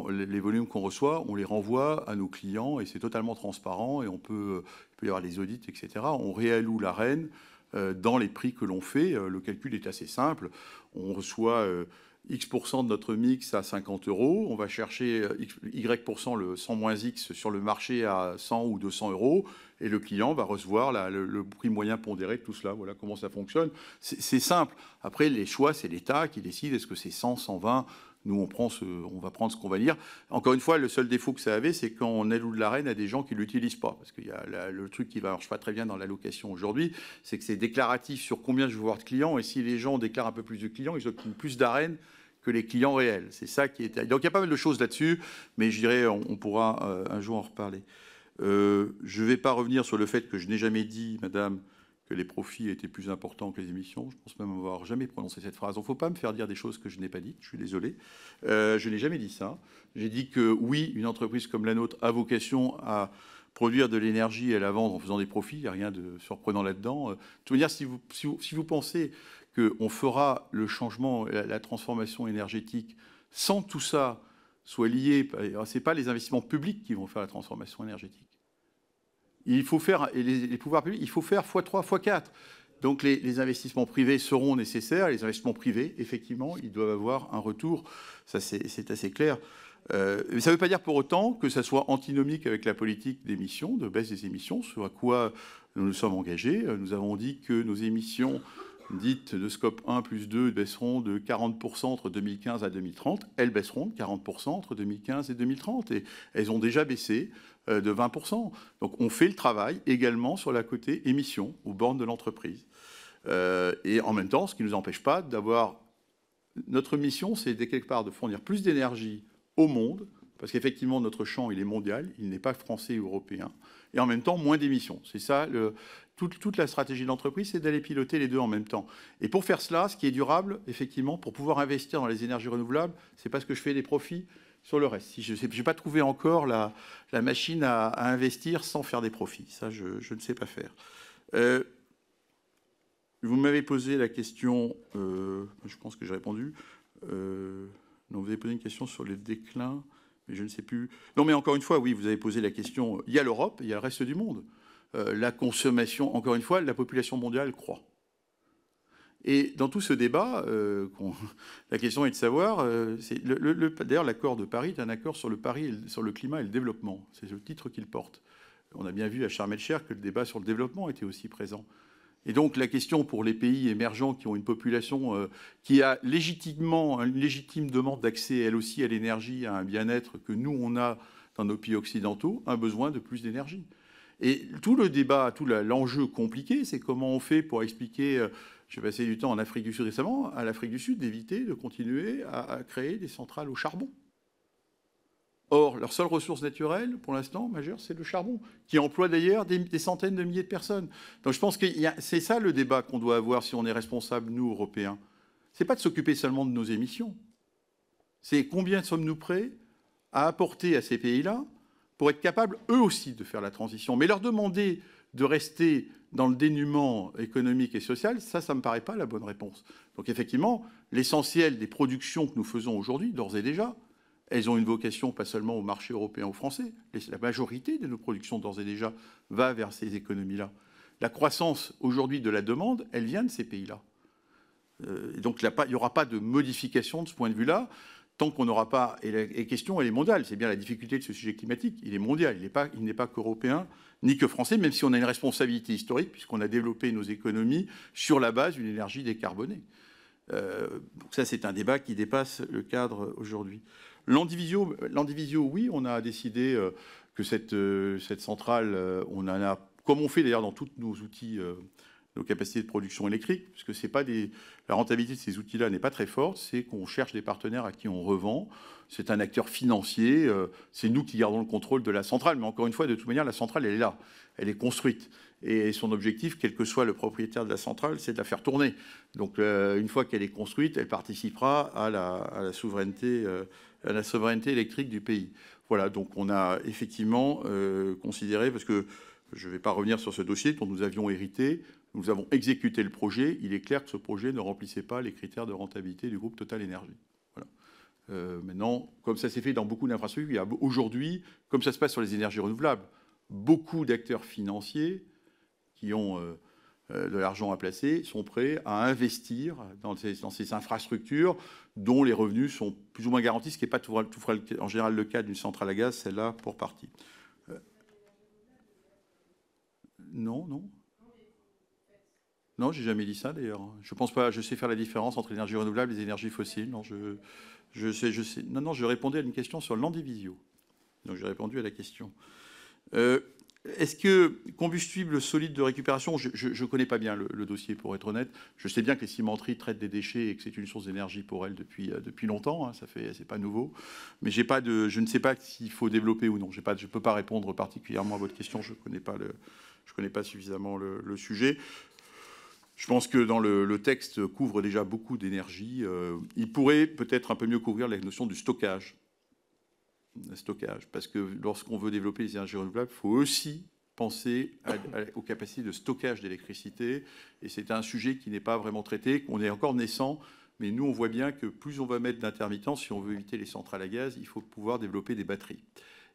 les volumes qu'on reçoit, on les renvoie à nos clients et c'est totalement transparent et on peut, il peut y avoir des audits, etc. On réalloue la reine euh, dans les prix que l'on fait. Euh, le calcul est assez simple. On reçoit euh, X% de notre mix à 50 euros. On va chercher Y%, le 100 X sur le marché à 100 ou 200 euros. Et le client va recevoir le, prix moyen pondéré de tout cela. Voilà comment ça fonctionne. C'est simple. Après, les choix, c'est l'État qui décide. Est-ce que c'est 100, 120 nous, on, prend ce, on va prendre ce qu'on va dire. Encore une fois, le seul défaut que ça avait, c'est quand on alloue de la reine à des gens qui ne l'utilisent pas. Parce qu'il y a le truc qui ne marche pas très bien dans l'allocation aujourd'hui, c'est que c'est déclaratif sur combien je veux voir de clients. Et si les gens déclarent un peu plus de clients, ils obtiennent plus d'arènes les clients réels. C'est ça qui est. Donc il y a pas mal de choses là-dessus, mais je dirais on, pourra euh, un jour en reparler. Euh, je ne vais pas revenir sur le fait que je n'ai jamais dit, Madame, que les profits étaient plus importants que les émissions. Je pense même avoir jamais prononcé cette phrase. Il ne faut pas me faire dire des choses que je n'ai pas dites, je suis désolé. Euh, je n'ai jamais dit ça. J'ai dit que oui, une entreprise comme la nôtre a vocation à produire de l'énergie et la vendre en faisant des profits. Il n'y a rien de surprenant là-dedans. De toute manière, si vous, si vous pensez qu'on fera le changement, la, transformation énergétique sans tout ça soit lié, ce n'est pas les investissements publics qui vont faire la transformation énergétique. Il faut faire, les, pouvoirs publics, il faut faire x3, x4. Donc les, investissements privés seront nécessaires. Les investissements privés, effectivement, ils doivent avoir un retour. Ça, c'est assez clair. Euh, mais ça ne veut pas dire pour autant que ça soit antinomique avec la politique d'émissions, de baisse des émissions, sur à quoi nous nous sommes engagés. Nous avons dit que nos émissions dites de scope 1 plus 2 baisseront de 40% entre 2015 à 2030. Elles baisseront de 40% entre 2015 et 2030. Et elles ont déjà baissé euh, de 20%. Donc on fait le travail également sur la côté émissions aux bornes de l'entreprise. Euh, et en même temps, ce qui ne nous empêche pas d'avoir... Notre mission, c'est quelque part de fournir plus d'énergie au monde, parce qu'effectivement, notre champ, il est mondial, il n'est pas français ou européen, et en même temps, moins d'émissions. C'est ça, le, toute, la stratégie de l'entreprise, c'est d'aller piloter les deux en même temps. Et pour faire cela, ce qui est durable, effectivement, pour pouvoir investir dans les énergies renouvelables, c'est parce que je fais des profits sur le reste. Si je n'ai pas trouvé encore la, machine à, investir sans faire des profits. Ça, je, je ne sais pas faire. Euh, vous m'avez posé la question, euh, je pense que j'ai répondu. Euh, non, vous avez posé une question sur le déclin, mais je ne sais plus. Non, mais encore une fois, oui, vous avez posé la question. Il y a l'Europe, il y a le reste du monde. Euh, la consommation, encore une fois, la population mondiale croît. Et dans tout ce débat, euh, la question est de savoir, euh, le, le, d'ailleurs l'accord de Paris est un accord sur le, sur le climat et le développement. C'est le titre qu'il porte. On a bien vu à Sharm el-Sheikh que le débat sur le développement était aussi présent. Et donc la question pour les pays émergents qui ont une population qui a légitimement une légitime demande d'accès elle aussi à l'énergie, à un bien-être que nous on a dans nos pays occidentaux, un besoin de plus d'énergie. Et tout le débat, tout l'enjeu compliqué, c'est comment on fait pour expliquer, euh, j'ai passé du temps en Afrique du Sud récemment, à l'Afrique du Sud d'éviter de continuer à, créer des centrales au charbon. Or, leur seule ressource naturelle, pour l'instant, majeure, c'est le charbon, qui emploie d'ailleurs des, des, centaines de milliers de personnes. Donc je pense que c'est ça le débat qu'on doit avoir si on est responsable, nous, Européens. Ce n'est pas de s'occuper seulement de nos émissions. C'est combien sommes-nous prêts à apporter à ces pays-là pour être capables, eux aussi, de faire la transition. Mais leur demander de rester dans le dénuement économique et social, ça, ça ne me paraît pas la bonne réponse. Donc effectivement, l'essentiel des productions que nous faisons aujourd'hui, d'ores et déjà, elles ont une vocation pas seulement au marché européen ou français. La majorité de nos productions, d'ores et déjà, va vers ces économies-là. La croissance aujourd'hui de la demande, elle vient de ces pays-là. Euh, donc il n'y aura pas de modification de ce point de vue-là tant qu'on n'aura pas. Et la question, elle est mondiale. C'est bien la difficulté de ce sujet climatique. Il est mondial. Il n'est pas, pas qu'européen ni que français, même si on a une responsabilité historique, puisqu'on a développé nos économies sur la base d'une énergie décarbonée. Euh, donc ça, c'est un débat qui dépasse le cadre aujourd'hui. L'Andivisio, oui, on a décidé euh, que cette, euh, cette centrale, on en a, comme on fait d'ailleurs dans tous nos outils, nos capacités de production électrique, puisque c'est pas des, la rentabilité de ces outils-là n'est pas très forte, c'est qu'on cherche des partenaires à qui on revend. C'est un acteur financier, c'est nous qui gardons le contrôle de la centrale, mais encore une fois, de toute manière, la centrale, elle est là, elle est construite. Et son objectif, quel que soit le propriétaire de la centrale, c'est de la faire tourner. Donc, une fois qu'elle est construite, elle participera à la, souveraineté à la souveraineté électrique du pays. Voilà, donc on a effectivement euh, considéré, parce que je ne vais pas revenir sur ce dossier dont nous avions hérité, nous avons exécuté le projet, il est clair que ce projet ne remplissait pas les critères de rentabilité du groupe Total. Voilà. Euh, maintenant, comme ça s'est fait dans beaucoup d'infrastructures, aujourd'hui, comme ça se passe sur les énergies renouvelables, beaucoup d'acteurs financiers qui ont euh, euh, de l'argent à placer sont prêts à investir dans ces, infrastructures dont les revenus sont plus ou moins garantis, ce qui n'est pas tout, en général le cas d'une centrale à gaz, celle-là pour partie. Non, non. Non, j'ai jamais dit ça d'ailleurs. Je pense pas. Je sais faire la différence entre l'énergie renouvelable et les énergies fossiles. Non, je, je sais. Non, non, je répondais à une question sur l'andivisio. Donc j'ai répondu à la question. Euh, est-ce que combustible solide de récupération, je ne connais pas bien le, dossier pour être honnête. Je sais bien que les cimenteries traitent des déchets et que c'est une source d'énergie pour elles depuis, euh, depuis longtemps. Hein, ça fait, c'est pas nouveau. Mais je ne sais pas s'il faut développer ou non. Je ne peux pas répondre particulièrement à votre question. Je ne connais pas le, je connais pas suffisamment le sujet. Je pense que dans le, texte couvre déjà beaucoup d'énergie. Euh, il pourrait peut-être un peu mieux couvrir la notion du stockage stockage. Parce que lorsqu'on veut développer les énergies renouvelables, il faut aussi penser aux capacités de stockage d'électricité. Et c'est un sujet qui n'est pas vraiment traité, qu'on est encore naissant. Mais nous, on voit bien que plus on va mettre d'intermittents, si on veut éviter les centrales à gaz, il faut pouvoir développer des batteries.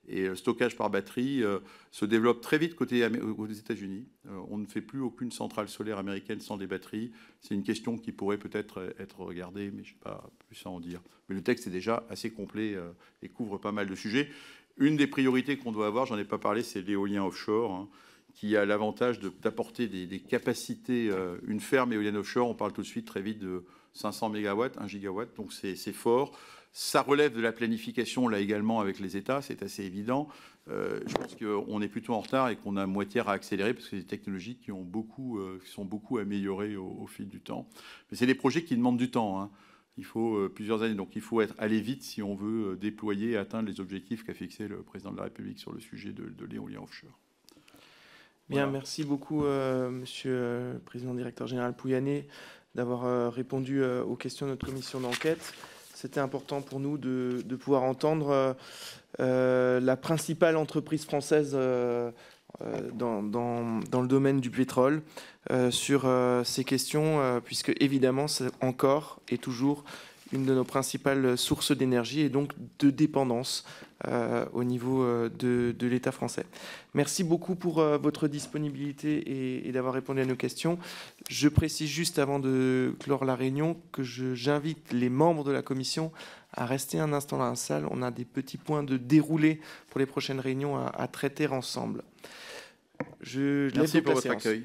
Et le stockage par batterie euh, se développe très vite côté aux États-Unis. Euh, on ne fait plus aucune centrale solaire américaine sans des batteries. C'est une question qui pourrait peut-être être regardée, mais je n'ai pas plus à en dire. Mais le texte est déjà assez complet euh, et couvre pas mal de sujets. Une des priorités qu'on doit avoir, j'en ai pas parlé, c'est l'éolien offshore, hein, qui a l'avantage d'apporter des, capacités. une ferme éolienne offshore, on parle tout de suite très vite de 500 MW, 1 gigawatt, donc c'est fort. Ça relève de la planification, là également, avec les États, c'est assez évident. Euh, je pense qu'on est plutôt en retard et qu'on a moitié à accélérer parce que c'est des technologies qui, ont beaucoup, euh, qui sont beaucoup améliorées au, fil du temps. Mais c'est des projets qui demandent du temps. Hein. Il faut euh, plusieurs années, donc il faut être, aller vite si on veut déployer et atteindre les objectifs qu'a fixé le président de la République sur le sujet de, l'éolien offshore. Bien, merci beaucoup, Monsieur le Président Directeur Général Pouyanné, d'avoir répondu aux questions de notre commission d'enquête c'était important pour nous de, pouvoir entendre euh, euh, la principale entreprise française euh, dans, le domaine du pétrole sur ces questions, puisque évidemment, c'est encore et toujours une de nos principales sources d'énergie et donc de dépendance au niveau euh, de, l'État français. Merci beaucoup pour euh, votre disponibilité et, d'avoir répondu à nos questions. Je précise juste avant de clore la réunion que j'invite les membres de la commission à rester un instant dans la salle. On a des petits points de déroulé pour les prochaines réunions à, traiter ensemble. Je Merci pour votre accueil.